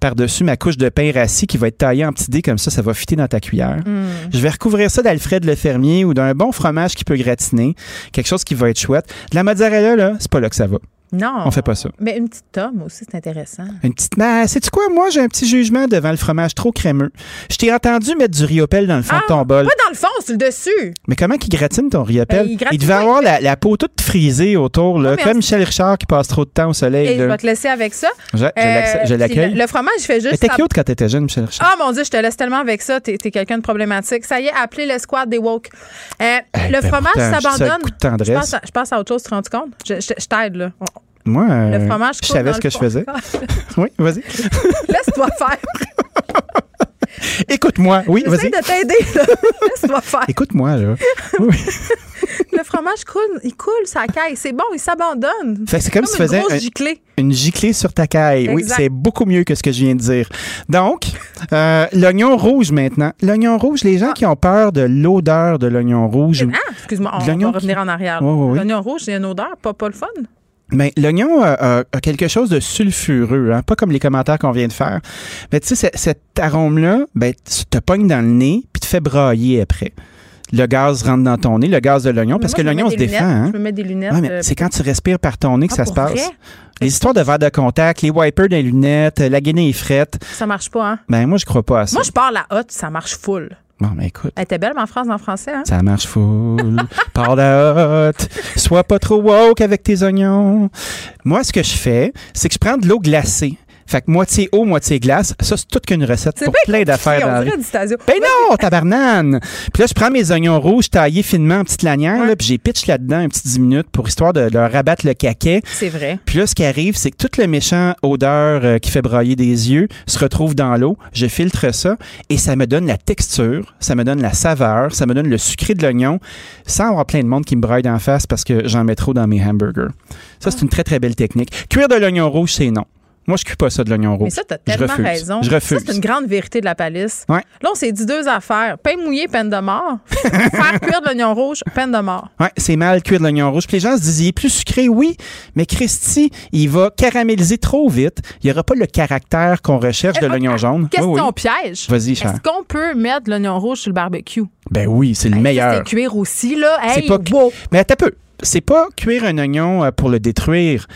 par-dessus ma couche de pain rassis qui va être taillée en petits dés comme ça, ça va fitter dans ta cuillère. Mm. Je vais recouvrir ça d'Alfred le fermier ou d'un bon fromage qui peut gratiner, quelque chose qui va être chouette. De la mozzarella, là, c'est pas là que ça va. Non. On fait pas ça. Mais une petite tome aussi, c'est intéressant. Une petite. Mais sais-tu quoi? Moi, j'ai un petit jugement devant le fromage trop crémeux. Je t'ai entendu mettre du riopelle dans le fond de ton bol. Ah, Pas dans le fond, c'est le dessus. Mais comment qu'il gratine ton riopelle? Ben, il devait pas, avoir la, la peau toute frisée autour, là, comme on- Michel Richard qui passe trop de temps au soleil. Et je vais te laisser avec ça. Je- je Euh, je l'accueille. Le, le fromage, fait Elle juste. était sa- cute quand t'étais jeune, Michel Richard. Ah mon Dieu, je te laisse tellement avec ça. T'es es quelqu'un de problématique. Ça y est, appelez le squad des woke. Euh, le ben, fromage je s'abandonne. Je passe, à, je autre chose, tu te rends compte? Je, je- je t'aide, là. On- Moi, euh, Le fromage je savais ce que je faisais. oui, vas-y. Laisse-toi faire. Écoute-moi. Oui, vas-y. de t'aider. Laisse-toi faire. Écoute-moi, là. Oui. Le fromage coule, il coule, ça caille. C'est bon, il s'abandonne. C'est comme si tu une faisais grosse un- giclée. Une giclée sur ta caille. Oui, c'est beaucoup mieux que ce que je viens de dire. Donc, euh, l'oignon rouge maintenant. L'oignon rouge, les gens qui ont peur de l'odeur de l'oignon rouge. ou- Ah, excuse-moi, on, va revenir qui- en arrière. L'oignon rouge, il y a une odeur, pas, pas le fun? Mais l'oignon euh, a, a quelque chose de sulfureux, hein, pas comme les commentaires qu'on vient de faire. Mais tu sais, ce- cet arôme-là, ben, tu te pognes dans le nez puis te fait brailler après. Le gaz rentre dans ton nez, le gaz de l'oignon, parce Moi, que l'oignon se défend. Hein? Je me mets des lunettes. Ouais, mais euh, c'est quand tu respires par ton nez que Ah, ça se passe. vrai? Les histoires de verre de contact, les wipers des lunettes, la guinée est frette. Ça marche pas, hein? Ben, moi, je crois pas à ça. Moi, je parle la hotte, ça marche full. Bon, ben, écoute. Elle était belle, ma phrase en français, hein? Ça marche full. Par la hotte. Sois pas trop woke avec tes oignons. Moi, ce que je fais, c'est que je prends de l'eau glacée. Fait que moitié eau, moitié glace. Ça, c'est toute qu'une recette pour plein d'affaires dans la vie. Ben non, tabarnane! Puis là, je prends mes oignons rouges taillés finement en petites lanières, là, puis j'ai pitch là-dedans un petit 10 minutes pour histoire de leur rabattre le caquet. C'est vrai. Puis là, ce qui arrive, c'est que toute le méchant odeur euh, qui fait brailler des yeux se retrouve dans l'eau. Je filtre ça et ça me donne la texture, ça me donne la saveur, ça me donne le sucré de l'oignon, sans avoir plein de monde qui me braille d'en face parce que j'en mets trop dans mes hamburgers. Ça, c'est une très, très belle technique. Cuire de l'oignon rouge, c'est non. Moi, je cuis pas ça de l'oignon rouge. Mais ça, t'as Je tellement refuse. raison. Je Ça, refuse. c'est une grande vérité de la palisse. Ouais. Là, on s'est dit deux affaires. Pain mouillé, peine de mort. Faire cuire de l'oignon rouge, peine de mort. Ouais, c'est mal cuire de l'oignon rouge. Puis les gens se disent, il est plus sucré, oui, mais Christy, il va caraméliser trop vite. Il n'y aura pas le caractère qu'on recherche de l'oignon jaune. Question Oui, oui. piège. Vas-y, cher. Est-ce qu'on peut mettre de l'oignon rouge sur le barbecue? Ben oui, c'est le meilleur. C'est cuire aussi, là. C'est pas wow. Mais un peu. C'est pas cuire un oignon euh, pour le détruire.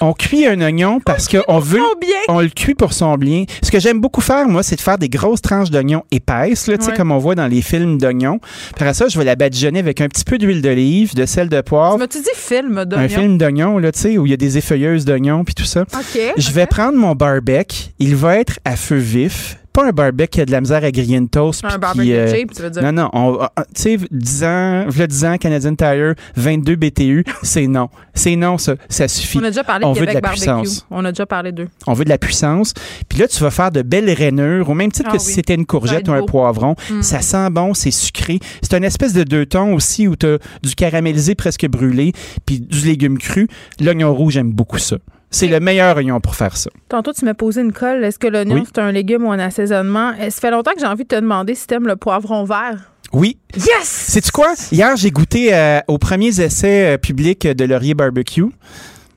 on cuit un oignon parce qu'on veut. On le cuit pour son bien. Ce que j'aime beaucoup faire, moi, c'est de faire des grosses tranches d'oignon épaisses, là, tu Ouais. comme on voit dans les films d'oignon. Après ça, je vais la badigeonner avec un petit peu d'huile d'olive, de sel de poivre. M'as-tu dit film d'oignon? Un film d'oignon, là, tu sais, où il y a des effeuilleuses d'oignon puis tout ça. OK. Je vais prendre mon barbecue. Il va être à feu vif. Pas un barbecue qui a de la misère à griller une toast. Un barbecue euh, cheap, tu veux dire? Non, non. on- Tu sais, 10 ans, v'là 10 ans, Canadian Tire, 22 BTU, c'est non. C'est non, ça. Ça suffit. On a déjà parlé On de veut de la Barbecue. puissance. On a déjà parlé d'eux. On veut de la puissance. Puis là, tu vas faire de belles rainures, au même titre Ah que si c'était une courgette ou un beau. poivron. Mm. Ça sent bon, c'est sucré. C'est une espèce de deux tons aussi où tu as du caramélisé presque brûlé, puis du légume cru. L'oignon rouge, j'aime beaucoup ça. C'est le meilleur oignon pour faire ça. Tantôt, tu m'as posé une colle. Est-ce que l'oignon, Oui. c'est un légume ou un assaisonnement? Eh, Ça fait longtemps que j'ai envie de te demander si t'aimes le poivron vert. Oui. Yes! Sais-tu quoi? Hier, j'ai goûté euh, aux premiers essais euh, publics de Laurier Barbecue.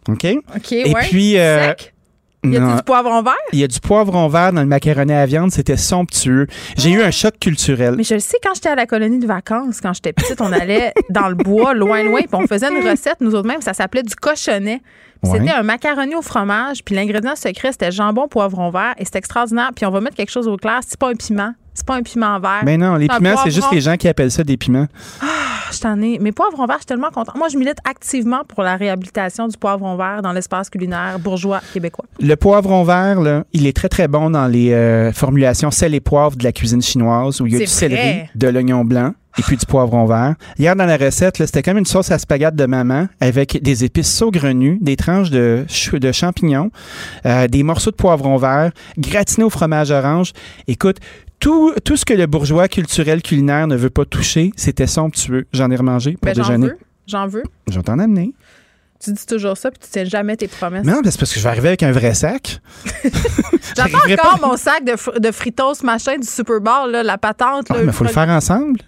OK? OK, Et ouais. puis. euh, Sec? Y non. du poivron vert? Il y a du poivron vert dans le macaroni à viande, c'était somptueux. J'ai eu un choc culturel. Mais je le sais, quand j'étais à la colonie de vacances, quand j'étais petite, on allait dans le bois, loin, loin, puis on faisait une recette, nous autres mêmes, ça s'appelait du cochonnet. Ouais. C'était un macaroni au fromage, puis l'ingrédient secret, c'était jambon, poivron vert, et c'était extraordinaire. Puis on va mettre quelque chose au clair, c'est pas un piment, c'est pas un piment vert. Mais non, les piments, c'est juste les gens qui appellent ça des piments. Ah, je t'en ai. Mais poivron vert, je suis tellement contente. Moi, je milite activement pour la réhabilitation du poivron vert dans l'espace culinaire bourgeois québécois. Le poivron vert, là, il est très, très bon dans les euh, formulations sel et poivre de la cuisine chinoise où il y a du céleri, de l'oignon blanc et puis du poivron vert. Hier, dans la recette, c'était comme une sauce à spaghetti de maman avec des épices saugrenues, des tranches de, de champignons, euh, des morceaux de poivron vert, gratiné au fromage orange. Écoute, tout, tout ce que le bourgeois culturel culinaire ne veut pas toucher, c'était somptueux. J'en ai remangé pour Ben, j'en déjeuner. veux. J'en veux. Je vais t'en amener. Tu dis toujours ça, puis tu tiens jamais tes promesses. Non, mais c'est parce que je vais arriver avec un vrai sac. J'attends encore pas. mon sac de, fr- de fritos machin du Super Bowl, là, la patente. Ah, là, mais il faut le faire ensemble.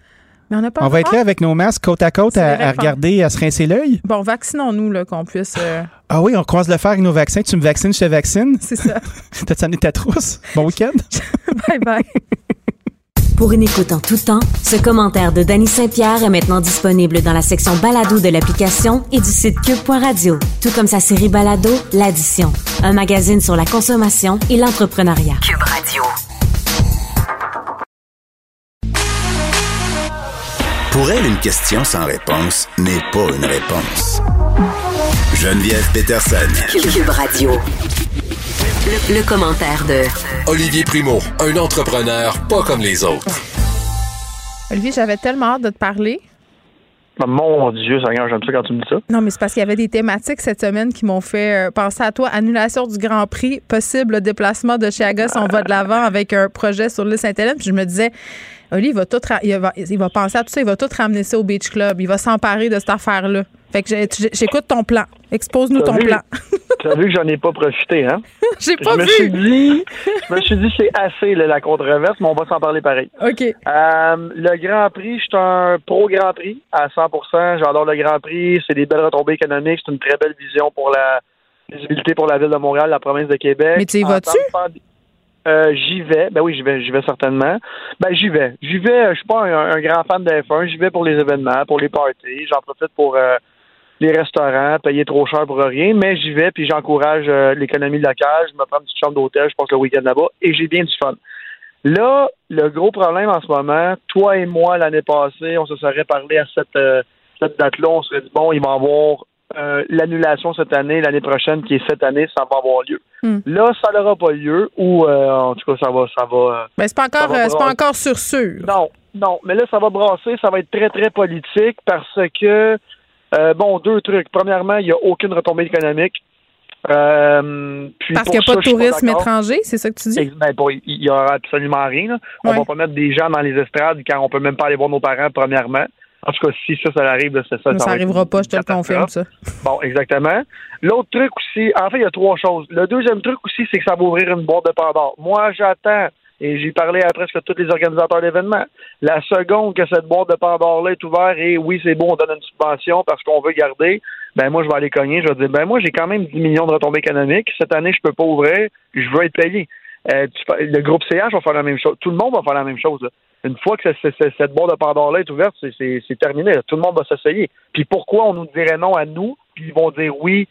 Mais on n'a pas On va être là avec nos masques côte à côte à, à regarder, à se rincer l'œil. Bon, vaccinons-nous, là, qu'on puisse. euh, Ah oui, on croise le fer avec nos vaccins. Tu me vaccines, je te vaccine. C'est ça. T'as amené ta trousse? Bon week-end. bye bye. Pour une écoute en tout temps, ce commentaire de Danny Saint-Pierre est maintenant disponible dans la section balado de l'application et du site cube.radio, tout comme sa série balado L'Addition, un magazine sur la consommation et l'entrepreneuriat. Cube Radio. Pour elle, une question sans réponse n'est pas une réponse. Geneviève Peterson. Cube Radio. Le, le commentaire de Olivier Primo, un entrepreneur pas comme les autres. Olivier, j'avais tellement hâte de te parler. Mon Dieu, Seigneur, j'aime ça quand tu me dis ça. Non, mais c'est parce qu'il y avait des thématiques cette semaine qui m'ont fait euh, penser à toi. Annulation du Grand Prix, possible déplacement de chez Agos. On va de l'avant avec un projet sur l'île Sainte-Hélène. Puis je me disais, Oli, il va, tout il, va, il va penser à tout ça, il va tout ramener ça au Beach Club. Il va s'emparer de cette affaire-là. Fait que j'écoute ton plan. Expose-nous ton vu? plan. Tu as vu que j'en ai pas profité, hein? J'ai pas je me vu. Suis dit, je me suis dit, c'est assez là, la controverse, mais on va s'en parler pareil. OK. Euh, le Grand Prix, je suis un pro Grand Prix à 100%. J'adore le Grand Prix. C'est des belles retombées économiques. C'est une très belle vision pour la visibilité pour la ville de Montréal, la province de Québec. Mais tu y vas-tu? Euh, j'y vais. Ben oui, j'y vais, j'y vais certainement. Ben j'y vais. J'y vais. Je suis pas un, un grand fan de F1. J'y vais pour les événements, pour les parties. J'en profite pour euh, les restaurants, payer trop cher pour rien. Mais j'y vais puis j'encourage euh, l'économie locale. Je me prends une petite chambre d'hôtel. Je passe le week-end là-bas et j'ai bien du fun. Là, le gros problème en ce moment, toi et moi, l'année passée, on se serait parlé à cette, euh, cette date-là, on se serait dit, bon, il va y avoir euh, l'annulation cette année, l'année prochaine, qui est cette année, ça va avoir lieu. Hmm. Là, ça n'aura pas lieu, ou euh, en tout cas, ça va, ça va. Ben, c'est pas encore, c'est pas encore sur sûr. Non, non, mais là, ça va brasser, ça va être très, très politique parce que, euh, bon, deux trucs. Premièrement, il n'y a aucune retombée économique. Euh, puis Parce qu'il n'y a ça, pas de tourisme étranger, c'est ça que tu dis? Ben, il y aura absolument rien. On Ouais. va pas mettre des gens dans les estrades quand on peut même pas aller voir nos parents, premièrement. En tout cas, si ça, ça arrive, c'est ça. Ça ça va être arrivera une pas, je te le confirme, ça. Bon, exactement. L'autre truc aussi, en fait, il y a trois choses. Le deuxième truc aussi, c'est que ça va ouvrir une boîte de Pandore. Moi, j'attends, et j'ai parlé à presque tous les organisateurs d'événements, la seconde que cette boîte de Pandore-là est ouverte, et oui, c'est bon, on donne une subvention parce qu'on veut garder, ben moi, je vais aller cogner, je vais dire, ben moi, j'ai quand même 10 millions de retombées économiques. Cette année, je peux pas ouvrir, je veux être payé. Euh, tu le groupe CH va faire la même chose. Tout le monde va faire la même chose. là. Une fois que ce- ce- cette boîte de Pandore-là est ouverte, c'est terminé. là. Tout le monde va s'essayer. Puis pourquoi on nous dirait non à nous, puis ils vont dire oui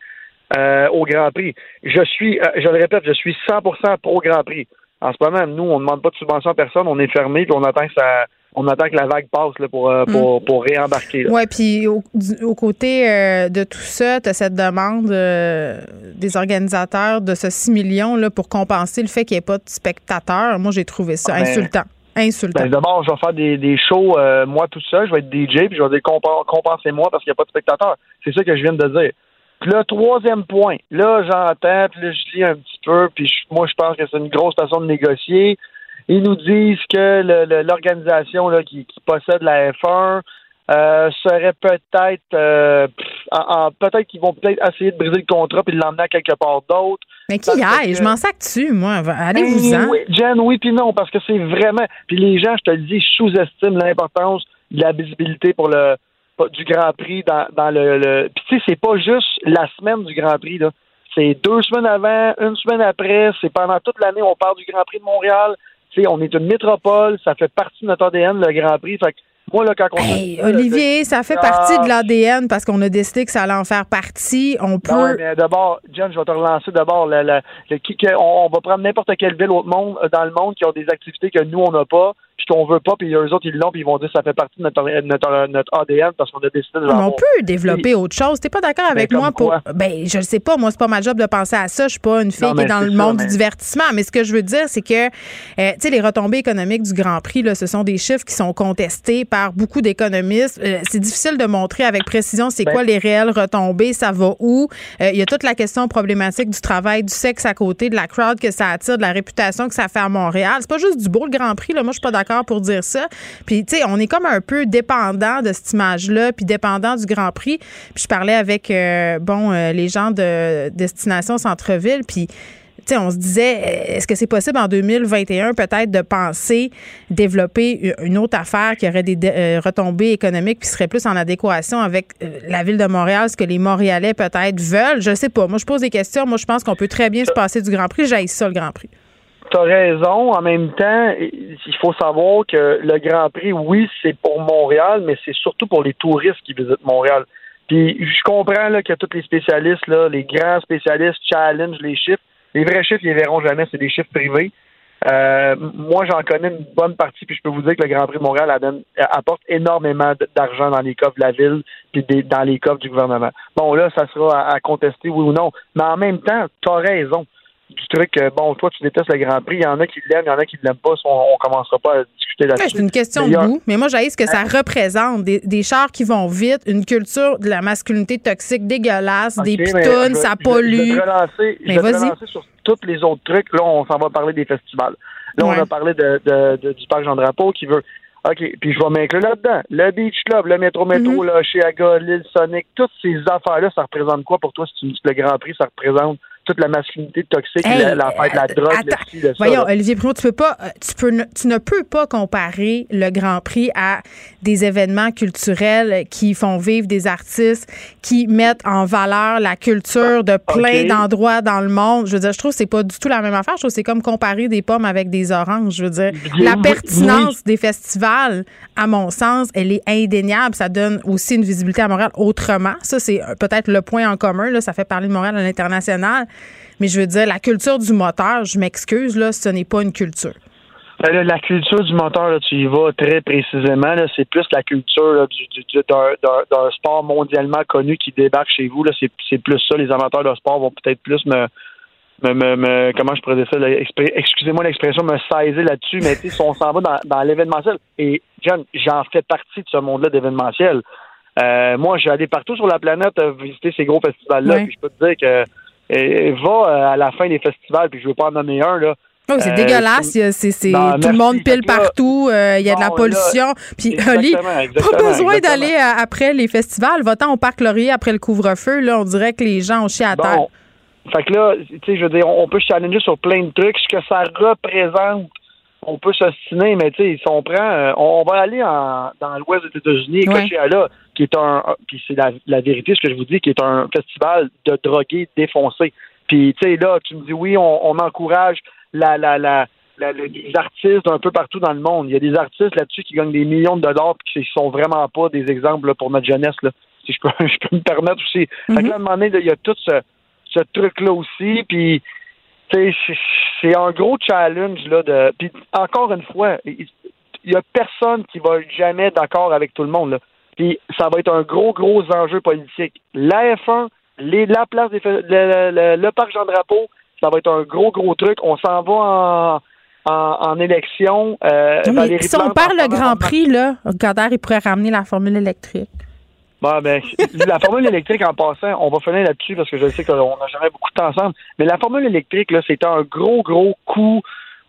euh, au Grand Prix? Je suis, euh, je le répète, je suis 100% pro Grand Prix. En ce moment, nous, on ne demande pas de subvention à personne, on est fermé, puis on attend que ça, on attend que la vague passe là, pour, euh, pour, pour réembarquer. Oui, puis au, côté euh, de tout ça, tu as cette demande euh, des organisateurs de ce 6 millions là, pour compenser le fait qu'il n'y ait pas de spectateurs. Moi, j'ai trouvé ça Ah, ben, insultant. Insultant. Ben, D'abord, je vais faire des, des shows, euh, moi tout seul, je vais être DJ, puis je vais dire compensez-moi parce qu'il n'y a pas de spectateurs. C'est ça que je viens de dire. Puis là, troisième point, là, j'entends, puis là, je lis un petit peu, puis je- moi, je pense que c'est une grosse façon de négocier. Ils nous disent que l'organisation qui, qui possède la F1 euh, serait peut-être euh, peut-être qu'ils vont peut-être essayer de briser le contrat puis de l'emmener à quelque part d'autre. Mais qui aille? que- Je m'en sac dessus, moi. Allez-vous-en. Ben Oui, Jen, oui puis non, parce que c'est vraiment. Puis les gens, je te le dis, sous-estiment l'importance de la visibilité pour le du Grand Prix dans, dans le. le... Puis tu sais, c'est pas juste la semaine du Grand Prix, là. C'est deux semaines avant, une semaine après, c'est pendant toute l'année, on parle du Grand Prix de Montréal. Tu sais, on est une métropole, ça fait partie de notre ADN, le Grand Prix. Fait que moi, là, quand on. Hey, Olivier, ça fait partie de l'ADN parce qu'on a décidé que ça allait en faire partie. On peut. Non, mais d'abord, John, je vais te relancer d'abord. Le, le- le- qui- que- on, on va prendre n'importe quelle ville au monde, euh, dans le monde qui ont des activités que nous, on n'a pas, puis qu'on veut pas, puis eux autres, ils l'ont, puis ils vont dire que ça fait partie de notre, notre, notre ADN parce qu'on a décidé de On peut développer autre chose. T'es pas d'accord avec moi pour. Ben, je ne sais pas. Moi, c'est pas ma job de penser à ça. Je suis pas une fille qui est dans le monde du divertissement. Mais ce que je veux dire, c'est que, euh, tu sais, les retombées économiques du Grand Prix, là, ce sont des chiffres qui sont contestés par beaucoup d'économistes. Euh, c'est difficile de montrer avec précision c'est ben quoi les réelles retombées, ça va où? Euh, il y a toute la question problématique du travail, du sexe à côté, de la crowd que ça attire, de la réputation que ça fait à Montréal. C'est pas juste du beau le Grand Prix. Là. Moi, je suis pas d'accord pour dire ça. Puis, tu sais, on est comme un peu dépendant de cette image-là, puis dépendant du Grand Prix. Puis je parlais avec, bon, les gens de Destination Centre-Ville, puis on se disait, euh, est-ce que c'est possible en 2021 peut-être de penser développer une autre affaire qui aurait des euh, retombées économiques qui serait plus en adéquation avec euh, la ville de Montréal, ce que les Montréalais peut-être veulent? Je sais pas. Moi, je pose des questions. Moi, je pense qu'on peut très bien se passer du Grand Prix. J'aille ça, le Grand Prix. Tu as raison. En même temps, il faut savoir que le Grand Prix, oui, c'est pour Montréal, mais c'est surtout pour les touristes qui visitent Montréal. Puis je comprends là, que tous les spécialistes, là, les grands spécialistes challenge les chiffres. Les vrais chiffres, ils les verront jamais, c'est des chiffres privés. Euh, moi, j'en connais une bonne partie, puis je peux vous dire que le Grand Prix de Montréal apporte énormément d'argent dans les coffres de la ville, puis dans les coffres du gouvernement. Bon, là, ça sera à, contester, oui ou non. Mais en même temps, tu as raison du truc, bon, toi, tu détestes le Grand Prix, il y en a qui l'aiment, il y en a qui ne l'aiment pas, on, on commencera pas à discuter là-dessus. c'est une question de goût, mais moi, j'ai ce que ça représente, des, des, chars qui vont vite, une culture de la masculinité toxique dégueulasse, des pitounes, ça pollue. Je vais te sur tous les autres trucs. Là, on s'en va parler des festivals. Là, on a parlé de, de, du parc Jean-Drapeau qui veut OK, puis je vais m'inclure là-dedans. Le Beach Club, le Métro Métro, mm -hmm. le Chiaga, l'île Sonic, toutes ces affaires-là, ça représente quoi pour toi si tu me dis que le Grand Prix, ça représente toute la masculinité toxique, la, de la drogue, le le Voyons, Olivier Primo, tu peux pas, euh, tu peux, tu ne peux pas comparer le Grand Prix à des événements culturels qui font vivre des artistes, qui mettent en valeur la culture de plein d'endroits dans le monde. Je veux dire, je trouve que c'est pas du tout la même affaire. Je trouve que c'est comme comparer des pommes avec des oranges. Je veux dire, la pertinence des festivals, à mon sens, elle est indéniable. Ça donne aussi une visibilité à Montréal autrement. Ça, c'est peut-être le point en commun. Là, ça fait parler de Montréal à l'international. Mais je veux dire, la culture du moteur, je m'excuse, là, ce n'est pas une culture. Ben la culture du moteur, tu y vas très précisément. C'est plus la culture d'un sport mondialement connu qui débarque chez vous. C'est plus ça. Les amateurs de sport vont peut-être plus me, me, comment je pourrais dire ça, excusez-moi l'expression, me saisir là-dessus, mais si on s'en va dans, dans l'événementiel, et John, j'en fais partie de ce monde-là d'événementiel. Euh, moi, j'ai allé partout sur la planète visiter ces gros festivals-là, puis je peux te dire que va euh, à la fin des festivals, puis je veux pas en nommer un, là. c'est euh, dégueulasse. C'est, tout le monde pile partout. Euh, il y a de la pollution. Puis, Oli, pas besoin d'aller après les festivals. Va-t'en au Parc Laurier après le couvre-feu. Là, on dirait que les gens ont chié à terre. Fait que là, tu sais, je veux dire, on peut se challenger sur plein de trucs. Ce que ça représente, on peut s'ostiner, mais tu sais, si on prend, on, va aller en, dans l'ouest des États-Unis, ouais. là qui est un, puis c'est la, vérité ce que je vous dis, qui est un festival de drogués défoncés. Puis tu sais là, tu me dis oui, on, encourage la, la, la, les artistes un peu partout dans le monde. Il y a des artistes là-dessus qui gagnent des millions de dollars puis qui sont vraiment pas des exemples pour notre jeunesse là. Si je peux, je peux me permettre aussi. À un moment donné, il y a tout ce, ce truc-là aussi. Puis c'est un gros challenge là de. Puis encore une fois, il y a personne qui va jamais d'accord avec tout le monde. Là. Puis ça va être un gros, gros enjeu politique. La F1, les, la place des le, le, parc Jean-Drapeau, ça va être un gros, gros truc. On s'en va en, en, élection. Euh, si on perd le Grand Prix, là, Godard, il pourrait ramener la formule électrique. Bon, ben, la formule électrique, en passant, on va finir là-dessus parce que je sais qu'on n'a jamais beaucoup de temps ensemble. Mais la formule électrique, là, c'est un gros, gros coup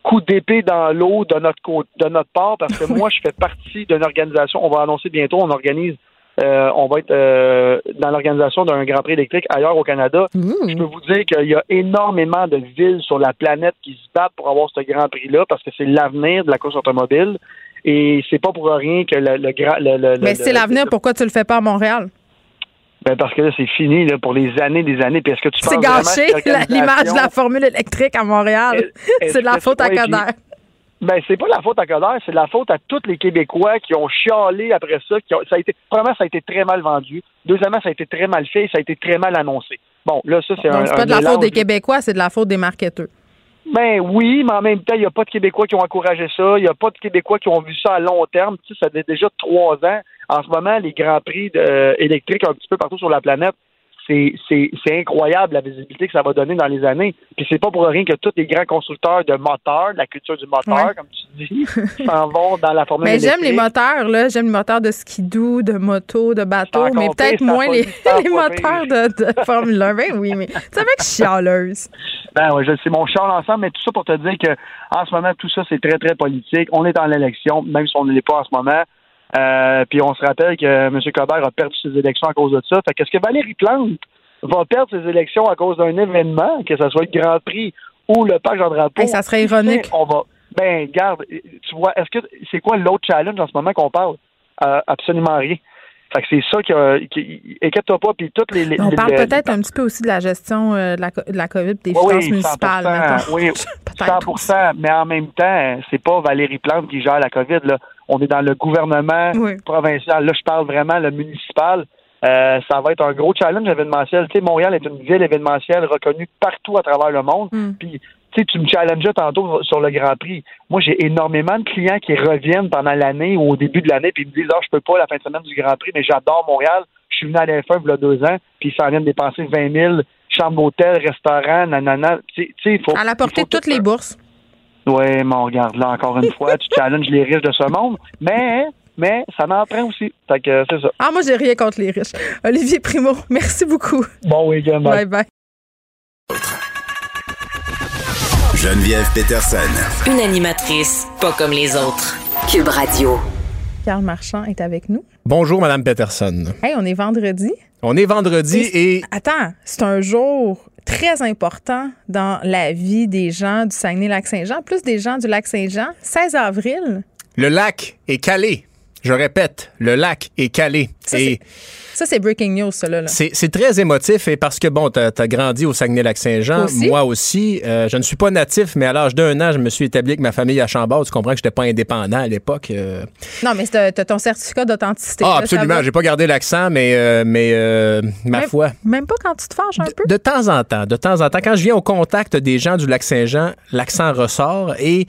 coup d'épée dans l'eau de notre de notre part parce que moi je fais partie d'une organisation on va annoncer bientôt on organise euh, on va être euh, dans l'organisation d'un Grand Prix électrique ailleurs au Canada. Je peux vous dire qu'il y a énormément de villes sur la planète qui se battent pour avoir ce Grand Prix-là parce que c'est l'avenir de la course automobile. Et c'est pas pour rien que le, le, Mais c'est l'avenir, pourquoi tu le fais pas à Montréal? Ben parce que là, c'est fini là, pour les années des années. Puis est-ce que tu C'est gâché l'image de la formule électrique à Montréal. c'est de la faute à Coder. Ben, c'est pas la faute à Coder, c'est de la faute à tous les Québécois qui ont chialé après ça. Qui ça a été, premièrement, ça a été très mal vendu. Deuxièmement, ça a été très mal fait et ça a été très mal annoncé. Bon, là, ça, c'est un. C'est pas de la faute des Québécois, c'est de la faute des marketeurs. Ben oui, mais en même temps, il n'y a pas de Québécois qui ont encouragé ça. Il n'y a pas de Québécois qui ont vu ça à long terme. Tu sais, ça fait déjà trois ans. En ce moment, les grands prix euh, électriques un petit peu partout sur la planète, c'est incroyable la visibilité que ça va donner dans les années. Puis c'est pas pour rien que tous les grands constructeurs de moteurs, de la culture du moteur, comme tu dis, s'en vont dans la formule Mais j'aime les moteurs, là. J'aime les moteurs de skidoo, de moto, de bateau, mais peut-être moins les, les moteurs de, de, Formule 1. Ben oui, mais c'est avec chialeuse. Ben oui, c'est mon char ensemble, mais tout ça pour te dire que en ce moment, tout ça, c'est très, très politique. On est dans l'élection, même si on ne l'est pas en ce moment. Euh, puis on se rappelle que M. Coder a perdu ses élections à cause de ça. Fait qu'est-ce que Valérie Plante va perdre ses élections à cause d'un événement, que ce soit le Grand Prix ou le Parc Jean-Drapeau? ça serait ironique. On va. Ben, garde, tu vois, est-ce que c'est quoi l'autre challenge en ce moment qu'on parle? Euh, absolument rien. Fait que c'est ça qui, qui inquiète-toi pas, puis toutes les, On parle peut-être un petit peu aussi de la gestion euh, de, la, de la COVID, des finances municipales. Oui, 100 mais en même temps, c'est pas Valérie Plante qui gère la COVID. Là. On est dans le gouvernement provincial. Là, je parle vraiment le municipal. Euh, ça va être un gros challenge événementiel. Tu sais, Montréal est une ville événementielle reconnue partout à travers le monde. Mm. Puis tu sais, tu me challengeais tantôt sur le Grand Prix. Moi, j'ai énormément de clients qui reviennent pendant l'année ou au début de l'année, puis ils me disent, ah, je peux pas la fin de semaine du Grand Prix, mais j'adore Montréal. Je suis venu à l'F1 il y a deux ans, puis ils s'en viennent dépenser 20 000, chambre d'hôtel, restaurant, nanana. Tu sais, il faut. À la portée de toutes les bourses. Oui, mais on regarde là encore une fois, tu challenges les riches de ce monde, mais mais ça m'en prend aussi. Fait que c'est ça. Ah, moi, j'ai rien contre les riches. Olivier Primo, merci beaucoup. Bon week-end. Bye bye. Geneviève Peterson. Une animatrice pas comme les autres. Cube Radio. Carl Marchand est avec nous. Bonjour, Madame Peterson. Hey, on est vendredi. On est vendredi et... Attends, c'est un jour très important dans la vie des gens du Saguenay-Lac-Saint-Jean, plus des gens du Lac-Saint-Jean. 16 avril. Le lac est calé. Je répète, le lac est calé. Ça, c'est breaking news, ça, là. C'est très émotif et parce que, bon, tu as, grandi au Saguenay-Lac-Saint-Jean. Moi aussi. Euh, je ne suis pas natif, mais à l'âge d'un an, je me suis établi avec ma famille à Chambord. Tu comprends que je n'étais pas indépendant à l'époque. Euh. Non, mais tu as, ton certificat d'authenticité. Ah, absolument. J'ai pas gardé l'accent, mais, euh, mais ma foi. Même pas quand tu te fâches un peu? De temps en temps. De temps en temps. Quand je viens au contact des gens du Lac-Saint-Jean, l'accent ressort et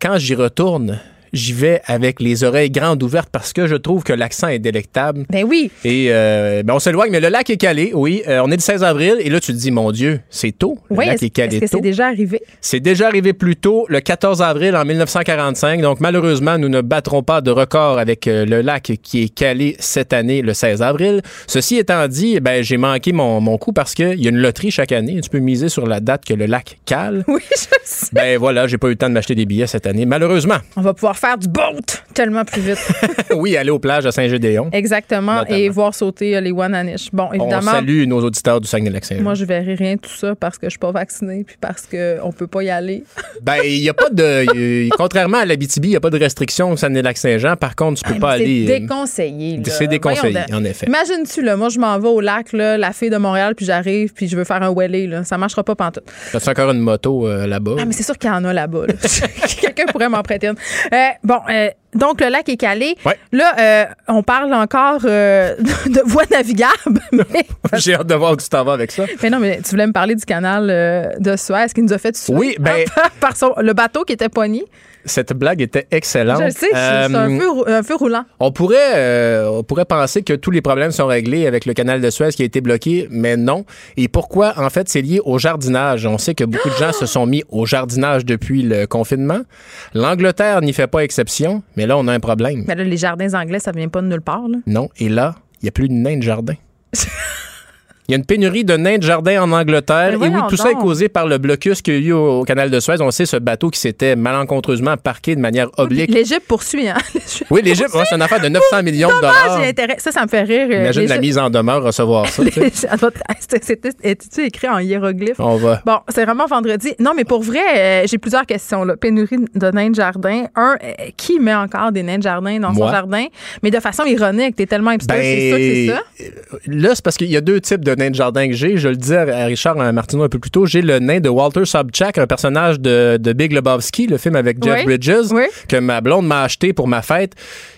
quand j'y retourne, j'y vais avec les oreilles grandes ouvertes parce que je trouve que l'accent est délectable. Ben oui. Et euh, ben on s'éloigne, mais le lac est calé, oui. Euh, on est le 16 avril et là, tu te dis, mon Dieu, c'est tôt. Le lac est, calé est-ce que c'est déjà arrivé? C'est déjà arrivé plus tôt, le 14 avril en 1945. Donc, malheureusement, nous ne battrons pas de record avec euh, le lac qui est calé cette année, le 16 avril. Ceci étant dit, ben, j'ai manqué mon, mon coup parce qu'il y a une loterie chaque année. Tu peux miser sur la date que le lac cale. Oui, je sais. Ben voilà, j'ai pas eu le temps de m'acheter des billets cette année, malheureusement. On va pouvoir faire du boat tellement plus vite. oui, aller aux plages à Saint-Gédéon. Exactement, et voir sauter euh, les Wananish. Bon, évidemment. On salue nos auditeurs du Saguenay-Lac-Saint-Jean. Moi, je verrai rien de tout ça parce que je suis pas vaccinée puis parce qu'on peut pas y aller. ben, il y a pas de. contrairement à l'Abitibi, il n'y a pas de restriction au Saguenay-Lac-Saint-Jean. Par contre, tu peux pas aller. C'est euh, déconseillé. C'est déconseillé, en effet. Imagine-tu, là, moi, je m'en vais au lac, là, la fille de Montréal, puis j'arrive, puis je veux faire un welly, là. Ça marchera pas pantoute. As-tu encore une moto euh, là-bas? Ah, mais c'est sûr qu'il y en a là-bas. Quelqu'un pourrait m'en prêter une. Bon, donc, le lac est calé. Là, euh, on parle encore euh, de voies navigables. J'ai hâte de voir où tu t'en vas avec ça. Mais non, mais tu voulais me parler du canal euh, de Suez qui nous a fait Oui, ben... par le bateau qui était pogné. Cette blague était excellente. Je sais, c'est un, feu, roulant. On pourrait, on pourrait penser que tous les problèmes sont réglés avec le canal de Suez qui a été bloqué, mais non. Et pourquoi? En fait, c'est lié au jardinage? On sait que beaucoup de gens se sont mis au jardinage depuis le confinement. L'Angleterre n'y fait pas exception, mais là, on a un problème. Mais là, les jardins anglais, ça vient pas de nulle part. Là. Non. Et là, il n'y a plus de nains de jardin. Il y a une pénurie de nains de jardin en Angleterre. Et oui, tout ça est causé par le blocus qu'il y a eu au, canal de Suez. On sait ce bateau qui s'était malencontreusement parqué de manière oblique. L'Égypte poursuit, hein? Oui, l'Égypte, c'est une affaire de 900 millions de dollars. Ça, ça me fait rire. Euh, Imagine la mise en demeure recevoir ça. C'était écrit en hiéroglyphe? On va. Bon, c'est vraiment vendredi. Non, mais pour vrai, euh, j'ai plusieurs questions. Là. Pénurie de nains de jardin. Un, euh, qui met encore des nains de jardin dans son jardin? Mais de façon ironique. T'es tellement hipster, c'est ça, c'est ben, ça? Là, c'est parce qu'il y a deux types de nain de jardin que j'ai. Je le disais à Richard Martineau un peu plus tôt. J'ai le nain de Walter Sobchak, un personnage de, de Big Lebowski, le film avec Jeff Bridges, que ma blonde m'a acheté pour ma fête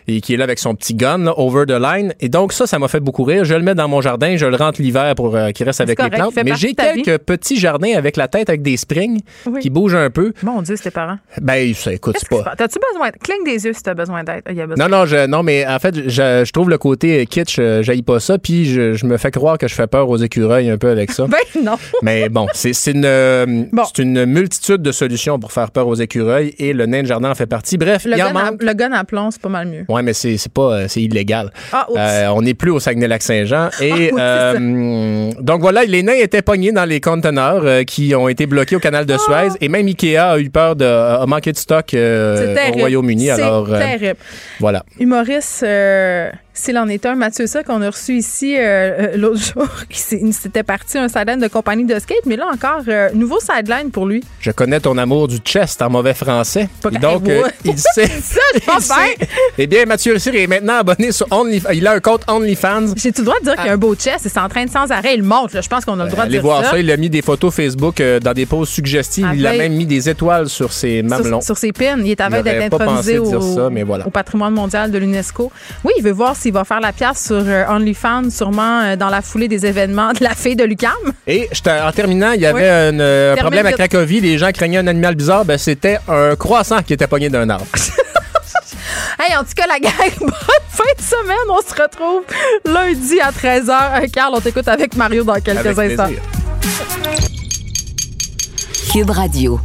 et qui est là avec son petit gun, over the line. Et donc, ça, ça m'a fait beaucoup rire. Je le mets dans mon jardin, je le rentre l'hiver pour euh, qu'il reste avec les plantes. Mais j'ai quelques petits jardins avec la tête avec des springs qui bougent un peu. Mon Dieu, c'est tes parents. Ben, ça écoute pas. T'as-tu besoin. Cligne des yeux si t'as besoin d'aide. Non, non, je, non, mais en fait, je, je trouve le côté kitsch, euh, j'aille pas ça, puis je, je, me fais croire que je fais peur aux écureuils un peu avec ça. ben non. mais bon, c'est une, euh, une multitude de solutions pour faire peur aux écureuils et le nain de jardin en fait partie. Bref, le, il gun, à, le gun à plomb, c'est pas mal mieux. Ouais, mais c'est pas, c'est illégal. Ah, euh, on n'est plus au Saguenay-Lac-Saint-Jean. Et ah, euh, donc voilà, les nains étaient pognés dans les conteneurs euh, qui ont été bloqués au canal de ah! Suez. Et même Ikea a eu peur de a manqué de stock au Royaume-Uni. Alors, terrible. Voilà. Humoriste s'il en est un, Mathieu ça qu'on a reçu ici euh, euh, l'autre jour, c'était parti un sideline de compagnie de skate, mais là encore, euh, nouveau sideline pour lui. Je connais ton amour du chest en mauvais français. donc, il sait. ça, je pense bien. Eh bien, Mathieu Cyr est maintenant abonné sur OnlyFans. Il a un compte OnlyFans. J'ai-tu le droit de dire qu'il y a un beau chest et c'est en train de sans arrêt. Il monte. Je pense qu'on a le droit de dire voir ça. Il a mis des photos Facebook dans des poses suggestives. il a même mis des étoiles sur ses mamelons. Sur, ses pins. Il est avec d'être intronisé au, au patrimoine mondial de l'UNESCO. Oui, il veut voir s'il va faire la pièce sur euh, OnlyFans, sûrement euh, dans la foulée des événements de la fille de Lucam. Et en terminant, il y avait un, euh, problème à Cracovie. Les gens craignaient un animal bizarre. Ben, c'était un croissant qui était pogné d'un arbre. Hey, en tout cas, la gang, bonne fin de semaine. On se retrouve lundi à 13h. Carl, on t'écoute avec Mario dans quelques instants. Cube Radio.